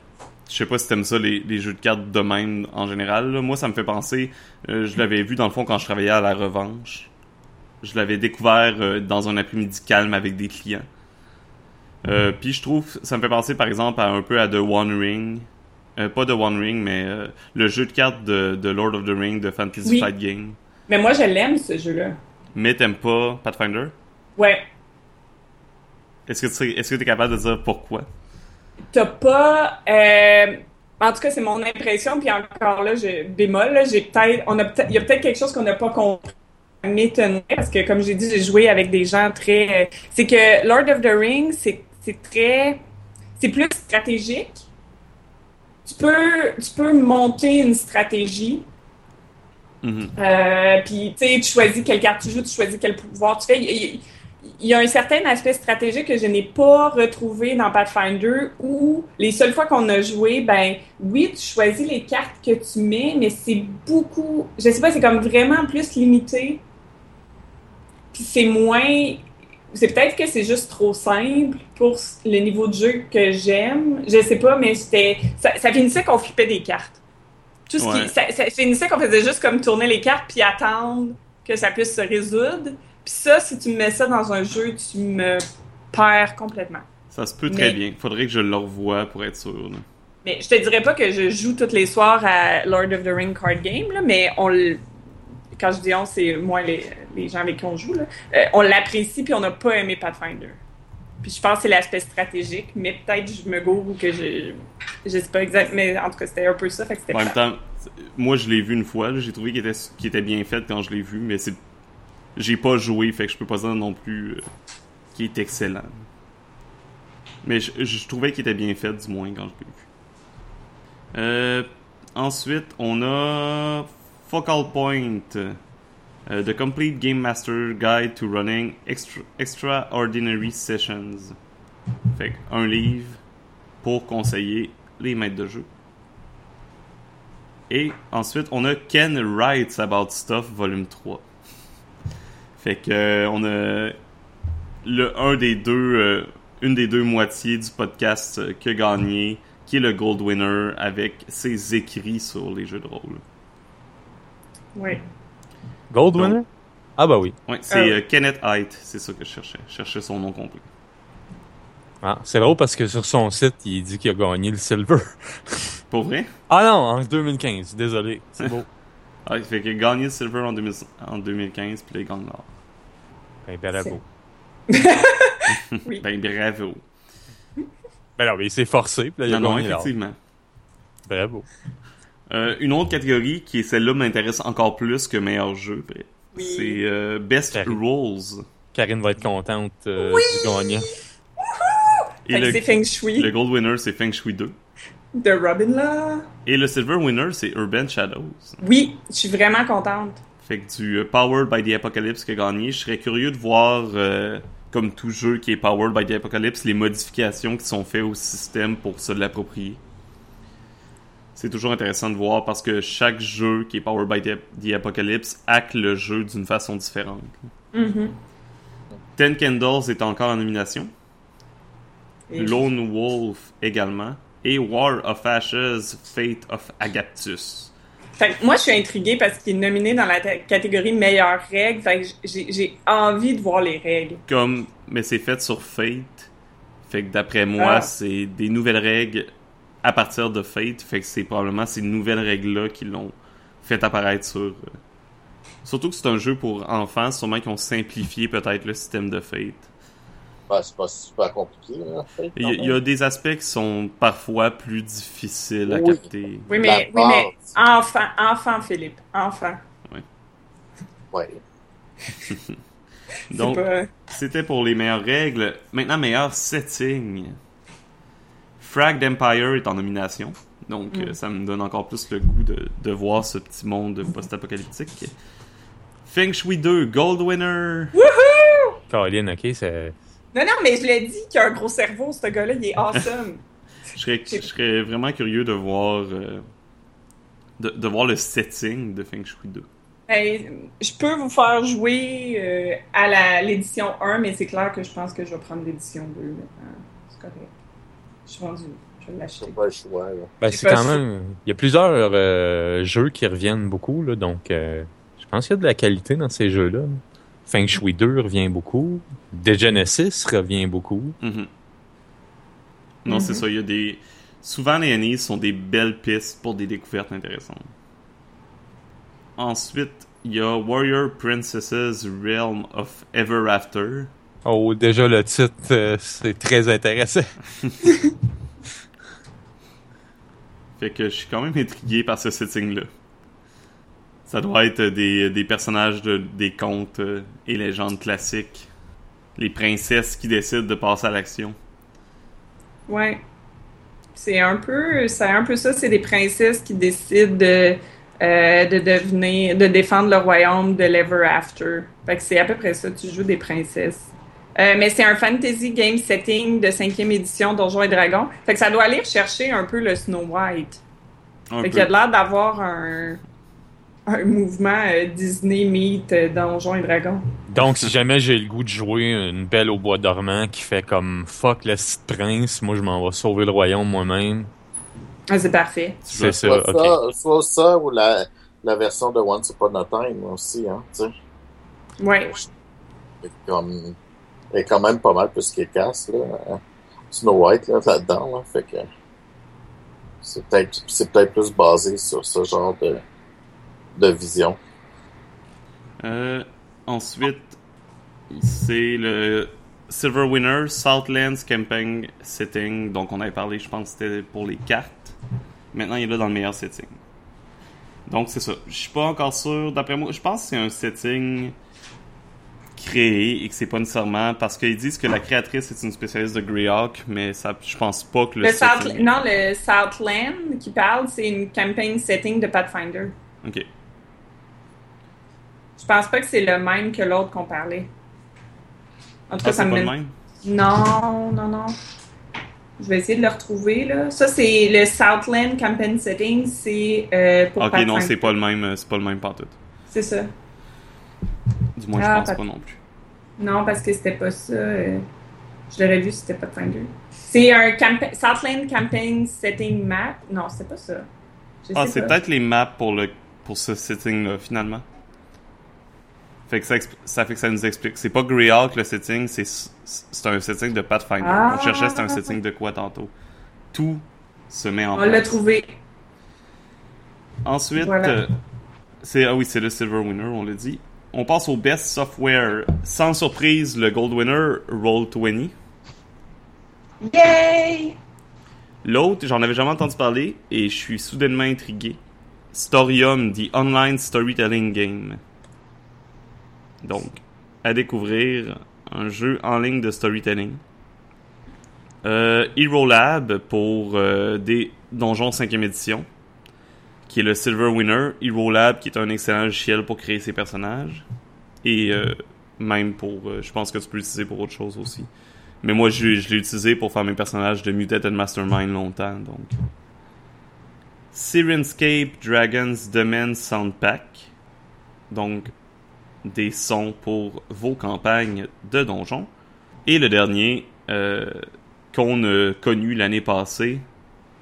je sais pas si t'aimes ça, les, les jeux de cartes de même en général. là. Moi, ça me fait penser, euh, je l'avais vu dans le fond quand je travaillais à la revanche. Je l'avais découvert euh, dans un après-midi calme avec des clients. Euh, Puis je trouve, ça me fait penser par exemple à un peu à The One Ring. Pas The One Ring, mais euh, le jeu de cartes de, de Lord of the Ring de Fantasy Oui. Flight Game. Mais moi, je l'aime, ce jeu-là. Mais t'aimes pas Pathfinder? Ouais. Est-ce que tu sais- est-ce que t'es capable de dire pourquoi? T'as pas. euh, en tout cas, c'est mon impression, puis encore là, je bémol, là, j'ai peut-être. On a peut-être. Il y a peut-être quelque chose qu'on n'a pas compris. Ça m'étonnerait, parce que comme j'ai dit, j'ai joué avec des gens très. euh, c'est que Lord of the Rings, c'est c'est très. C'est plus stratégique. Tu peux, tu peux monter une stratégie. Mhm. Euh, puis, tu sais, tu choisis quelle carte tu joues, tu choisis quel pouvoir tu fais. Il, y a un certain aspect stratégique que je n'ai pas retrouvé dans Pathfinder où les seules fois qu'on a joué, ben oui, tu choisis les cartes que tu mets, mais c'est beaucoup, je sais pas, c'est comme vraiment plus limité. Puis c'est moins, c'est peut-être que c'est juste trop simple pour le niveau de jeu que j'aime. Je sais pas, mais c'était, ça, ça finissait qu'on flippait des cartes. Tout ce Ouais. qui, ça, ça finissait qu'on faisait juste comme tourner les cartes puis attendre que ça puisse se résoudre. Puis ça, si tu me mets ça dans un jeu, tu me perds complètement. Ça se peut très Mais- bien. Faudrait que je le revoie pour être sûr. là. Mais je te dirais pas que je joue tous les soirs à Lord of the Ring card game, là, mais on l- quand je dis on, c'est moi les, les gens avec qui on joue, là. Euh, on l'apprécie puis on n'a pas aimé Pathfinder. Puis je pense que c'est l'aspect stratégique, mais peut-être je me gourre ou que je je sais pas exact, mais en tout cas c'était un peu ça, fait que c'était En même temps, moi je l'ai vu une fois, j'ai trouvé qu'il était, qu'il était bien fait quand je l'ai vu, mais c'est j'ai pas joué, fait que je peux pas dire non plus euh, qu'il est excellent. Mais je, trouvais qu'il était bien fait, du moins, quand je l'ai vu. Euh, ensuite, on a Focal Point, euh, The Complete Game Master Guide to Running Extra, Extraordinary Sessions. Fait un livre pour conseiller les maîtres de jeu. Et ensuite, on a Ken Writes About Stuff, volume 3. Fait que euh, on a le un des deux, euh, une des deux moitiés du podcast euh, qui a gagné, qui est le Gold Winner avec ses écrits sur les jeux de rôle. Oui. Gold Donc- winner? Ah bah oui. Ouais, c'est Euh. euh, Kenneth Height, c'est ça que je cherchais. Je cherchais son nom complet. Ah, c'est drôle parce que sur son site, il dit qu'il a gagné le silver. Pour vrai? Ah non, en 2015. Désolé. C'est beau. Ah, fait qu'il a gagné le Silver en, 2000 en 2015, puis il gagne l'or. Ben, bravo. Oui. Ben, bravo. Ben non, mais il s'est forcé, puis là, il a Non, effectivement. Bravo. Euh, une autre catégorie qui est celle-là m'intéresse encore plus que meilleur jeu. Oui. C'est euh, Best Carré. Rules. Karine va être contente euh, du gagnant. Et le, c'est Feng Shui le Gold Winner, c'est Feng Shui 2. de Robin là. Et le Silver Winner, c'est Urban Shadows. Oui, je suis vraiment contente. Fait que du euh, Powered by the Apocalypse qui a gagné. Je serais curieux de voir, euh, comme tout jeu qui est Powered by the Apocalypse, les modifications qui sont faites au système pour se l'approprier. C'est toujours intéressant de voir parce que chaque jeu qui est Powered by the, Apocalypse hack le jeu d'une façon différente. Mhm. Ten Candles est encore en nomination. Et- Lone Wolf également. et War of Ashes, Fate of Agaptus. Fait que moi, je suis intriguée parce qu'il est nominé dans la catégorie meilleures règles. Fait que j'ai j'ai envie de voir les règles. Comme, mais c'est fait sur Fate. Fait que d'après moi, Ah. c'est des nouvelles règles à partir de Fate. Fait que c'est probablement ces nouvelles règles-là qui l'ont fait apparaître sur. euh, Surtout que c'est un jeu pour enfants, sûrement qu'ils ont simplifié peut-être le système de Fate. Ben, c'est pas super compliqué, là, en fait. Il y, a- il y a des aspects qui sont parfois plus difficiles à Oui. capter. Oui, mais, oui, mais enfant, enfant, Philippe, enfant. Ouais. C'est Donc, pas- C'était pour les meilleures règles. Maintenant, meilleur setting. Fragged Empire est en nomination. Donc, euh, ça me donne encore plus le goût de, de voir ce petit monde post-apocalyptique. Feng Shui 2, Gold Winner. Caroline, ok, c'est. Non, non, mais je l'ai dit qu'il a un gros cerveau, ce gars-là, il est awesome. Je serais, je serais vraiment curieux de voir, euh, de, de voir le setting de Feng Shui 2. Hey, je peux vous faire jouer euh, à la- l'édition 1, mais c'est clair que je pense que je vais prendre l'édition 2 maintenant. C'est correct. Je suis rendu. Je vais l'acheter. C'est pas le choix, là. Ben, c'est quand même. Il y a plusieurs euh, jeux qui reviennent beaucoup, là, donc euh, je pense qu'il y a de la qualité dans ces jeux-là. là. Feng Shui 2 revient beaucoup. Degenesis revient beaucoup. Mhm. Non, c'est ça. Il y a des. Souvent, les NES sont des belles pistes pour des découvertes intéressantes. Ensuite, il y a Warrior Princesses Realm of Ever After. Oh, déjà le titre, euh, c'est très intéressant. Fait que je suis quand même intrigué par ce setting-là. Ça doit être des, des personnages de, des contes euh, et légendes classiques. Les princesses qui décident de passer à l'action. Ouais. C'est un peu, c'est un peu ça. C'est des princesses qui décident de, euh, de devenir, de défendre le royaume de l'Ever After. Fait que c'est à peu près ça. Tu joues des princesses. Euh, mais c'est un fantasy game setting de cinquième édition Donjons et Dragons. Fait que ça doit aller chercher un peu le Snow White. Un Fait qu'il y a de l'air d'avoir un, un mouvement euh, Disney meet euh, Donjons et Dragons. Donc, si jamais j'ai le goût de jouer une belle au bois dormant qui fait comme fuck le petit prince, moi je m'en vais sauver le royaume moi-même. Ah, c'est parfait. C'est ça, Soit ça, soit ça ou la, la version de Once Upon a Time aussi, hein, tu sais. Ouais. C'est comme, elle est quand même pas mal plus qu'efficace, là. hein. Snow White, là, là-dedans, là. Fait que, c'est peut-être, c'est peut-être plus basé sur ce genre de, de vision. Euh, ensuite, c'est le Silver Winner, Southlands Camping Setting. Donc, on avait parlé, je pense, que c'était pour les cartes. Maintenant, il est là dans le meilleur setting. Donc, c'est ça. Je suis pas encore sûr. D'après moi, je pense que c'est un setting créé et que c'est pas nécessairement parce qu'ils disent que la créatrice est une spécialiste de Greyhawk, mais ça, je pense pas que le, Le South, setting... non, le Southland qui parle, c'est une campaign setting de Pathfinder. Ok. Je pense pas que c'est le même que l'autre qu'on parlait? En tout cas, Ah, ça me pas le même? Non, non, non. Je vais essayer de le retrouver, là. Ça, c'est le Southland Campaign Setting, c'est euh, pour Ok, non, c'est pas le même, euh, c'est pas le même pantoute. C'est ça. Du moins, Ah, je pense pas- pas non plus. Non, parce que c'était pas ça. euh, Je l'aurais vu si c'était Pathfinder. C'est un campa- Southland Campaign Setting Map. Non, c'est pas ça. Je Ah, c'est pas. peut-être les maps pour le pour ce setting-là, finalement. Fait que ça, fait que ça nous explique. C'est pas Greyhawk le setting, c'est un setting de Pathfinder. Ah. On cherchait c'était un setting de quoi tantôt? Tout se met en On l'a trouvé. Ensuite, Voilà. euh, c'est ah oui, c'est le Silver Winner, on l'a dit. On passe au Best Software. Sans surprise, le Gold Winner, Roll20. Yay! L'autre, j'en avais jamais entendu parler et je suis soudainement intrigué. Storium, The Online Storytelling Game. Donc, à découvrir un jeu en ligne de storytelling. Euh, Hero Lab pour euh, des donjons 5e édition, qui est le Silver Winner. Hero Lab qui est un excellent logiciel pour créer ses personnages. Et euh, même pour... euh, je pense que tu peux l'utiliser pour autre chose aussi. Mais moi, je, l'ai utilisé pour faire mes personnages de Mutated Mastermind longtemps, donc. Sirenscape Dragon's Domain Sound Pack. Donc, des sons pour vos campagnes de donjons. Et le dernier, euh, qu'on a connu l'année passée,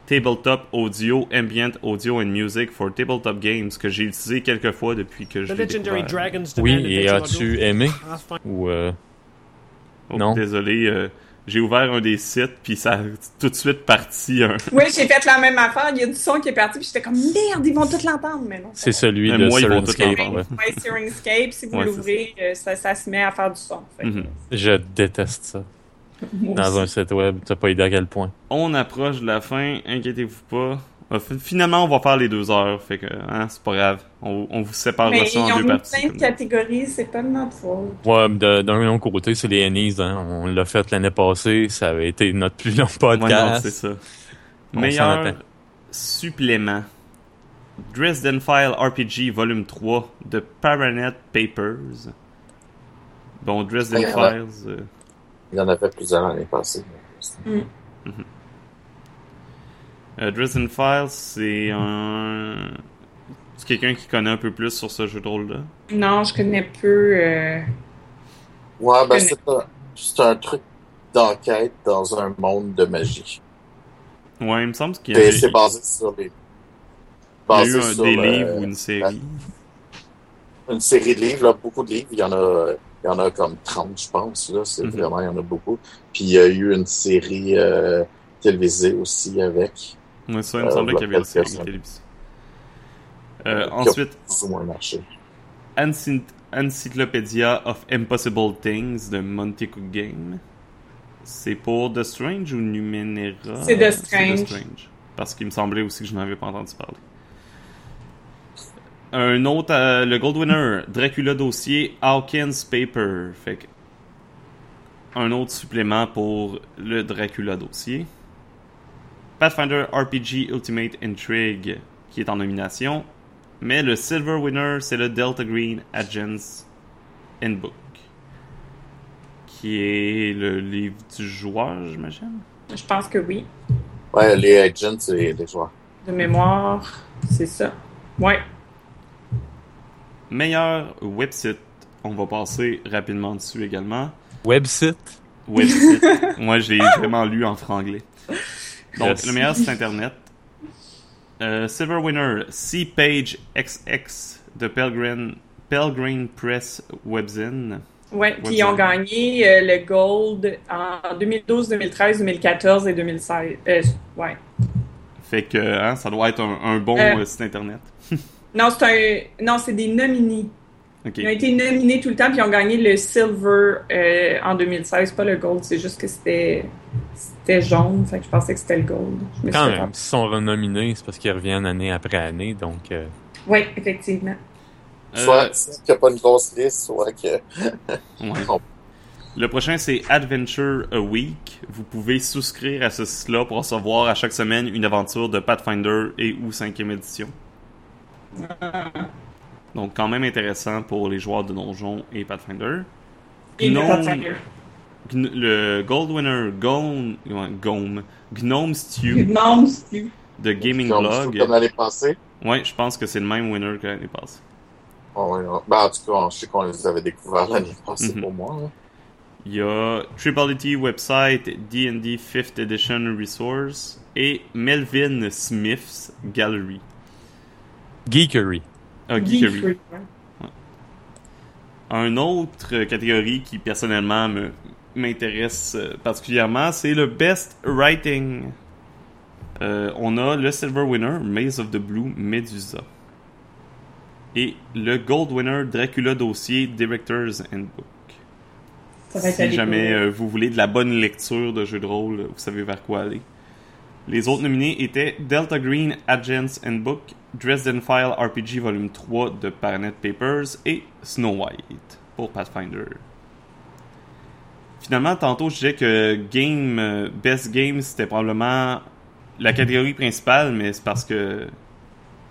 Tabletop Audio, Ambient Audio and Music for Tabletop Games que j'ai utilisé quelques fois depuis que je The l'ai legendary découvert. dragons Oui, et as-tu aimé? Ou euh, Oh, Non? Désolé, euh, j'ai ouvert un des sites puis ça a tout de suite parti un. Oui, j'ai fait la même affaire. Il y a du son qui est parti, puis j'étais comme merde, ils vont tout l'entendre, mais non. c'est celui Mais de moi, ils vont tout Sirenscape. l'entendre. ouais. Ouais, Sirenscape, si vous Ouais, l'ouvrez, euh, ça, ça se met à faire du son. Mhm. Je déteste ça. Dans un site web, t'as pas idée à quel point. On approche de la fin, inquiétez-vous pas. Euh, fi- Finalement, on va faire les deux heures, fait que hein, c'est pas grave. On, on vous séparera Mais ça ils en ont deux parties. plein de catégories, c'est pas de notre faute. Ouais, de- d'un autre côté, c'est les Annies. Hein. On l'a fait l'année passée. Ça avait été notre plus long Ouais, non, podcast. c'est ça. On Meilleur supplément. Dresden File RPG Volume 3 de Paranet Papers. Bon, Dresden Ouais, ouais. Files. euh, Il y en avait plusieurs l'année passée. euh, Dresden Files, c'est un. C'est quelqu'un qui connaît un peu plus sur ce jeu de rôle-là. Non, je connais peu. euh, Ouais, ben c'est un, c'est un truc d'enquête dans un monde de magie. Ouais, il me semble qu'il y a, Et il c'est basé sur les. y a Basé eu un, sur, des euh, livres ou une série. une série de livres, là, beaucoup de livres. Il y en a, il y en a comme 30, je pense. Là, c'est Mhm. vraiment, il y en a beaucoup. Puis il y a eu une série euh, télévisée aussi avec, Ouais, ça, il me Euh, semblait qu'il y avait une série Blockbuster. télévisée. Euh, ensuite, Encyclopedia of Impossible Things de Monty Cook Game. C'est pour The Strange ou Numenera? C'est The Strange. Parce qu'il me semblait aussi que je n'en avais pas entendu parler. Un autre, euh, le Gold Winner, Dracula Dossier, Hawkins Paper. Fait que, un autre supplément pour le Dracula Dossier. Pathfinder RPG Ultimate Intrigue, qui est en nomination. Mais le Silver Winner, c'est le Delta Green Agents Handbook. Qui est le livre du joueur, j'imagine? Je pense que oui. Ouais, les agents, c'est les joueurs. De mémoire, c'est ça. Ouais. Meilleur website. On va passer rapidement dessus également. Website? Website. Moi, j'ai vraiment lu en franglais. Donc, Yes. le meilleur site internet. Euh, Silver Winner, C-Page XX de Pelgrim, Pelgrim Press Webzine. Ouais, puis ils ont gagné euh, le Gold en 2012, 2013, 2014 et 2016. Euh, ouais. Fait que hein, ça doit être un, un bon Euh. euh, site internet. Non, c'est un. Non, c'est des nominés. Ils ont été nominés tout le temps, puis ils ont gagné le Silver euh, en 2016, pas le Gold. C'est juste que c'était. C'était jaune, fait que je pensais que c'était le Gold. Je me Quand même, s'ils sont renominés, c'est parce qu'ils reviennent année après année. Donc, euh, Oui, effectivement. Euh, Soit qu'il n'y a pas une grosse liste, soit que. ouais. Le prochain, c'est Adventure a Week. Vous pouvez souscrire à ce site-là pour recevoir à chaque semaine une aventure de Pathfinder et ou 5e édition. Donc, quand même intéressant pour les joueurs de Donjon et Pathfinder. Et Gnome- Pathfinder. Le Gold Winner Gome, Gome, Gnome Stew Non, c'est- de Gaming Comme, Blog. comme l'année passée. Ouais, je pense que c'est le même winner que l'année passée. Oh, ouais, ouais. Ben, en tout cas, je sais qu'on les avait découverts l'année passée Mhm. pour moi. là. Il y a Tribality Website, D&D 5th Edition Resource et Melvin Smith's Gallery. Geekery. Ah, Geekery. Geekery, ouais. Un autre catégorie qui personnellement me m'intéresse euh, particulièrement, c'est le Best Writing. Euh, on a le Silver Winner, Maze of the Blue, Medusa. Et le Gold Winner, Dracula Dossier, Director's Handbook. Si jamais euh, vous voulez de la bonne lecture de jeux de rôle, vous savez vers quoi aller. Les autres nominés étaient Delta Green Agents Handbook, Dresden File RPG Volume 3 de Paranet Papers et Snow White pour Pathfinder. Finalement, tantôt, je disais que Game, euh, Best Game, c'était probablement la catégorie principale, mais c'est parce que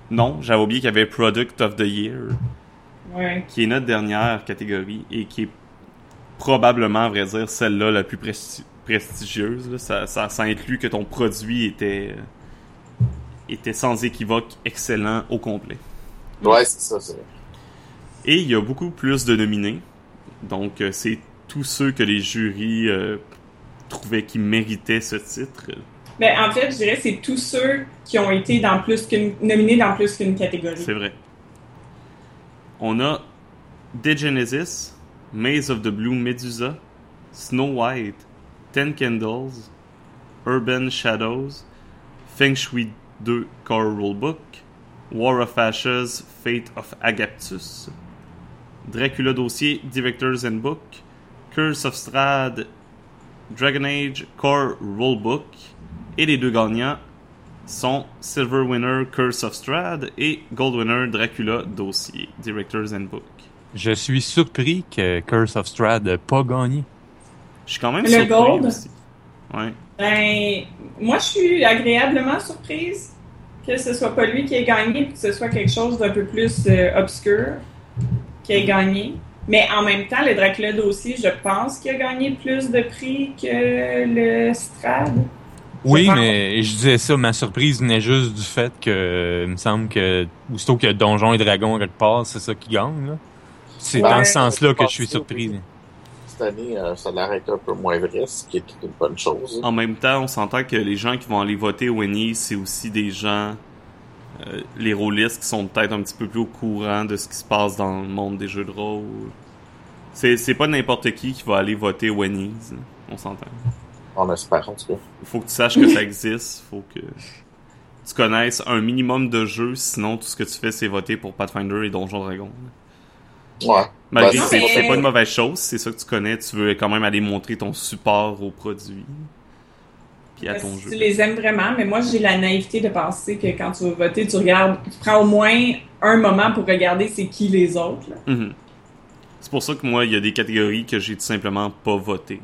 non, j'avais oublié qu'il y avait Product of the Year Ouais. qui est notre dernière catégorie et qui est probablement, à vrai dire, celle-là la plus presti- prestigieuse. là. Ça, ça, ça inclut que ton produit était, euh, était sans équivoque excellent au complet. Ouais, c'est ça. c'est- Et il y a beaucoup plus de nominés. Donc, euh, c'est tous ceux que les jurys euh, trouvaient qui méritaient ce titre. Ben, en fait, je dirais que c'est tous ceux qui ont été dans plus qu'une, nominés dans plus qu'une catégorie. C'est vrai. On a Degenesis, Maze of the Blue Medusa, Snow White, Ten Candles, Urban Shadows, Feng Shui 2 Core Rulebook, War of Ashes, Fate of Agaptus, Dracula Dossier, Directors and Book, Curse of Strahd, Dragon Age Core Rulebook, et les deux gagnants sont Silver Winner Curse of Strahd et Gold Winner Dracula Dossier, Directors and Book. Je suis surpris que Curse of Strahd n'ait pas gagné. Je suis quand même Le surpris Gold? aussi. Ouais. Ben, moi, je suis agréablement surprise que ce soit pas lui qui ait gagné, puis que ce soit quelque chose d'un peu plus euh, obscur qui ait gagné. Mais en même temps, le Dracula aussi, je pense qu'il a gagné plus de prix que le Strad. Oui, mais je disais ça, ma surprise venait juste du fait que il me semble que aussitôt a Donjons et Dragons quelque part, c'est ça qui gagne. là. C'est Ouais. dans ce sens-là que je suis que surpris. oui. Cette année, euh, ça a l'air d'être un peu moins vrai, ce qui est une bonne chose. En même temps, on s'entend que les gens qui vont aller voter au Winnie, c'est aussi des gens, euh, les rôlistes qui sont peut-être un petit peu plus au courant de ce qui se passe dans le monde des jeux de rôle. C'est, c'est pas n'importe qui qui va aller voter au Winnie, on s'entend. On espère, en tout cas. Il faut que tu saches que ça existe, faut que tu connaisses un minimum de jeux, sinon tout ce que tu fais c'est voter pour Pathfinder et Donjon Dragon. Ouais. Malgré Ben, que c'est, c'est pas une mauvaise chose, c'est ça que tu connais, tu veux quand même aller montrer ton support au produit. Puis à ton Si jeu. tu les aimes vraiment, mais moi, j'ai la naïveté de penser que quand tu vas voter, tu regardes, tu prends au moins un moment pour regarder c'est qui les autres. Mhm. C'est pour ça que moi, il y a des catégories que j'ai tout simplement pas voté.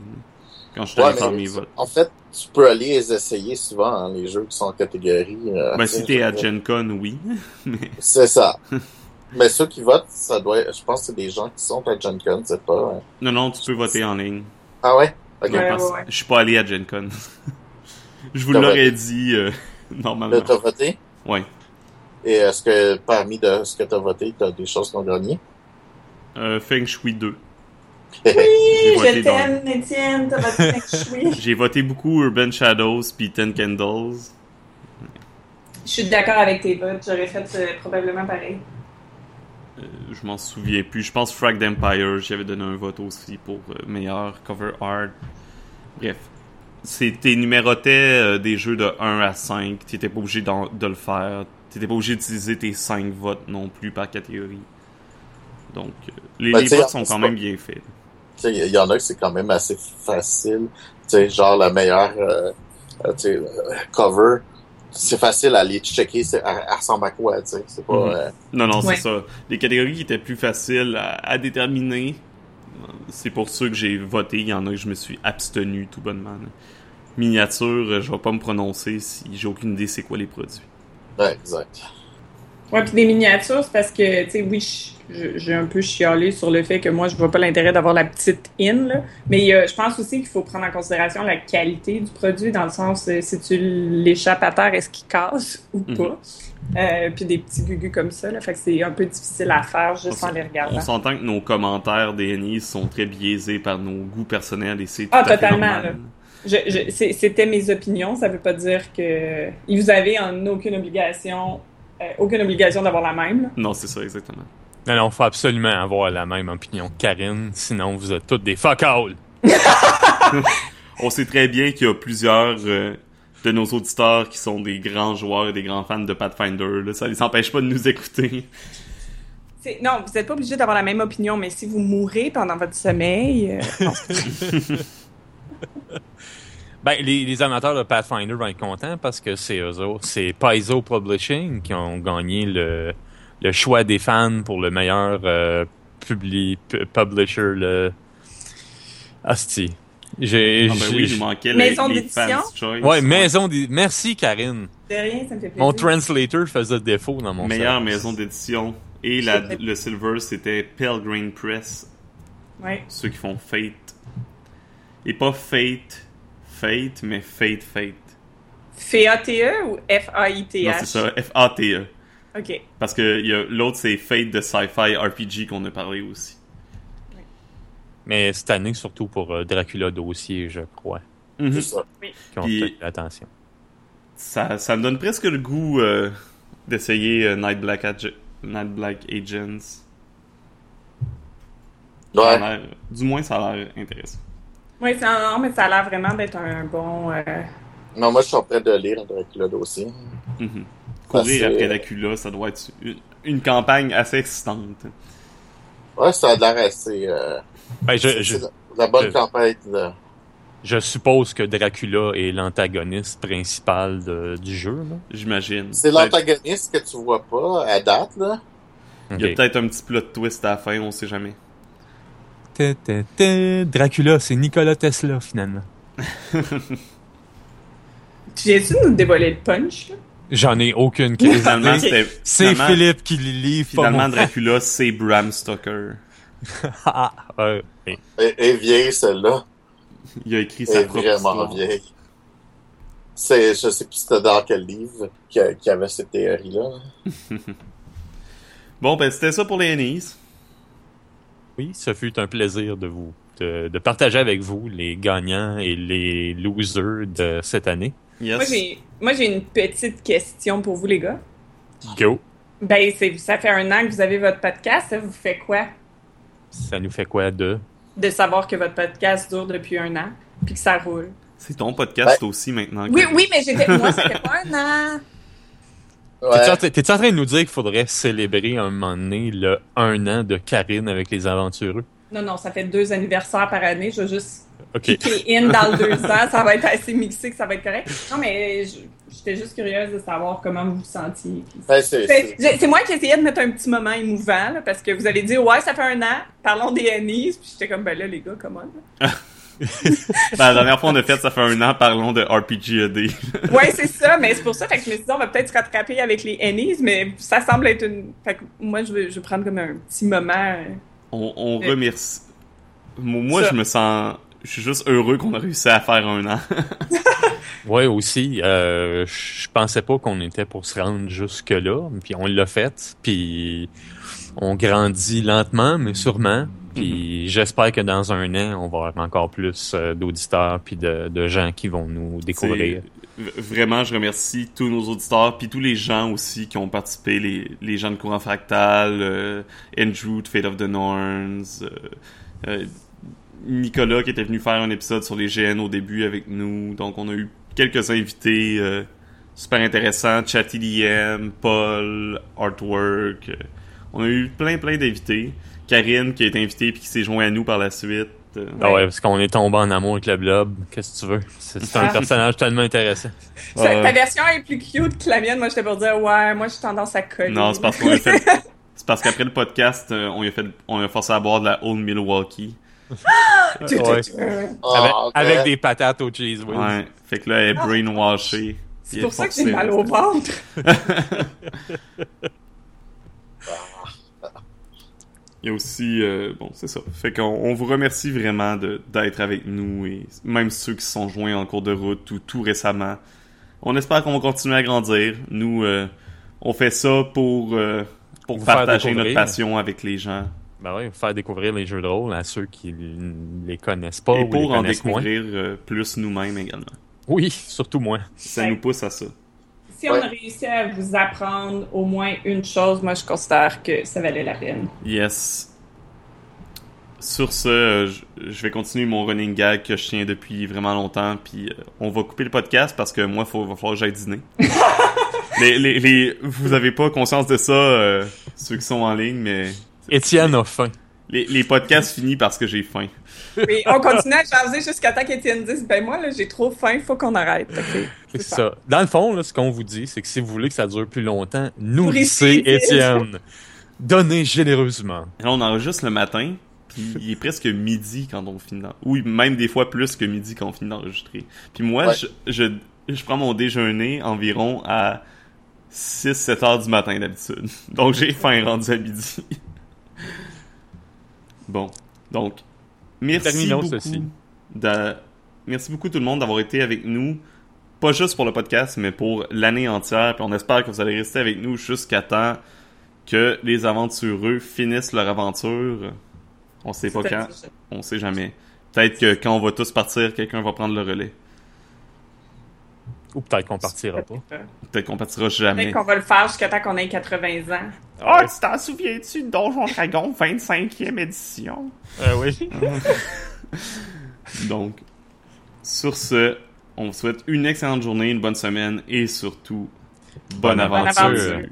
Quand je suis Ouais, allé faire mes votes. En fait, tu peux aller les essayer souvent, hein, les jeux qui sont en catégorie. euh, Ben, si t'es à. Gen Con, oui. Mais C'est ça. Mais ceux qui votent, ça doit être- je pense que c'est des gens qui sont à Gen Con, c'est pas. non, non, tu peux voter en ligne. Ah ouais? Ok. Ouais, Parce- ouais, ouais. Je suis pas allé à Gen Con. je vous l'aurais dit euh, normalement. Là, t'as voté? Ouais. Et est-ce que parmi de ce que t'as voté, t'as des choses qui ont gagné? Euh, Feng Shui 2. Oui, je t'aime, Étienne, t'as voté Feng Shui. J'ai voté beaucoup Urban Shadows puis Ten Candles. Je suis d'accord avec tes votes, j'aurais fait euh, probablement pareil. Euh, je m'en souviens plus. Je pense Frag Empire, j'y avais donné un vote aussi pour euh, meilleur cover art. Bref. C'était numérotais euh, des jeux de 1 à 5. T'étais pas obligé de le faire. T'étais pas obligé d'utiliser tes 5 votes non plus par catégorie. Donc, euh, les, Ben, les votes sont quand pas- même bien faits. Tu sais, il y en a que c'est quand même assez facile. Tu sais, genre la meilleure euh, cover. C'est facile à aller checker, c'est, elle, elle ressemble à quoi, tu sais? C'est pas. Mhm. euh, Non, non, Ouais. c'est ça. Les catégories qui étaient plus faciles à, à déterminer, c'est pour ceux que j'ai voté. Il y en a que je me suis abstenu tout bonnement. Miniature, euh, je vais pas me prononcer si j'ai aucune idée c'est quoi les produits. ouais, exact. Ouais, puis des miniatures, c'est parce que, tu sais, oui, j'ai un peu chialé sur le fait que moi, je vois pas l'intérêt d'avoir la petite in, là. Mais euh, je pense aussi qu'il faut prendre en considération la qualité du produit, dans le sens, euh, si tu l'échappes à terre, est-ce qu'il casse ou pas? Euh, puis des petits gugus comme ça, là. Fait que c'est un peu difficile à faire juste en les On regardant. s'entend que nos commentaires des sont très biaisés par nos goûts personnels et c'est tout Ah, à fait totalement, normal. là. Je, je, c'est- C'était mes opinions, ça veut pas dire que vous avez en aucune obligation, euh, aucune obligation d'avoir la même, là. Non, c'est ça, exactement. Non, non, faut absolument avoir la même opinion que Karine, sinon vous êtes toutes des fuck all. On sait très bien qu'il y a plusieurs euh, de nos auditeurs qui sont des grands joueurs et des grands fans de Pathfinder. Là. Ça les empêche pas de nous écouter. Non, vous n'êtes pas obligé d'avoir la même opinion, mais si vous mourrez pendant votre sommeil, euh, non, Ben, les, les amateurs de Pathfinder vont être contents parce que c'est eux autres. C'est Paizo Publishing qui ont gagné le, le choix des fans pour le meilleur euh, publi- pu- publisher. Le... Asti. J'ai, Ah ben j'ai- oui, il nous manquait les, Maison d'édition? choice. Ouais, maison des... Merci, Karine. de rien, ça me fait plaisir. Mon translator faisait défaut dans mon Meilleure service. maison d'édition. Et la, le silver, c'était Pelgrane Press, Ouais. ceux qui font Fate. Et pas Fate, Fate, mais Fate, Fate. F-A-T-E E ou Non, F-A-I-T-H? c'est ça, F-A-T-E. OK. E. Parce que il y a- l'autre, c'est Fate de Sci-Fi RPG qu'on a parlé aussi. Mais cette année, surtout pour euh, Dracula Dossier, je crois, Mhm. C'est ça. Puis- l'attention. ça, ça me donne presque le goût euh, d'essayer euh, Night, Black Ag- Night Black Agents. Ouais. l'air- du moins, ça a l'air intéressant. Oui, c'est un- non, mais ça a l'air vraiment d'être un bon. euh, Non, moi, je suis en train de lire Dracula aussi. Mhm. Courir c'est- après Dracula, ça doit être une, une campagne assez excitante. Ouais, ça a l'air assez... Euh, Ben, je, je, la bonne je- campagne. de- je suppose que Dracula est l'antagoniste principal de- du jeu. Là. J'imagine. C'est l'antagoniste que tu vois pas à date, là. Il y a peut-être un petit plot twist à la fin, on sait jamais. Ta, ta, ta. Dracula, c'est Nikola Tesla finalement. Tu viens-tu de nous dévoiler le punch, là? J'en ai aucune crise Finalement, Ok. c'était. C'est Philippe qui le lit. pas Finalement. Dracula, c'est Bram Stoker. Ah, ouais. Et- Elle elle est vieille, celle-là. Il a écrit Elle sa propre vraiment histoire. vieille. C'est, je sais plus c'était dans quel livre qu'il y y avait cette théorie-là. Bon, ben, c'était ça pour les Ennies. Oui, ce fut un plaisir de vous de, de partager avec vous les gagnants et les losers de cette année. Yes. Moi, j'ai, moi, j'ai une petite question pour vous, les gars. Go. Ben, c'est, ça fait un an que vous avez votre podcast. Ça vous fait quoi? Ça nous fait quoi de? De savoir que votre podcast dure depuis un an puis que ça roule? C'est ton podcast aussi maintenant. Oui, oui, mais j'étais, moi, ça fait pas un an. Ouais. T'es-tu en train- de nous dire qu'il faudrait célébrer un moment donné le un an de Karine avec les aventureux? Non, non, ça fait deux anniversaires par année. Je vais juste Ok. cliquer in dans le deux ans. Ça va être assez mixé que ça va être correct. Non, mais j'étais juste curieuse de savoir comment vous vous sentiez. puis- Ben, c'est, moi qui essayais de mettre un petit moment émouvant, là, parce que vous allez dire, ouais, ça fait un an, parlons des Annies, puis j'étais comme, ben là, les gars, comment? Ben, la dernière fois on a fait, ça fait un an, parlons de RPGED. Ouais, c'est ça, mais c'est pour ça, fait que je me suis dit, on va peut-être se rattraper avec les Annies, mais ça semble être une. Fait que moi, je vais, je vais prendre comme un petit moment. euh, on, on Euh, remercie. Moi, moi, ça. je me sens. Je suis juste heureux qu'on a réussi à faire un an. Ouais, aussi. Euh, je pensais pas qu'on était pour se rendre jusque là, puis on l'a fait, puis on grandit lentement, mais sûrement. Puis j'espère que dans un an, on va avoir encore plus euh, d'auditeurs puis de, de gens qui vont nous découvrir. C'est- Vraiment, je remercie tous nos auditeurs, puis tous les gens aussi qui ont participé, les, les gens de Courant Fractal, euh, Andrew de Fate of the Norns, euh, euh, Nicolas qui était venu faire un épisode sur les GN au début avec nous. Donc, on a eu quelques invités super intéressants, Chatty DM, Paul, Artwork. on a eu plein, plein d'invités. Karine qui a été invitée puis qui s'est joint à nous par la suite. euh, Ah ouais, parce qu'on est tombé en amour avec le blob. Qu'est-ce que tu veux? C'est un Ah. personnage tellement intéressant. Ta version est plus cute que la mienne. Moi, j'étais pour dire, ouais, moi, j'ai tendance à coller. Non, c'est parce qu'on a fait. C'est parce qu'après le podcast, euh, on lui a fait, on a forcé à boire de la Old Milwaukee. Ouais. Ah, avec, ok. avec des patates au cheese whiz. Ouais. Fait que là, elle est brainwashée. C'est pour ça que j'ai mal au ventre. Il y a aussi, euh, bon, c'est ça. Fait qu'on on vous remercie vraiment d'être avec nous et même ceux qui se sont joints en cours de route ou tout récemment. On espère qu'on va continuer à grandir. Nous, euh, on fait ça pour, euh, pour Vous partager notre passion avec les gens Ben oui, faire découvrir les jeux de rôle à ceux qui les connaissent pas et ou pour les en moins. découvrir euh, plus nous-mêmes également. Oui, surtout moi. Ça nous pousse à ça. Si on Ouais. a réussi à vous apprendre au moins une chose, moi, je considère que ça valait la peine. Yes. Sur ce, euh, je- je vais continuer mon running gag que je tiens depuis vraiment longtemps, puis euh, on va couper le podcast parce que moi, il va falloir que j'aille dîner. les, les, les, vous avez pas conscience de ça, euh, ceux qui sont en ligne, mais Étienne a faim. Les, les podcasts finissent parce que j'ai faim. Et on continue à jaser jusqu'à temps qu'Étienne dise Ben, moi, là, j'ai trop faim, faut qu'on arrête. C'est ça. Dans le fond, là, ce qu'on vous dit, c'est que si vous voulez que ça dure plus longtemps, Nourrissez Étienne. Donnez généreusement. Et là, on enregistre le matin, puis il est presque midi quand on finit Oui, même des fois plus que midi quand on finit d'enregistrer. Puis moi, Ouais. je, je, je prends mon déjeuner environ à 6-7 heures du matin d'habitude. Donc j'ai faim rendu à midi. Bon, donc, merci Terminons beaucoup. ceci. de- Merci beaucoup tout le monde d'avoir été avec nous. Pas juste pour le podcast, mais pour l'année entière. Puis on espère que vous allez rester avec nous jusqu'à temps que les aventureux finissent leur aventure. On sait pas quand, on sait jamais. Peut-être que quand on va tous partir, quelqu'un va prendre le relais. Ou peut-être qu'on partira pas. Peut-être qu'on partira jamais. Peut-être qu'on va le faire jusqu'à temps qu'on ait 80 ans. Ah, tu t'en souviens-tu de Donjon Dragon 25e édition? Euh, oui. Donc, sur ce, on vous souhaite une excellente journée, une bonne semaine et surtout, bonne Bonne aventure. aventure.